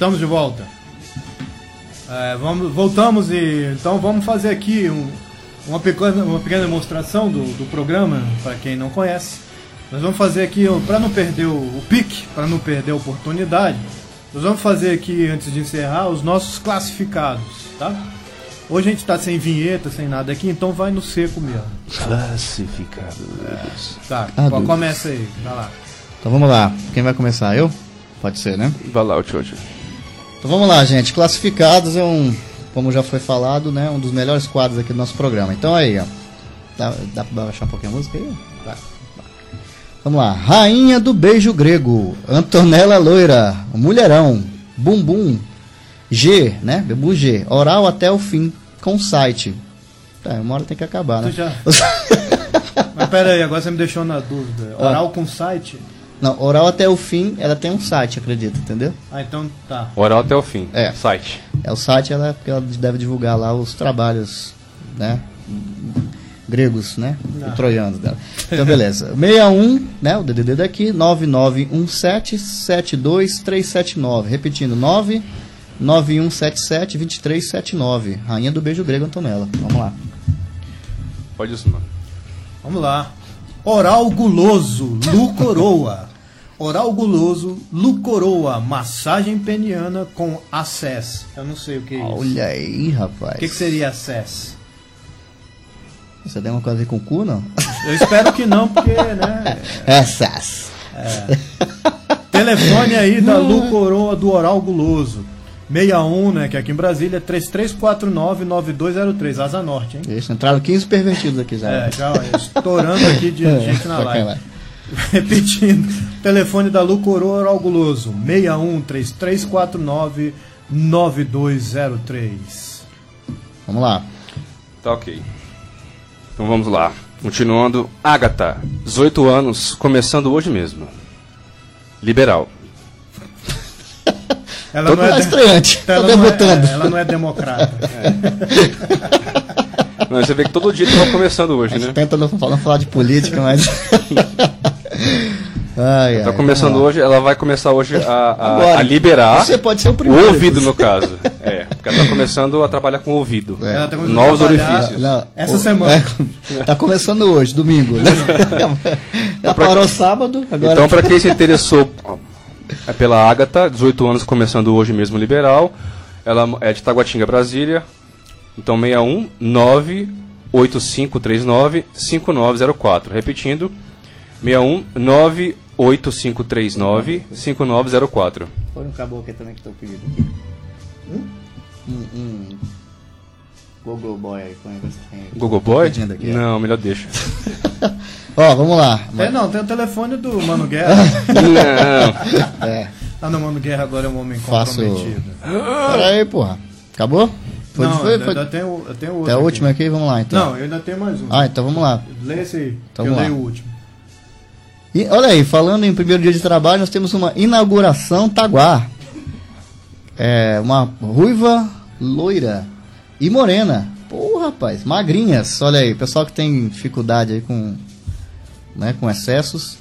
Estamos de volta. É, vamos, voltamos e então vamos fazer aqui um- uma, pequena, uma pequena demonstração do, do programa para quem não conhece. Nós vamos fazer aqui para não perder o, o pique, para não perder a oportunidade. Nós vamos fazer aqui antes de encerrar os nossos classificados, tá? Hoje a gente está sem vinheta, sem nada aqui, então vai no seco mesmo. Classificados. Tá, Ah, pô, Deus. começa aí, vai lá. Então vamos lá. Quem vai começar? Eu? Pode ser, né? Vai lá, o Tiote. Então vamos lá, gente. Classificados é um, como já foi falado, né, um dos melhores quadros aqui do nosso programa. Então aí, ó. Dá, dá pra baixar um pouquinho a música aí? Vai. Vamos lá. Rainha do beijo grego. Antonella Loira. Mulherão. Bumbum. G, né? Bebu G. Oral até o fim. Com site. Tá, uma hora tem que acabar, né? Tu já- [LAUGHS] Mas pera aí, agora você me deixou na dúvida. Ah. Oral com site? Não, oral até o fim, ela tem um site, acredito, entendeu? Ah, então tá. Oral até o fim. É. Site. É o site, ela, porque ela deve divulgar lá os trabalhos, né? Gregos, né? Não. E troianos dela. Então, beleza. [LAUGHS] 61, né? O DDD daqui, 9917-72379. Repetindo, 99177-2379. Rainha do Beijo Grego Antonella. Vamos lá. Pode isso, mano. Vamos lá. Oral guloso, Lu Coroa. Oral guloso, Lu Coroa. Massagem peniana com acesso. Eu não sei o que é isso. Olha aí, rapaz. O que, que seria acesso? Você tem uma coisa a ver com o cu, não? Eu espero que não, porque, né? [LAUGHS] Essas. É. Telefone aí da Lu Coroa do Oral Guloso. 61, né? Que aqui em Brasília é 3349-9203. Asa Norte, hein? Isso, entraram 15 pervertidos aqui já. É, já ó, estourando aqui de É, [LAUGHS] gente na live. Repetindo, telefone da Lu Coroa Oral Guloso. 61 3349 9203. Vamos lá. Tá ok. Então vamos lá. Continuando. Agatha, 18 anos, começando hoje mesmo. Liberal. Ela Todo não é de- estreante, tá ela não é- é, ela não é democrata. [LAUGHS] Não, você vê que todo dia estava começando hoje, né? tenta não, não falar de política, mas. [LAUGHS] ai, Tá ai, começando hoje, ela vai começar hoje a, a- Agora, a liberar você pode ser o primeiro, o ouvido, no caso. É, porque ela tá começando a trabalhar com o ouvido. Ela tá começando Novos orifícios. Não, Essa o- semana. é, tá começando hoje, domingo. Né? [LAUGHS] Já parou sábado, agora. Então, para quem se interessou é pela Agatha, 18 anos, começando hoje mesmo liberal, ela é de Taguatinga, Brasília. Então, 61 98539 5904. Repetindo, 61 98539 5904. Põe um caboclo aqui também que tô pedindo aqui. Hum? Hum, Google Boy aí, põe se tem. Google Boy? pedindo aqui, ó. Não, melhor deixa. [LAUGHS] Ó, vamos lá. Tem, não, tem o telefone do Mano [LAUGHS] Guerra. Não. É. Ah, não, Mano Guerra agora é um homem Faço. comprometido. Pera aí, porra. Acabou? Foi, não, foi, ainda, foi. ainda tem o, eu tenho outro. Até a última aqui, vamos lá então. Não, eu ainda tenho mais um. Ah, então vamos lá. Lê esse aí, Então eu leio o último. E olha aí, falando em primeiro dia de trabalho, nós temos uma inauguração Taguar. É, uma ruiva loira e morena. Pô, rapaz, magrinhas. Olha aí, pessoal que tem dificuldade aí com, né, com excessos.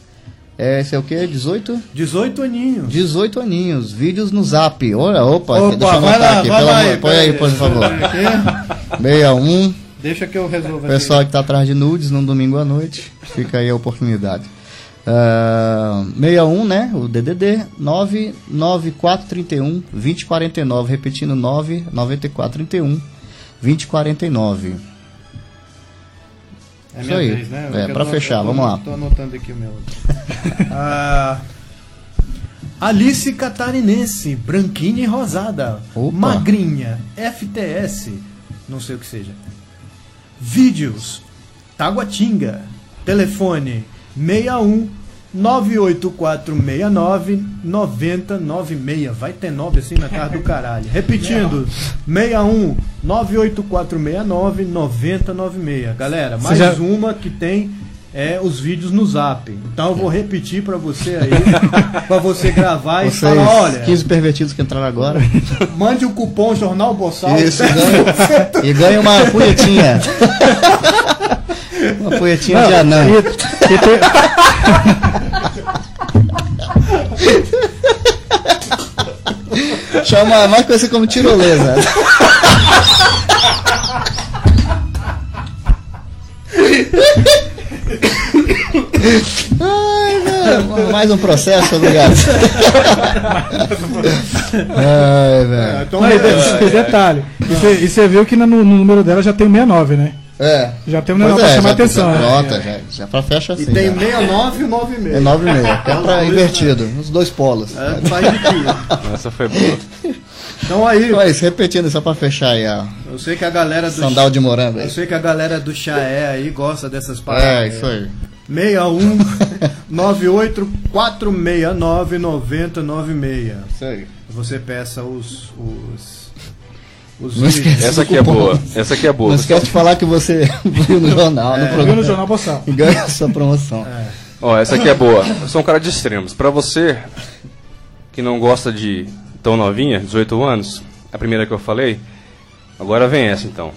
É, esse é o que? 18? 18 aninhos. 18 aninhos. Vídeos no zap. Olha, opa, Opa, deixa eu anotar lá, aqui. vai pelo lá amor- põe aí, aí. por favor. Aqui. 61. Deixa que eu resolvo Pessoal que tá atrás de nudes num domingo à noite, fica aí a oportunidade. Ah, 61, né? O DDD 99431 2049, repetindo 99431 2049. É Isso aí. vez, né? É, tô- fechar, vamos lá. Tô anotando aqui o meu. [LAUGHS] Ah, Alice Catarinense, branquinha e rosada. Opa. Magrinha, FTS, não sei o que seja. Vídeos, Taguatinga. Telefone 61 98469 9096. Vai ter 9 assim na cara do caralho. Repetindo, 61 98469 9096. Galera, mais já- uma que tem é, os vídeos no Zap. Então eu vou repetir pra você aí, [LAUGHS] pra você gravar e Vocês, falar, olha, 15 pervertidos que entraram agora. [LAUGHS] mande o cupom Jornal Boçal. Isso, ganha, e ganha uma punhetinha. [LAUGHS] Uma punhetinha Não, de anão. e- e tem- Chama mais conhecido como tirolesa. Ai, velho, mais um processo, obrigado. Ai, velho. Então, é, e detalhe, e você- e você viu que no, no número dela já tem o 69, né? É. Já tem um negócio pra é, chamar já- atenção. Já, né? nota, já, já pra fecha assim. E tem já. 69 e 96. É 9 e meio, é pra Os dois, invertido, os dois polos. É, faz de. Essa foi boa. Então aí, Então é isso, repetindo só pra fechar aí a eu sei que a galera do sandal de morango. aí. Eu sei que a galera do Chaé aí gosta dessas paradas. É, isso aí. 61 98 469 9096. Isso aí. Você peça os os os Não esquece Essa aqui é boa. Essa aqui é boa. Não esquece de falar que você [LAUGHS] viu no jornal, no Viu programa. no Jornal Boçal. E ganha a sua promoção. Ó, essa aqui é boa. Eu sou um cara de extremos. Pra você que não gosta de tão novinha, 18 anos, a primeira que eu falei, agora vem essa então.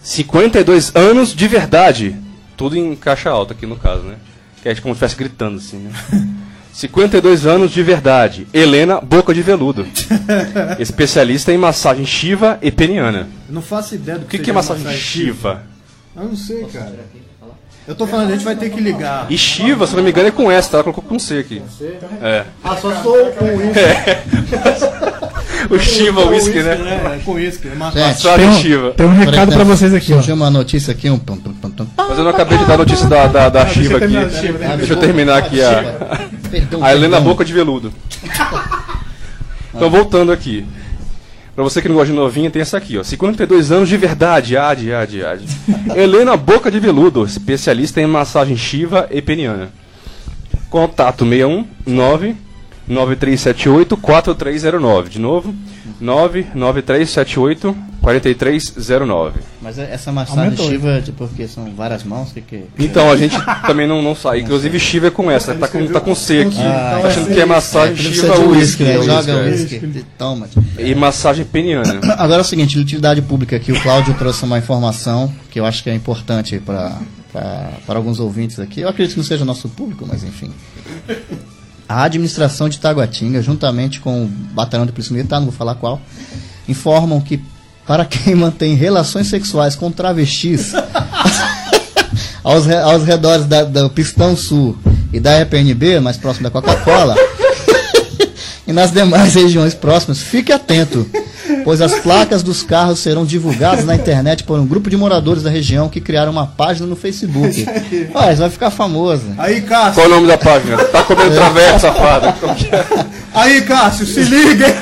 52 anos de verdade. Tudo em caixa alta aqui no caso, né? Que é como se estivesse gritando assim, né? 52 anos de verdade. Helena Boca de Veludo. [LAUGHS] Especialista em massagem Shiva e peniana. Eu não faço ideia do O que, seja que é massagem Shiva? Eu não sei, cara. Eu tô falando, a gente vai ter que ligar. E Shiva, se não me engano, é com S, tá? Ela colocou com C aqui. É. Ah, só sou com isso. [LAUGHS] É. [LAUGHS] O Shiva, whisky, né? É, com uísque. É uma Gente, Massagem Tem um, Shiva. tem um recado pra vocês aqui, ó. Surgiu uma notícia aqui, um. pam, pam, pam, pam. Mas eu não acabei de dar a notícia da, da, da Shiva aqui. né? Deixa eu terminar aqui a, Perdão, a Helena. Boca de Veludo. Então, voltando aqui. Pra você que não gosta de novinha, tem essa aqui, ó. 52 anos de verdade, ad, ad, ad. [LAUGHS] Helena Boca de Veludo, especialista em massagem Shiva e peniana. Contato 61 9 9378 4309. De novo, 99378 4309. Mas é- essa massagem Aumentou. Shiva, de- porque são várias mãos, que que... Então, a gente também não, não sai. Inclusive, Shiva é com essa. Tá com, tá com C aqui. Ah, tá achando que é massagem Precisa Shiva ou uísque, né? é Joga uísque, é. uísque. Toma. E massagem peniana. [CLEARS THROAT] Agora é o seguinte, utilidade pública aqui, o Cláudio trouxe uma informação que eu acho que é importante para para alguns ouvintes aqui. Eu acredito que não seja nosso público, mas enfim. A administração de Taguatinga, juntamente com o Batalhão de Polícia Militar, não vou falar qual, informam que para quem [LAUGHS] mantém relações sexuais com travestis [LAUGHS] aos, aos redores da, do Pistão Sul e da EPNB, mais próximo da Coca-Cola, [LAUGHS] e nas demais regiões próximas, fique atento, pois as placas dos carros serão divulgadas na internet por um grupo de moradores da região que criaram uma página no Facebook. Olha, isso vai ficar famoso. Aí, Cássio. Qual é o nome da página? Tá comendo traveco, safado. Aí, Cássio, se liga. hein?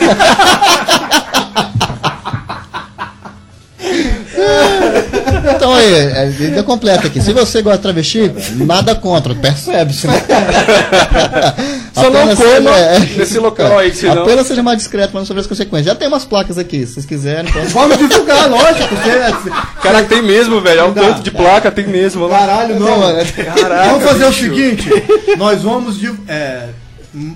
Então aí, é, ainda completa aqui. Se você gosta de travesti, nada contra, percebe-se, né? [LAUGHS] Só não coma seja- nesse local aí, senão- Apenas seja mais discreto, mas não sobre as consequências. Já tem umas placas aqui, se vocês quiserem. pode- Vamos divulgar, lógico. Porque... Caraca, tem mesmo, velho. Olha o tanto de placa, tem mesmo. Caralho, não. Caraca, vamos fazer o bicho. seguinte: nós vamos. é,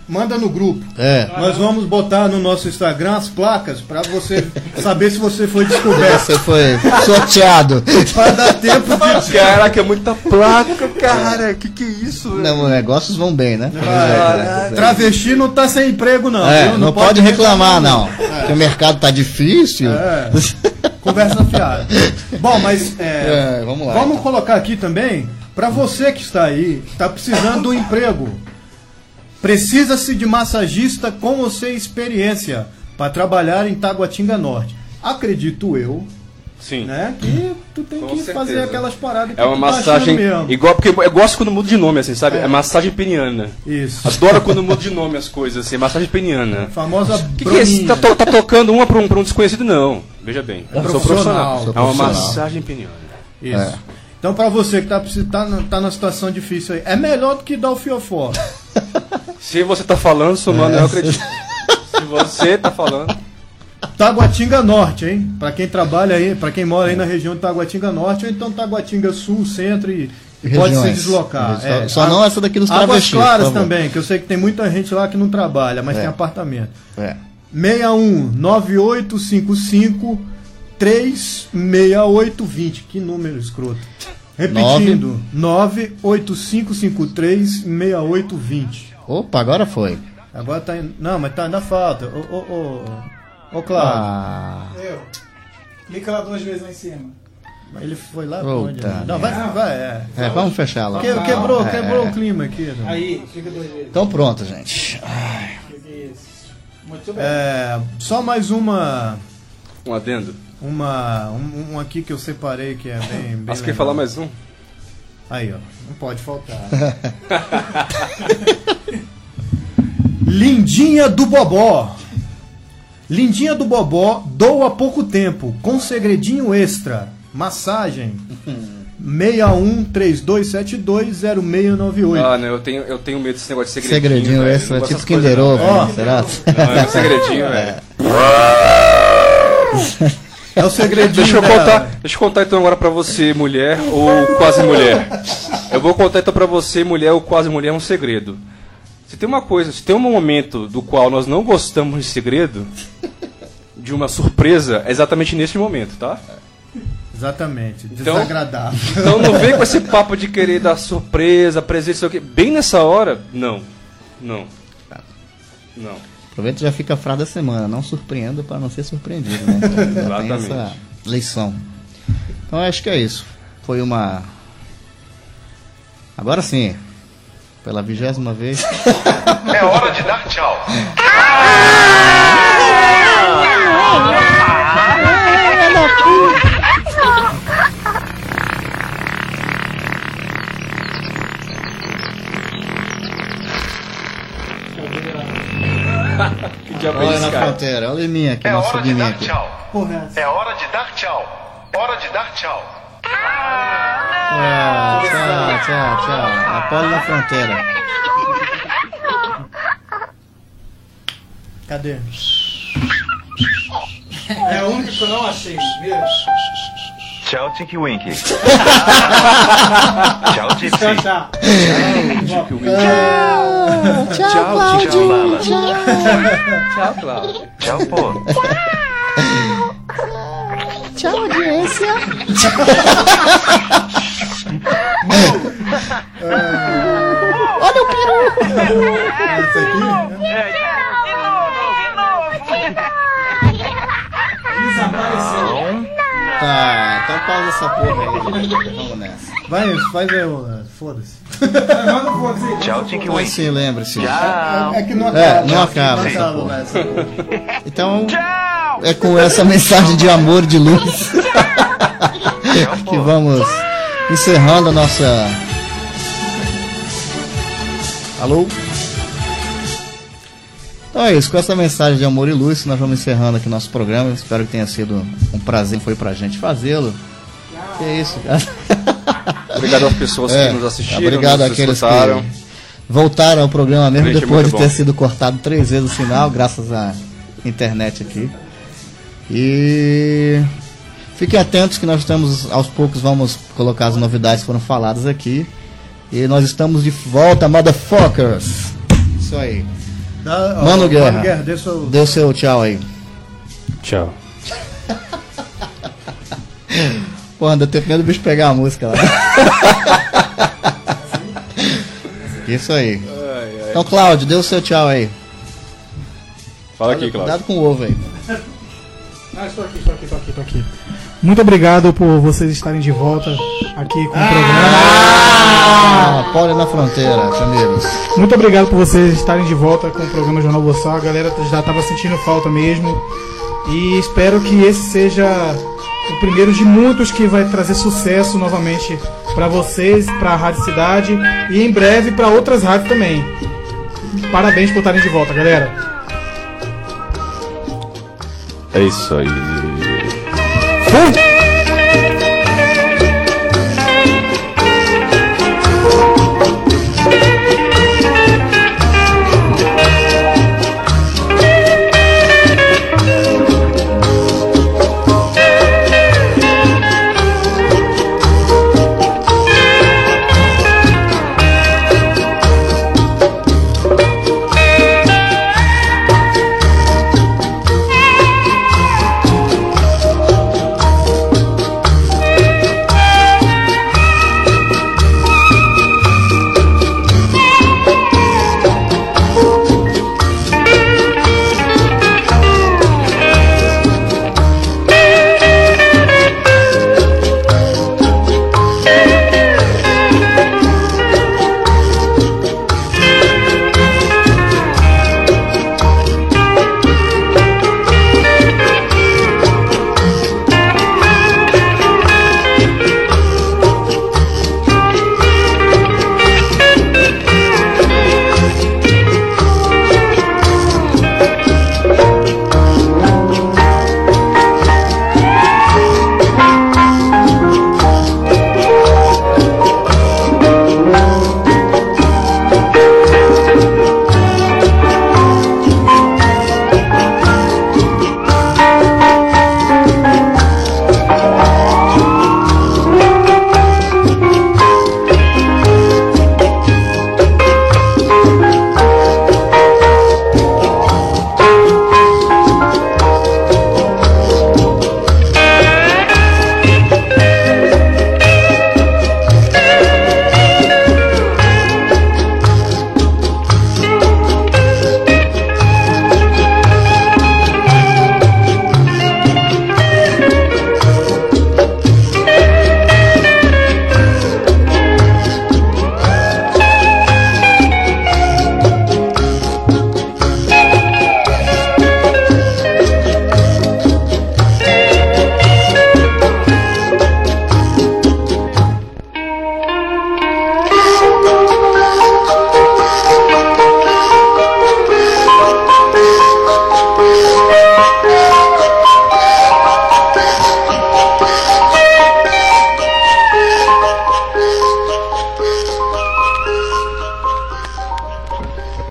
manda no grupo. É. Nós vamos botar no nosso Instagram as placas pra você saber se você foi descoberto. Você foi sorteado. Pra dar tempo de. [LAUGHS] Caraca, é muita placa, cara. Que que é isso? Não, negócios vão bem, né? Caralho, Travesti não tá sem emprego, não. É, viu? não, pode reclamar, não. É. Que o mercado tá difícil. É. [LAUGHS] Conversa fiada. Bom, mas é, É, vamos lá, Vamos então. colocar aqui também para você que está aí, está precisando de um emprego. Precisa-se de massagista com você experiência para trabalhar em Taguatinga Norte. Acredito eu, Sim. né, que tu tem Com que certeza. fazer aquelas paradas que É uma tu tá massagem achando mesmo. igual, porque eu gosto quando muda de nome, assim, sabe? É, massagem peniana. Isso. Adoro quando muda de nome as coisas, assim, massagem peniana. Famosa que, que é broninha. Tá, tá tocando uma pra um, pra um desconhecido? Não. Veja bem. É eu sou profissional. profissional. É uma massagem peniana. Isso. É. Então, para você que tá, tá, na, tá na situação difícil aí, é melhor do que dar o fiofó. [LAUGHS] Se você tá falando, Sumano, É. eu acredito. Se você tá falando. Taguatinga Norte, hein? Pra quem trabalha aí, pra quem mora aí na região de Taguatinga Norte, ou então Taguatinga Sul, Centro e, e pode se deslocar. Só- só não essa daqui dos Águas Claras também, que eu sei que tem muita gente lá que não trabalha, mas É. tem apartamento. É. 61 9855 36820. Que número escroto. Repetindo, 98553 6820. Opa, agora foi. Agora tá. em- Não, mas tá, ainda falta. Ô, ô, ô. Ô, Cláudio. Ah, Eu. Clica lá duas vezes lá em cima. Mas Ele foi lá pra onde? Não, vai, vai. É. é, vamos fechar lá. Que- quebrou, É, quebrou o clima aqui. né? Aí, clica duas vezes. Então pronto, gente. Isso. Muito bem. É, só mais uma. Um adendo. Uma. Um, um aqui que eu separei que é bem. bem Mas quer legal. falar mais um? Aí, ó. Não pode faltar. [LAUGHS] Lindinha do Bobó. Lindinha do Bobó doa há pouco tempo, com segredinho extra. Massagem. 6132720698. Ah, não, eu tenho, eu tenho medo desse negócio de segredinho. Segredinho velho. gosto tipo Kinder Ovo, velho. né? será? Não, é um segredinho, [LAUGHS] velho. É o segredinho. Deixa eu contar, deixa eu contar então agora pra você, mulher ou quase mulher. Eu vou contar então pra você, mulher ou quase mulher, um segredo. Se tem uma coisa, se tem um momento do qual nós não gostamos de segredo, de uma surpresa, é exatamente nesse momento, tá? Exatamente. Então- Desagradável. Então não vem com esse papo de querer dar surpresa, presente, sei o quê. Bem nessa hora, não. Não. Não. Aproveita e já fica a frase da semana. Não surpreenda para não ser surpreendido, né? [LAUGHS] Então, já tem Exatamente. essa lição. Então acho que é isso. Foi uma. Agora sim. Pela vigésima vez. [LAUGHS] É hora de dar tchau. [LAUGHS] É Olha na fronteira. Olha em mim aqui, É nosso hora de dar aqui. tchau. É hora de dar tchau. Hora de dar tchau. Tchau, tchau, tchau, tchau. Apolo na fronteira. Cadê? É a única que eu não achei, viu? Tchau, Tinky Winky. [LAUGHS] Tchau, Tipsy. Tchau, tchau. Tchau, Tchau, Tchau, Lala. Tchau, Cláudio. Tchau, pô. Tchau, audiência. [LAUGHS] Olha o peru. Essa aqui? Tá, então pausa essa porra aí. Vamos nessa. Vai, vai ver, o- foda-se. Tchau, Tinky Ah, Winky. sim, lembre-se. Tchau. É que não acaba. É, não acaba essa acaba porra. essa porra. Então, é com essa mensagem de amor de luz que vamos encerrando a nossa. Alô? Então é isso, com essa mensagem de amor e luz, nós vamos encerrando aqui nosso programa. Espero que tenha sido um prazer, foi pra gente fazê-lo. Que é isso, cara. [LAUGHS] Obrigado às pessoas É, que nos assistiram, Obrigado nos àqueles escutaram. que voltaram ao programa mesmo Gente, depois de muito ter bom. sido cortado três vezes o sinal, graças à internet aqui. E fiquem atentos que nós estamos, aos poucos, vamos colocar as novidades que foram faladas aqui. E nós estamos de volta, motherfuckers! Isso aí. Dá- ó, Mano Guerra, Mano Guerra, dê seu- dê seu tchau aí. Tchau. Pô, deu tempo nem do bicho pegar a música lá. Isso aí. Então, Cláudio, dê o seu tchau aí. Fala aqui, Cláudio. Cuidado com o ovo aí. Ah, estou aqui, estou aqui, estou aqui, estou aqui. Muito obrigado por vocês estarem de volta aqui com o programa. Ah, Pole na fronteira, amigos. Muito obrigado por vocês estarem de volta com o programa Jornal Boçal. A galera já estava sentindo falta mesmo. E espero que esse seja o primeiro de muitos que vai trazer sucesso novamente para vocês, para a Rádio Cidade e em breve para outras rádios também. Parabéns por estarem de volta, galera. É isso aí.